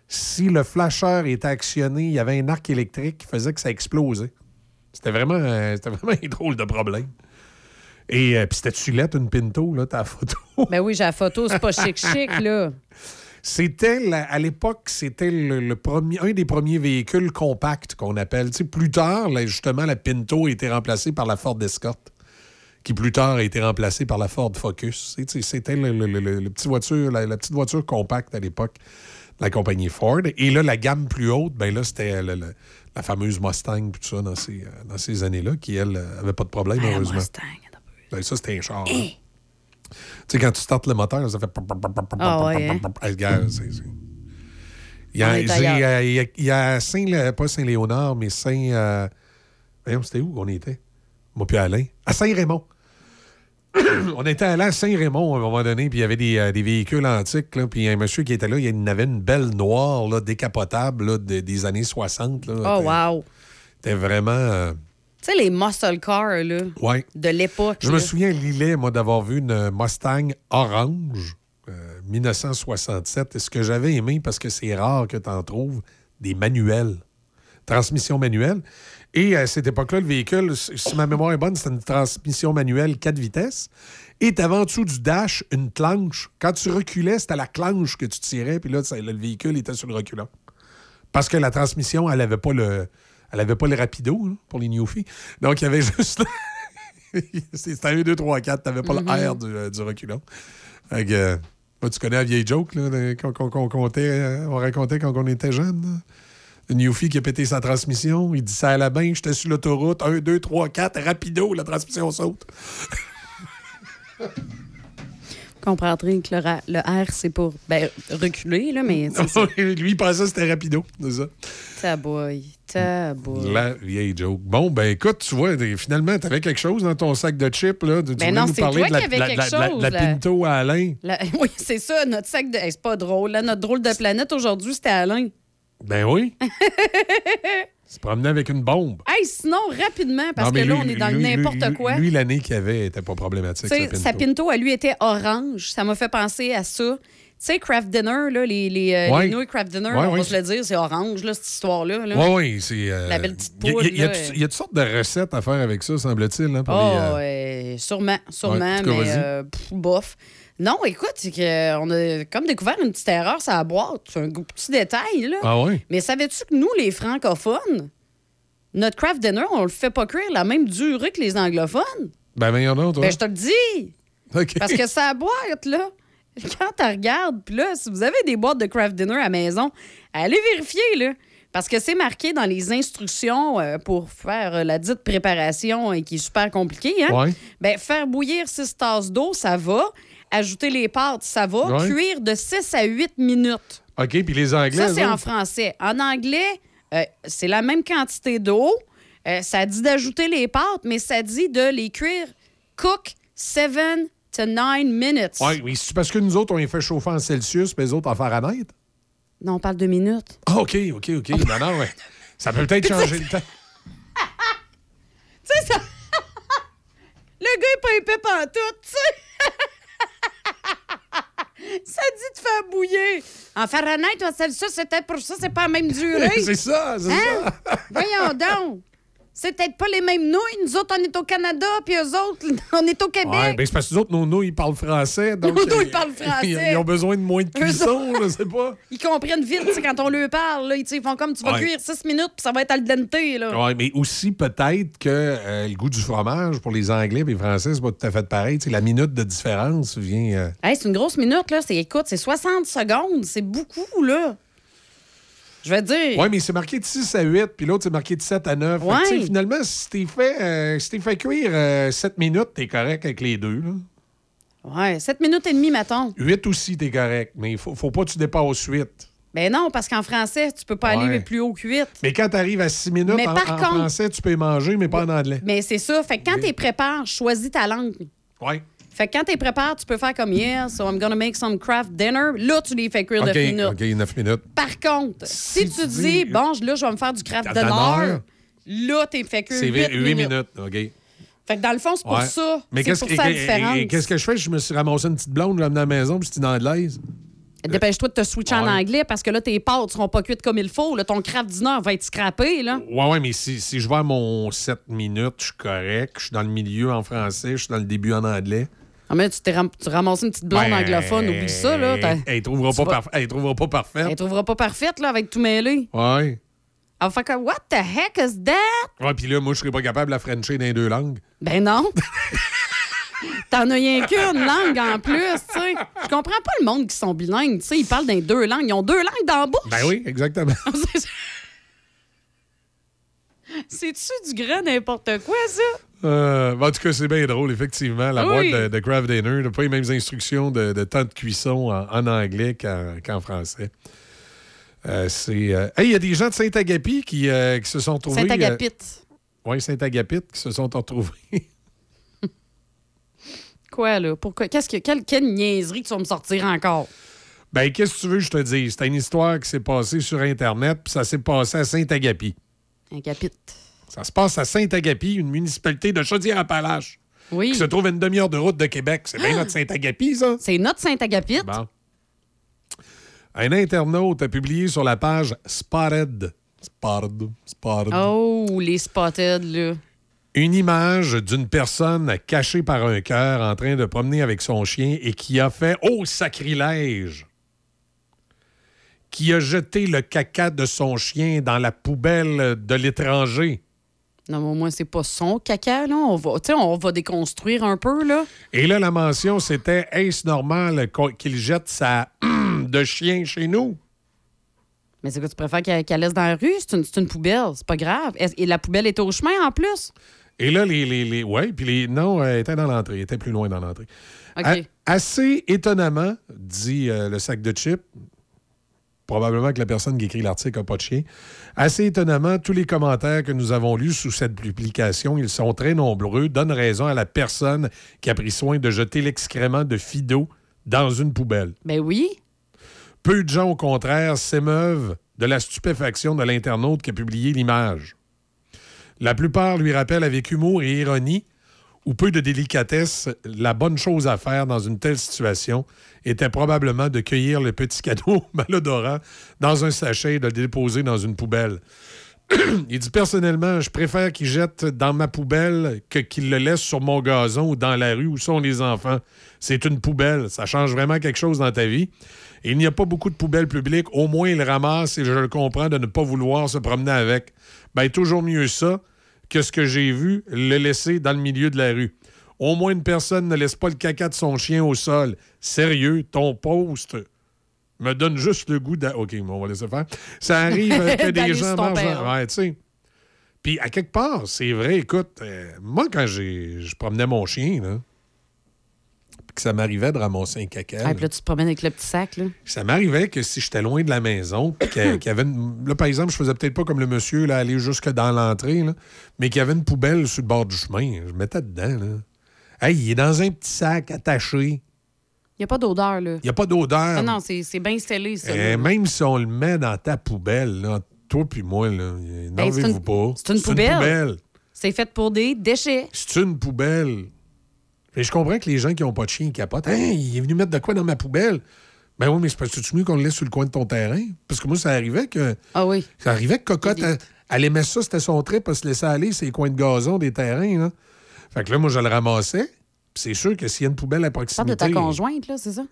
S1: si le flasheur était actionné, il y avait un arc électrique qui faisait que ça explosait. C'était vraiment, euh, c'était vraiment un drôle de problème. Et euh, puis c'était Tulette, une Pinto, là, ta photo?
S3: Ben oui, j'ai la photo, c'est pas chic-chic, là.
S1: C'était, la- à l'époque, c'était le, le premier, un des premiers véhicules compacts qu'on appelle. Tu sais, plus tard, là, justement, la Pinto a été remplacée par la Ford Escort, qui plus tard a été remplacée par la Ford Focus. Tu sais, C'était le, le- le- petit voiture, la, la petite voiture compacte à l'époque la compagnie Ford. Et là, la gamme plus haute, ben là, c'était le- la fameuse Mustang, tout ça, dans ces, euh, dans ces années-là, qui, elle, euh, avait pas de problème,
S3: Ah,
S1: heureusement. Ben, ça, c'était un char. hein. Tu sais, quand tu startes le moteur, ça fait...
S3: Ah ouais, hein?
S1: Il y a, il y a- il y a Saint, pas Saint-Léonard, mais Saint. euh, c'était où qu'on était? Moi, puis Alain. À Saint-Raymond. On était allé à Saint-Raymond à un moment donné, puis il y avait des, euh, des véhicules antiques, là, puis un monsieur qui était là, il en avait une belle noire, là, décapotable, là, de- des années 60. Là,
S3: Oh, wow.
S1: C'était vraiment. euh,
S3: Tu sais, les muscle cars, là,
S1: ouais.
S3: de l'époque.
S1: Je me souviens, Lillet, moi, d'avoir vu une Mustang orange, euh, 1967. Et ce que j'avais aimé, parce que c'est rare que tu en trouves, des manuels, transmission manuelle. Et à cette époque-là, le véhicule, si ma mémoire est bonne, c'était une transmission manuelle 4 vitesses. Et tu en dessous du dash une clanche. Quand tu reculais, c'était la clanche que tu tirais, puis là, le véhicule était sur le reculant. Parce que la transmission, elle n'avait pas le. Elle avait pas le rapido hein, pour les newfies. Donc, il y avait juste. C'était un 2, 3, 4. T'avais pas
S3: Mhm.
S1: le R du, euh, du reculant. Euh, tu connais la vieille joke qu'on euh, on racontait quand on était jeune. là? Une newfie qui a pété sa transmission. Il dit ça à la bain, j'étais sur l'autoroute. 1, 2, 3, 4, rapido, la transmission saute.
S3: Comprendrez que le, R, c'est pour ben, reculer, là, mais.
S1: Lui, il pensait que c'était rapido. C'est ça.
S3: Taboy, taboy.
S1: La vieille joke. Bon, ben écoute, tu vois, finalement, t'avais quelque chose dans ton sac de chips. Là. Tu voulais
S3: non,
S1: nous
S3: c'est
S1: parler
S3: toi
S1: de la,
S3: qui avais
S1: de la- la-
S3: chose,
S1: la. Pinto à Alain.
S3: La- Oui, c'est ça, notre sac de. Hey, c'est pas drôle, là. Notre drôle de planète aujourd'hui, c'était Alain.
S1: Ben oui. Se promenait avec une bombe.
S3: Hey, sinon, rapidement, parce
S1: Non,
S3: que là,
S1: lui-
S3: on est dans
S1: lui-
S3: le n'importe quoi.
S1: Lui, l'année qu'il avait était pas problématique.
S3: Tu sais,
S1: sa
S3: sa
S1: Pinto.
S3: Pinto, à lui, était orange. Ça m'a fait penser à ça. Tu sais, Craft Dinner, là, les, les, euh,
S1: Ouais.
S3: les nouilles Craft Dinner,
S1: Ouais,
S3: on
S1: ouais,
S3: va se le dire, c'est orange, là, cette histoire-là. là.
S1: Oui, oui, c'est. euh,
S3: La belle petite
S1: il y a-
S3: poule,
S1: Il y, a- y y toutes sortes de recettes à faire avec ça, semble-t-il. hein,
S3: Oh,
S1: les, euh,
S3: sûrement, sûrement, mais euh, pff, bof. Non, écoute, c'est qu'on a comme découvert une petite erreur sur la boîte. C'est un petit détail, là.
S1: Ah oui?
S3: Mais savais-tu que nous, les francophones, notre craft dinner, on le fait pas cuire la même durée que les anglophones?
S1: Ben, voyons donc, toi.
S3: Ben, je te le dis!
S1: OK.
S3: Parce que sa boîte, là, quand tu regardes, puis là, si vous avez des boîtes de craft dinner à la maison, allez vérifier, là. Parce que c'est marqué dans les instructions euh, pour faire euh, la dite préparation et qui est super compliquée. Hein?
S1: Ouais.
S3: Ben, faire bouillir 6 tasses d'eau, ça va. Ajouter les pâtes, ça va.
S1: Ouais.
S3: Cuire de 6 à 8 minutes.
S1: OK, puis les Anglais.
S3: Ça, c'est en français. En anglais, euh, c'est la même quantité d'eau. Euh, ça dit d'ajouter les pâtes, mais ça dit de les cuire cook 7 to 9 minutes.
S1: Oui, c'est parce que nous autres, on les fait chauffer en Celsius, puis les autres en Fahrenheit.
S3: Non, on parle de minutes.
S1: Ah, OK, OK, OK. non, non, ouais. Ça peut peut-être changer le temps.
S3: Tu sais, ça. Le gars est pas épais pantoute, tu sais. Ça dit de faire bouillir. En Fahrenheit, on sait ça, c'était pour ça, c'est pas la même durée.
S1: c'est ça, c'est
S3: Hein? Voyons donc. C'est peut-être pas les mêmes nouilles. Nous autres, on est au Canada, puis eux autres, on est au Québec.
S1: Ouais, ben c'est parce que nous autres, nos nous, ils parlent français. Donc,
S3: Nos nous,
S1: euh,
S3: ils parlent français.
S1: Ils, ils ont besoin de moins de cuisson, je sais pas?
S3: Ils comprennent vite, quand on leur parle. Là, ils ils font comme tu vas
S1: Ouais.
S3: cuire 6 minutes, puis ça va être al dente.
S1: Ouais, mais aussi peut-être que euh, le goût du fromage pour les Anglais et les Français, c'est pas tout à fait pareil. Tu sais, la minute de différence vient. euh,
S3: Hey, c'est une grosse minute, là. Écoute, c'est 60 secondes. C'est beaucoup, là. Je vais dire.
S1: Oui, mais c'est marqué de 6 à 8, puis l'autre, c'est marqué de 7 à 9. Fait que,
S3: Ouais.
S1: tu sais, finalement, si t'es fait, euh, si t'es fait cuire 7 minutes, t'es correct avec les deux. Là.
S3: Ouais, 7 minutes et demie, mettons.
S1: 8 aussi, t'es correct. Mais il faut, faut pas que tu dépasses 8.
S3: Ben non, parce qu'en français, tu peux pas
S1: Ouais.
S3: aller plus haut que 8.
S1: Mais quand t'arrives à 6 minutes
S3: Mais
S1: en,
S3: par
S1: en
S3: contre-
S1: français, tu peux y manger, mais pas en anglais.
S3: Mais c'est ça. Fait que quand tu prépares, choisis ta langue.
S1: Oui.
S3: Fait que quand tu prépares, tu peux faire comme hier, so I'm gonna make some craft dinner. Là, tu les fais cuire de minutes.
S1: OK, 9 minutes.
S3: Par contre, si, tu dis, bon, là, je vais me faire du craft
S1: Dinner,
S3: là, t'es fait cuire
S1: C'est
S3: 8
S1: 8
S3: minutes.
S1: minutes. OK.
S3: Fait que dans le fond, c'est pour ça.
S1: Mais qu'est-ce que, qu'est-ce que je fais? Je me suis ramassé une petite blonde, je l'ai amenée à la maison, puis c'était dans de l'aise.
S3: Dépêche-toi de te switcher en anglais parce que là, tes pâtes seront pas cuites comme il faut. Là, ton craft dinner va être scrappé. Là.
S1: Ouais, ouais, mais si, si je vais à mon 7 minutes, je suis correct. Je suis dans le milieu en français, je suis dans le début en anglais.
S3: Ah, mais tu t'es ram- tu ramasses une petite blonde
S1: Ben,
S3: anglophone, oublie ça. Là.
S1: Elle trouvera, pas
S3: vas-
S1: elle trouvera pas parfaite.
S3: Elle trouvera pas parfaite là, avec tout mêlé.
S1: Ouais.
S3: Elle va faire comme, What the heck is that?
S1: Ouais, puis là, moi, je serais pas capable de la frencher dans les deux langues.
S3: Ben non. T'en as rien qu'une langue en plus, tu sais. Je comprends pas le monde qui sont bilingues, tu sais. Ils parlent dans deux langues. Ils ont deux langues dans la bouche.
S1: Ben oui, exactement.
S3: C'est-tu du grand n'importe quoi, ça?
S1: Euh, ben, en tout cas, c'est bien drôle, effectivement. La
S3: Oui.
S1: boîte de, de Craft Dinner n'a pas les mêmes instructions de, de temps de cuisson en, en anglais qu'en français. Euh, c'est. euh, hey, il y a des gens de Saint-Agapi qui, qui se sont trouvés.
S3: Saint-Agapit.
S1: oui, Saint-Agapit qui se sont retrouvés.
S3: Quoi, là? Pourquoi? Qu'est-ce que, quelle, quelle niaiserie que tu vas me sortir encore?
S1: ben, qu'est-ce que tu veux que je te dise? C'est une histoire qui s'est passée sur Internet, puis ça s'est passé à Saint-Agapi.
S3: Agapit.
S1: Ça se passe à Saint-Agapi, une municipalité de Chaudière-Appalaches.
S3: Oui.
S1: Qui se trouve à une demi-heure de route de Québec. C'est bien notre Saint-Agapi, ça?
S3: C'est notre Saint-Agapit.
S1: Bon. Un internaute a publié sur la page Spotted. Spotted. Spotted.
S3: Oh, les spotted, là.
S1: Une image d'une personne cachée par un cœur en train de promener avec son chien et qui a fait au sacrilège. Qui a jeté le caca de son chien dans la poubelle de l'étranger.
S3: Non, mais au moins, c'est pas son caca, là. On va, on va déconstruire un peu, là.
S1: Et là, la mention, c'était Est-ce normal qu'il jette sa de chien chez nous?
S3: Mais c'est quoi, tu préfères qu'elle qu'elle laisse dans la rue? C'est une, une poubelle, c'est pas grave. Et la poubelle est au chemin, en plus?
S1: Et là, les. les, les ouais, puis les. Non, elle était dans l'entrée. Elle était plus loin dans l'entrée. Assez étonnamment, dit euh, le sac de chips, probablement que la personne qui écrit l'article n'a pas de chien. Assez étonnamment, tous les commentaires que nous avons lus sous cette publication, ils sont très nombreux, donnent raison à la personne qui a pris soin de jeter l'excrément de Fido dans une poubelle.
S3: Ben oui.
S1: Peu de gens, au contraire, s'émeuvent de la stupéfaction de l'internaute qui a publié l'image. La plupart lui rappellent avec humour et ironie ou peu de délicatesse, la bonne chose à faire dans une telle situation était probablement de cueillir le petit cadeau malodorant dans un sachet et de le déposer dans une poubelle. Il dit personnellement, je préfère qu'il jette dans ma poubelle que qu'il le laisse sur mon gazon ou dans la rue où sont les enfants. C'est une poubelle. Ça change vraiment quelque chose dans ta vie. Il n'y a pas beaucoup de poubelles publiques. Au moins, il ramasse et je le comprends de ne pas vouloir se promener avec. Ben, toujours mieux ça que ce que j'ai vu le laisser dans le milieu de la rue. Au moins, une personne ne laisse pas le caca de son chien au sol. Sérieux, ton post me donne juste le goût de. OK, on va laisser faire. Ça arrive euh, que des gens mangent. Ouais, tu sais. Puis, à quelque part, c'est vrai, écoute, euh, moi, quand j'ai, je promenais mon chien, là, que ça m'arrivait de ramasser un caca,
S3: Ah, puis là, tu te promènes avec le petit sac, là.
S1: ça m'arrivait que si j'étais loin de la maison, puis qu'il y avait une- Là, par exemple, je faisais peut-être pas comme le monsieur, là, aller jusque dans l'entrée, là, mais qu'il y avait une poubelle sur le bord du chemin. Je mettais dedans, là. Hey, il est dans un petit sac attaché.
S3: Il n'y a pas d'odeur, là.
S1: Il n'y a pas d'odeur.
S3: Ah non, c'est c'est bien scellé, ça.
S1: Eh, même si on le met dans ta poubelle, là, toi puis moi, là,
S3: Ben, c'est
S1: n'enlevez-vous
S3: une-
S1: pas?
S3: c'est une poubelle.
S1: poubelle.
S3: C'est fait pour des déchets.
S1: C'est une poubelle. Et je comprends que les gens qui n'ont pas de chien ils capotent. Hein, il est venu mettre de quoi dans ma poubelle? Ben oui, mais c'est parce que tu mieux qu'on le laisse sur le coin de ton terrain? Parce que moi, ça arrivait que.
S3: Ah oui.
S1: Ça arrivait que Cocotte, elle, elle aimait ça, c'était son trip, elle se laissait aller ces coins de gazon des terrains. Là. Fait que là, moi, je le ramassais. C'est sûr que s'il y a une poubelle à
S3: Tu parles
S1: proximité.
S3: de ta conjointe, là, c'est ça?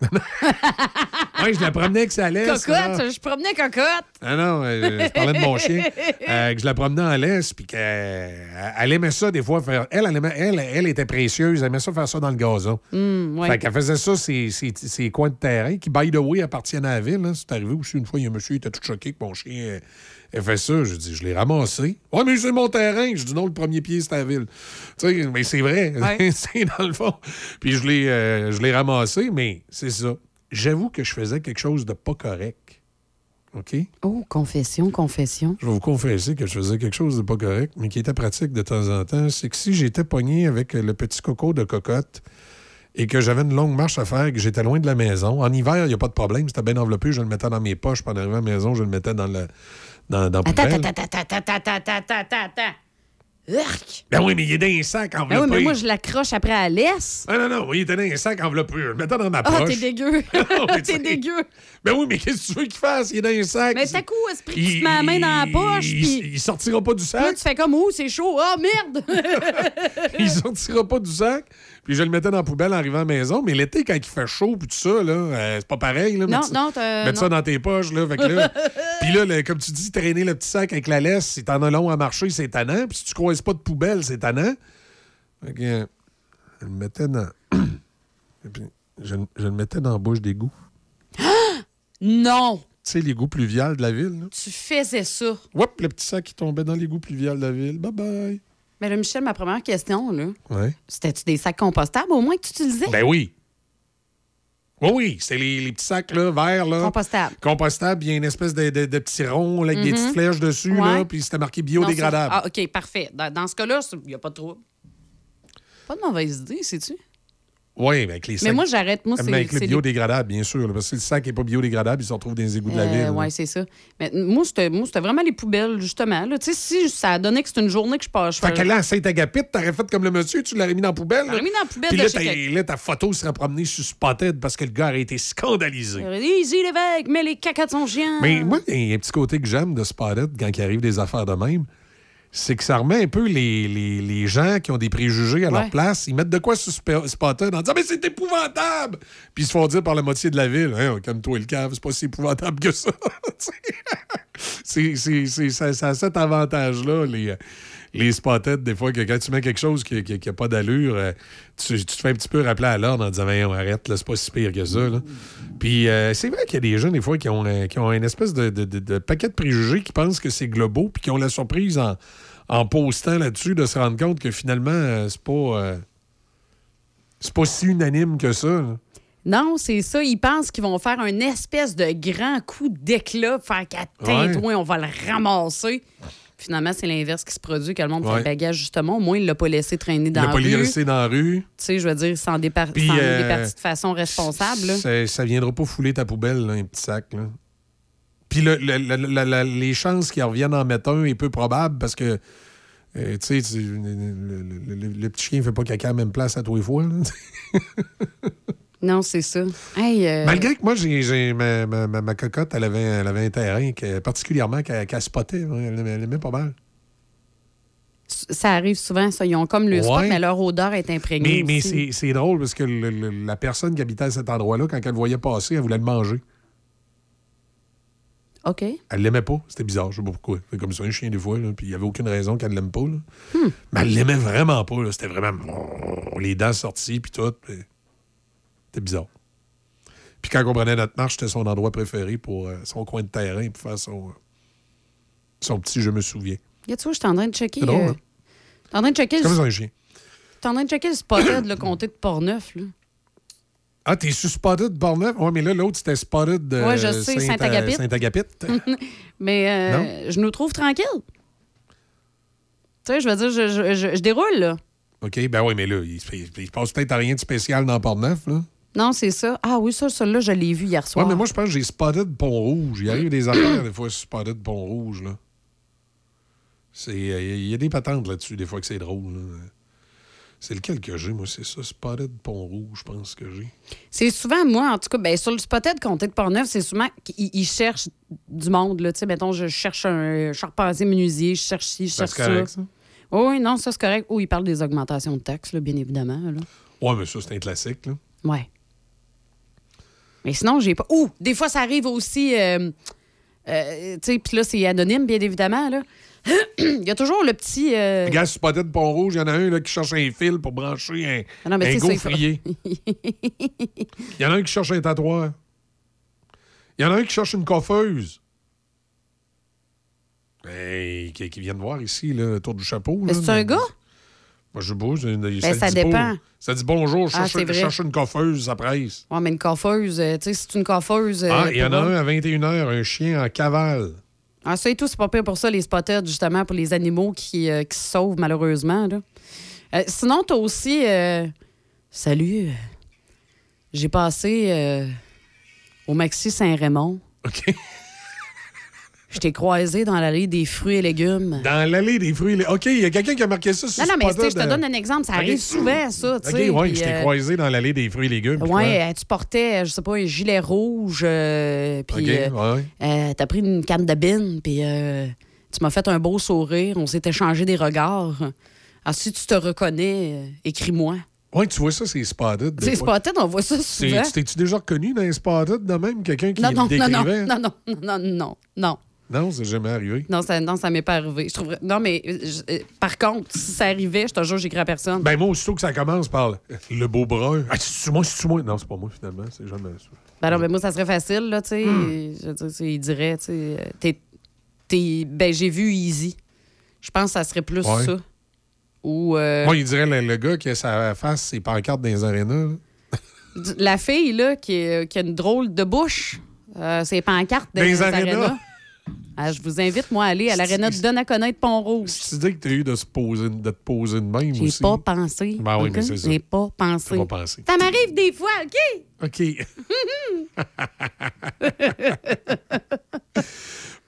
S1: Ouais, je la promenais avec sa laisse. là.
S3: cocotte! Je promenais cocotte!
S1: Ah non, euh, je parlais de mon chien. euh, que je la promenais en laisse, puis qu'elle elle aimait ça des fois faire. Elle, elle, aimait- elle, elle était précieuse, elle aimait ça faire ça dans le gazon.
S3: Ouais.
S1: Fait qu'elle faisait ça, ces, ces- ces coins de terrain, qui, by the way, appartiennent à la ville. hein. C'est arrivé aussi une fois, il y a un monsieur, il était tout choqué que mon chien ait fait ça. Je dis, je l'ai ramassé. Ouais, mais c'est mon terrain. Je dis, non, le premier pied, c'est la ville. Tu sais, mais c'est vrai.
S3: Ouais.
S1: c'est dans le fond. Puis je l'ai euh, je l'ai ramassé, mais c'est ça. J'avoue que je faisais quelque chose de pas correct. OK?
S3: Oh, confession, confession.
S1: Je vais vous confesser que je faisais quelque chose de pas correct, mais qui était pratique de temps en temps. C'est que si j'étais pogné avec le petit coco de cocotte et que j'avais une longue marche à faire et que j'étais loin de la maison, en hiver, il n'y a pas de problème. C'était bien enveloppé. Je le mettais dans mes poches. En arrivant à la maison, je le mettais dans le dans,
S3: Attends, attends, attends, attends, attends, attends, attends. Urk!
S1: Ben oui, mais il est dans un sac
S3: Ben
S1: enveloppé.
S3: oui, mais moi, je l'accroche après à laisse.
S1: Ah non, non, il était dans un sac enveloppé. Je mettais dans ma
S3: Ah,
S1: poche.
S3: t'es dégueu.
S1: mais tu
S3: t'es dégueu.
S1: Ben oui, mais qu'est-ce que tu veux qu'il fasse? Il est dans un sac.
S3: Mais t'as coup, esprit, tu
S1: Il-
S3: te mets la main dans la poche,
S1: il,
S3: puis
S1: il sortira pas du
S3: là,
S1: sac?
S3: tu fais comme, oh, c'est chaud. Ah, merde!
S1: il sortira pas du sac? Puis je le mettais dans la poubelle en arrivant à la maison. Mais l'été, quand il fait chaud puis tout ça, là, euh, c'est pas pareil. Là,
S3: Non,
S1: mettre ça-
S3: non,
S1: Mettre ça
S3: non.
S1: dans tes poches. Là, fait que là, puis là, le- comme tu dis, traîner le petit sac avec la laisse, si t'en as long à marcher, c'est tannant. Puis si tu croises pas de poubelle, c'est tannant. Fait que, euh, je le mettais dans... Et puis, je, je le mettais dans la bouche d'égout.
S3: non!
S1: Tu sais, l'égout pluvial de la ville. Là?
S3: Tu faisais ça.
S1: Hop, le petit sac qui tombait dans l'égout pluvial de la ville. Bye-bye.
S3: Mais là, Michel, ma première question, là,
S1: Ouais.
S3: c'était-tu des sacs compostables au moins que tu utilisais?
S1: Ben oui. Oui, oui, c'est les, les petits sacs là, verts. Là,
S3: Compostable.
S1: Compostables. Il y a une espèce de, de, de petits ronds là, avec des
S3: Mhm.
S1: petites flèches dessus,
S3: Ouais.
S1: là, puis c'était marqué biodégradable.
S3: Ah, OK, parfait. Dans, dans ce cas-là, il n'y a pas de trouble. Pas de mauvaise idée, sais-tu?
S1: Oui, avec les sacs.
S3: Mais moi, j'arrête. Moi, c'est
S1: Mais avec
S3: les-
S1: biodégradable, bien sûr. là, parce que le sac n'est pas biodégradable, il se retrouve dans les égouts de la
S3: Euh,
S1: ville.
S3: ouais, c'est ça. Mais moi, c'était moi, c'était vraiment les poubelles, justement. là. Tu sais, si ça a donné que c'est une journée que je passe.
S1: Fait que là, à Saint-Agapit, t'aurais fait comme le monsieur, tu l'aurais mis dans la poubelle.
S3: J'aurais mis dans la poubelle
S1: Puis
S3: de
S1: là,
S3: quelqu'un.
S1: là, ta photo serait promenée sur Spotted parce que le gars aurait été scandalisé.
S3: Easy, l'évêque, mais les cacas de son chien.
S1: Mais moi, il y a un petit côté que j'aime de Spotted quand il arrive des affaires de même. C'est que ça remet un peu les, les- les gens qui ont des préjugés à leur place. Ils mettent de quoi sur Sp- Spotted en disant Mais c'est épouvantable Puis ils se font dire par la moitié de la ville hein, Calme-toi le cave, c'est pas si épouvantable que ça. c'est, c'est- c'est- ça, ça a cet avantage-là, les, les Spotted, des fois, que quand tu mets quelque chose qui n'a pas d'allure, euh, tu, tu te fais un petit peu rappeler à l'ordre en disant Voyons, arrête, là, c'est pas si pire que ça. là. Puis euh, c'est vrai qu'il y a des gens, des fois, qui ont, euh, qui ont une espèce de, de- de- de paquet de préjugés qui pensent que c'est globaux, puis qui ont la surprise en, en postant là-dessus de se rendre compte que finalement, euh, c'est pas. euh, c'est pas si unanime que ça. là.
S3: Non, c'est ça. Ils pensent qu'ils vont faire un espèce de grand coup d'éclat, faire
S1: Ouais.
S3: toi, on va le ramasser. Finalement, c'est l'inverse qui se produit, que le monde fait
S1: Ouais.
S3: le bagage, justement. Au moins, il l'a pas laissé traîner
S1: Il
S3: dans
S1: n'a
S3: la
S1: pas
S3: rue.
S1: laissé dans la rue.
S3: Tu sais, je veux dire, sans, dépar-
S1: Puis,
S3: sans
S1: euh,
S3: départir de façon responsable.
S1: Ça, ça viendra pas fouler ta poubelle, là, un petit sac. là. Puis le- le- le- la- la- les chances qu'ils reviennent en mettre un est peu probable parce que, euh, tu sais, tu- le, le- le- le petit chien fait pas caca à la même place à tous les fois. là.
S3: Non, c'est ça. Hey, euh,
S1: Malgré que moi, j'ai, ma, ma- ma- ma cocotte, elle avait, elle avait un terrain que, particulièrement qu'elle, qu'elle spottait. hein. Elle, elle aimait pas mal.
S3: ça arrive souvent, ça. Ils ont comme le spot,
S1: Ouais.
S3: mais leur odeur est imprégnée.
S1: Mais, c'est, drôle parce que le- la personne qui habitait à cet endroit-là, quand elle le voyait passer, elle voulait le manger.
S3: OK.
S1: Elle l'aimait pas. C'était bizarre, je sais pas pourquoi. C'est comme ça, un chien des fois, là, puis il y avait aucune raison qu'elle l'aime pas. là.
S3: Hmm.
S1: Mais elle l'aimait vraiment pas. là. C'était vraiment les dents sorties, puis tout. puis C'était bizarre. Puis quand on prenait notre marche, c'était son endroit préféré pour euh, son coin de terrain pour faire son, euh, son petit je me souviens.
S3: Regarde, tu vois, je suis en train de checker.
S1: C'est drôle,
S3: euh,
S1: hein?
S3: en train de checker
S1: C'est
S3: le-
S1: comme ça, un chien.
S3: je suis en train de checker le spotted, le comté de Portneuf. Là.
S1: Ah, t'es sur Spotted de Portneuf? Oui, mais là, l'autre, c'était Spotted de
S3: Ouais, je sais,
S1: Saint-
S3: Saint-Agapit. Mais euh, je nous trouve tranquille. Tu sais, je veux dire, je, je- je- je déroule, là.
S1: OK, ben oui, mais là, il se, il se passe peut-être rien de spécial dans Portneuf, là.
S3: Non, c'est ça. Ah oui, ça, celui-là, je l'ai vu hier
S1: Ouais,
S3: soir.
S1: mais moi, je pense que j'ai Spotted Pont-Rouge. Il arrive des affaires, des fois, sur Spotted Pont-Rouge, là. C'est... euh, Il y a des patentes là-dessus, des fois, que c'est drôle, là. C'est lequel que j'ai, moi? C'est ça, Spotted Pont-Rouge, je pense que j'ai.
S3: C'est souvent, moi, en tout cas, ben, sur le spotted comté de Portneuf, c'est souvent qu'ils ils cherchent du monde. Là. Tu sais, mettons, je cherche un charpentier menuisier, je cherche ci, je cherche ça.
S1: correct, ça?
S3: Oui, oui, non, ça, c'est correct. Oh, ils parlent des augmentations de taxes, là, bien évidemment. Là.
S1: Ouais, mais ça, c'est un classique, là.
S3: Ouais. Mais sinon, j'ai pas. Ouh, des fois, ça arrive aussi. euh, euh, tu sais, puis là, c'est anonyme, bien évidemment. Là. Il y a toujours le petit. euh,
S1: Regarde, Spotted Pont-Rouge, il y en a un là, qui cherche un fil pour brancher un,
S3: Ah non, mais
S1: un
S3: ça,
S1: gaufrier. Il y en a un qui cherche un tatoueur. Il y en a un qui cherche une coiffeuse. Hey, qui, qui vient de voir ici, là, autour du chapeau.
S3: C'est un gars?
S1: Moi, je une-
S3: Ben, ça
S1: pas-
S3: dépend.
S1: ça dit bonjour, je
S3: Ah,
S1: cherche, une coiffeuse, ça presse.
S3: Ouais, mais une coiffeuse, euh, tu sais, c'est une coiffeuse. euh,
S1: ah, il y en a un à 21h, un chien en cavale.
S3: Ah, ça et tout, c'est pas pire pour ça, les spotted, justement, pour les animaux qui, euh, qui se sauvent, malheureusement. Là. Euh, sinon, t'as aussi. euh, Salut. euh, J'ai passé au Maxi Saint-Raymond.
S1: OK.
S3: Je t'ai croisé dans l'allée des fruits et légumes.
S1: Dans l'allée des fruits. les- OK, il y a quelqu'un qui a marqué ça sur
S3: Non, non, mais je te donne un exemple. Ça arrive souvent, ça.
S1: OK,
S3: puis,
S1: je t'ai
S3: euh,
S1: croisé dans l'allée des fruits et légumes. puis
S3: Ouais, euh, tu portais, je sais pas, un gilet rouge, euh, puis
S1: OK,
S3: euh,
S1: ouais.
S3: euh, t'as pris une canne de bine, puis tu m'as fait un beau sourire, on s'est échangé des regards. Ah, si tu te reconnais, écris-moi.
S1: Ouais, tu vois ça, c'est Spotted.
S3: C'est spotted, on voit ça souvent.
S1: tu T'es-tu déjà reconnu dans Spotted de même? Quelqu'un qui
S3: Non, non,
S1: le
S3: non, non,
S1: décrivait?
S3: non, non, non, non, non.
S1: Non, c'est jamais arrivé.
S3: Non, ça, non, ça m'est pas arrivé. Je trouverais... Non, mais euh, je- euh, par contre, si ça arrivait, je te jure, j'écris à personne.
S1: Ben moi, aussitôt que ça commence par le, beau brun. Ah, c'est moi, c'est moi? Non, c'est pas moi, finalement. C'est jamais ça.
S3: Ben non, mais moi, ça serait facile, là, tu sais.
S1: Hmm.
S3: Il dirait, tu sais, euh, t'es- t'es- Ben, j'ai vu Easy. Je pense que ça serait plus
S1: Ouais.
S3: ça. Ou. euh,
S1: Moi, il dirait le, le gars qui a sa face, ses pancartes dans les arénas.
S3: La fille, là, qui, est- qui a une drôle de bouche, euh, c'est pancarte
S1: Dans les arénas.
S3: arénas. Ah, je vous invite, moi, à aller à l'aréna de Donnacona de Pont-Rouge.
S1: Tu dis que tu as eu de, se poser, de te poser de même
S3: J'ai
S1: aussi?
S3: pas pensé.
S1: Ben oui, mais c'est ça.
S3: J'ai pas pensé.
S1: T'as pas pensé.
S3: Ça m'arrive des fois, OK?
S1: OK.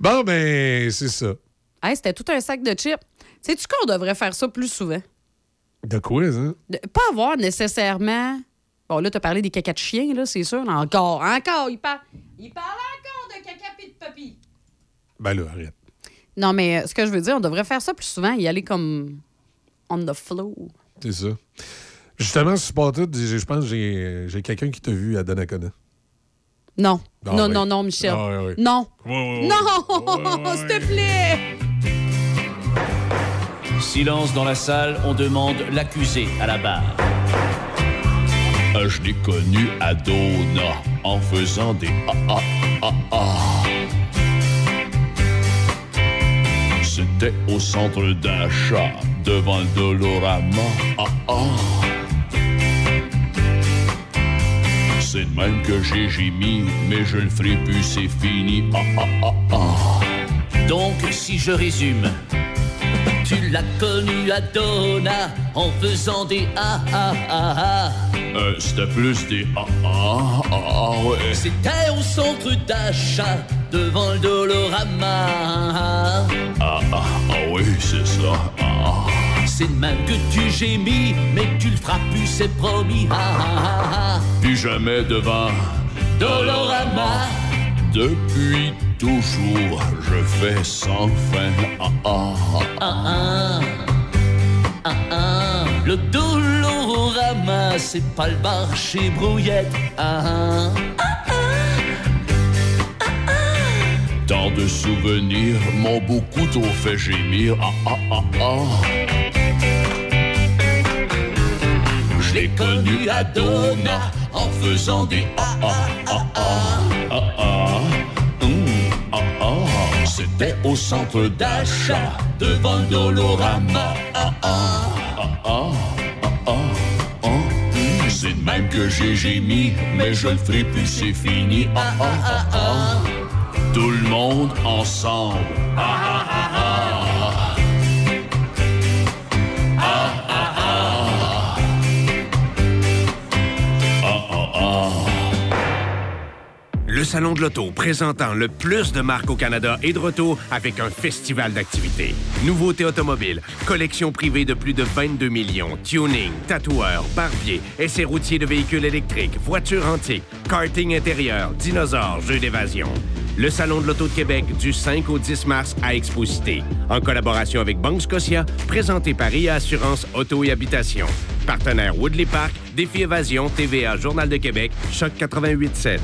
S1: bon, ben, c'est ça.
S3: Hey, C'était tout un sac de chips. Sais-tu qu'on devrait faire ça plus souvent?
S1: De quoi, ça?
S3: De- pas avoir nécessairement. Bon, là, tu as parlé des cacas de chien, là, c'est sûr. Encore, encore, il parle. Il parle encore de caca de papy.
S1: Ben là, arrête.
S3: Non, mais euh, ce que je veux dire, on devrait faire ça plus souvent, y aller comme on the floor.
S1: C'est ça. Justement, j'ai- je pense que j'ai j'ai quelqu'un qui t'a vu à Donnacona.
S3: Non.
S1: Ah,
S3: non, non, non, Michel.
S1: Ah.
S3: Non. Non, s'il te plaît.
S21: Silence dans la salle, on demande l'accusé à la barre.
S5: Euh, Je l'ai connu à Dona en faisant des ah ah ah ah. C'était au centre d'achat devant le Dolorama. Ah ah. C'est de même que j'ai gémi, mais je le ferai plus, c'est fini. Ah ah ah ah.
S21: Donc, si je résume, tu l'as connu à Dona en faisant des ah ah ah ah.
S5: Euh, C'était plus des ah ah ah ah ouais.
S21: C'était au centre d'achat devant le Dolorama.
S5: Ah ah ah oui, c'est ça. Ah.
S21: C'est de même que tu gémis, mais tu le feras plus, c'est promis. Ah ah ah ah.
S5: Plus jamais devant
S21: Dolorama.
S5: Depuis toujours, je fais sans fin. Ah ah ah.
S21: Ah ah. Ah ah. Le Dolorama, c'est pas le bar chez Brouillette. Ah ah.
S5: Tant de souvenirs m'ont beaucoup trop fait gémir. Ah ah ah ah. Je l'ai connu à Dona en faisant des ah ah ah ah ah ah. C'était au centre d'achat devant Dolorama. Ah ah ah ah ah ah. C'est de même que j'ai gémi, mais je le ferai plus, c'est fini. Ah. Tout le monde ensemble.
S13: Le Salon de l'Auto, présentant le plus de marques au Canada, est de retour avec un festival d'activités. Nouveautés automobiles, collection privée de plus de 22 millions, tuning, tatoueurs, barbiers, essais routiers de véhicules électriques, voitures antiques, karting intérieur, dinosaures, jeux d'évasion. Le Salon de l'Auto de Québec du 5 au 10 mars à Exposité, en collaboration avec Banque Scotia, présenté par IA Assurance Auto et Habitation. Partenaire Woodley Park, Défi Évasion, TVA, Journal de Québec, Choc 88.7.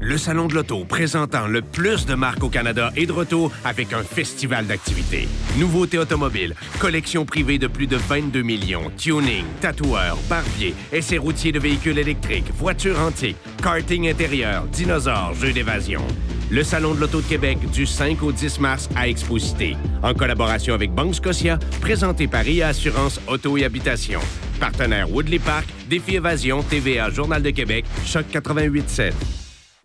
S13: Le Salon de l'Auto, présentant le plus de marques au Canada, est de retour avec un festival d'activités. Nouveautés automobiles, collection privée de plus de 22 millions, tuning, tatoueurs, barbiers, essais routiers de véhicules électriques, voitures antiques, karting intérieur, dinosaures, jeux d'évasion. Le Salon de l'Auto de Québec du 5 au 10 mars à Exposité, en collaboration avec Banque Scotia, présenté par IA Assurance Auto et Habitation. Partenaire Woodley Park, Défi Évasion, TVA, Journal de Québec, Choc 88.7.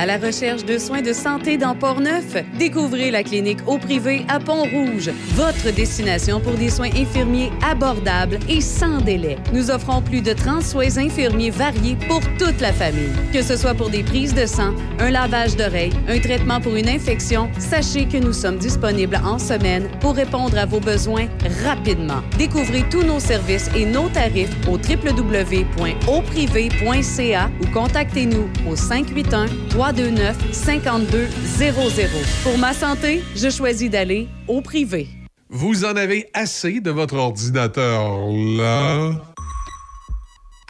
S9: À la recherche de soins de santé dans Port-Neuf, découvrez la clinique au privé à Pont-Rouge, votre destination pour des soins infirmiers abordables et sans délai. Nous offrons plus de 30 soins infirmiers variés pour toute la famille. Que ce soit pour des prises de sang, un lavage d'oreilles, un traitement pour une infection, sachez que nous sommes disponibles en semaine pour répondre à vos besoins rapidement. Découvrez tous nos services et nos tarifs au www.auprivé.ca ou contactez-nous au 581 329 5200. Pour ma santé, je choisis d'aller au privé.
S1: Vous en avez assez de votre ordinateur là?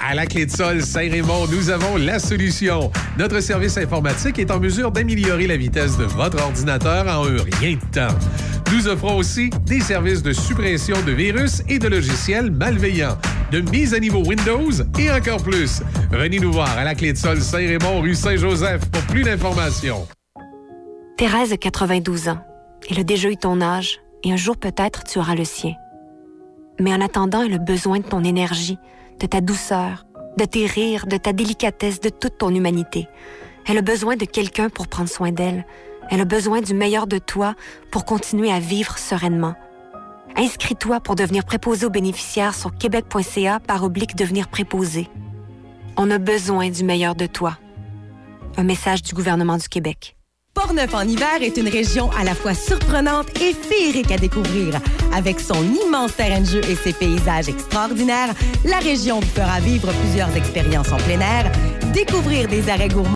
S1: À la clé de sol Saint-Raymond, nous avons la solution. Notre service informatique est en mesure d'améliorer la vitesse de votre ordinateur en un rien de temps. Nous offrons aussi des services de suppression de virus et de logiciels malveillants, de mise à niveau Windows et encore plus. Venez nous voir à la clé de sol Saint-Raymond, rue Saint-Joseph pour plus d'informations.
S22: Thérèse a 92 ans. Elle a déjà eu ton âge et un jour peut-être tu auras le sien. Mais en attendant, elle a besoin de ton énergie, de ta douceur, de tes rires, de ta délicatesse, de toute ton humanité. Elle a besoin de quelqu'un pour prendre soin d'elle. Elle a besoin du meilleur de toi pour continuer à vivre sereinement. Inscris-toi pour devenir préposé aux bénéficiaires sur québec.ca par oblique devenir préposé. On a besoin du meilleur de toi. Un message du gouvernement du Québec.
S16: Portneuf en hiver est une région à la fois surprenante et féerique à découvrir. Avec son immense terrain de jeu et ses paysages extraordinaires, la région vous fera vivre plusieurs expériences en plein air, découvrir des arrêts gourmands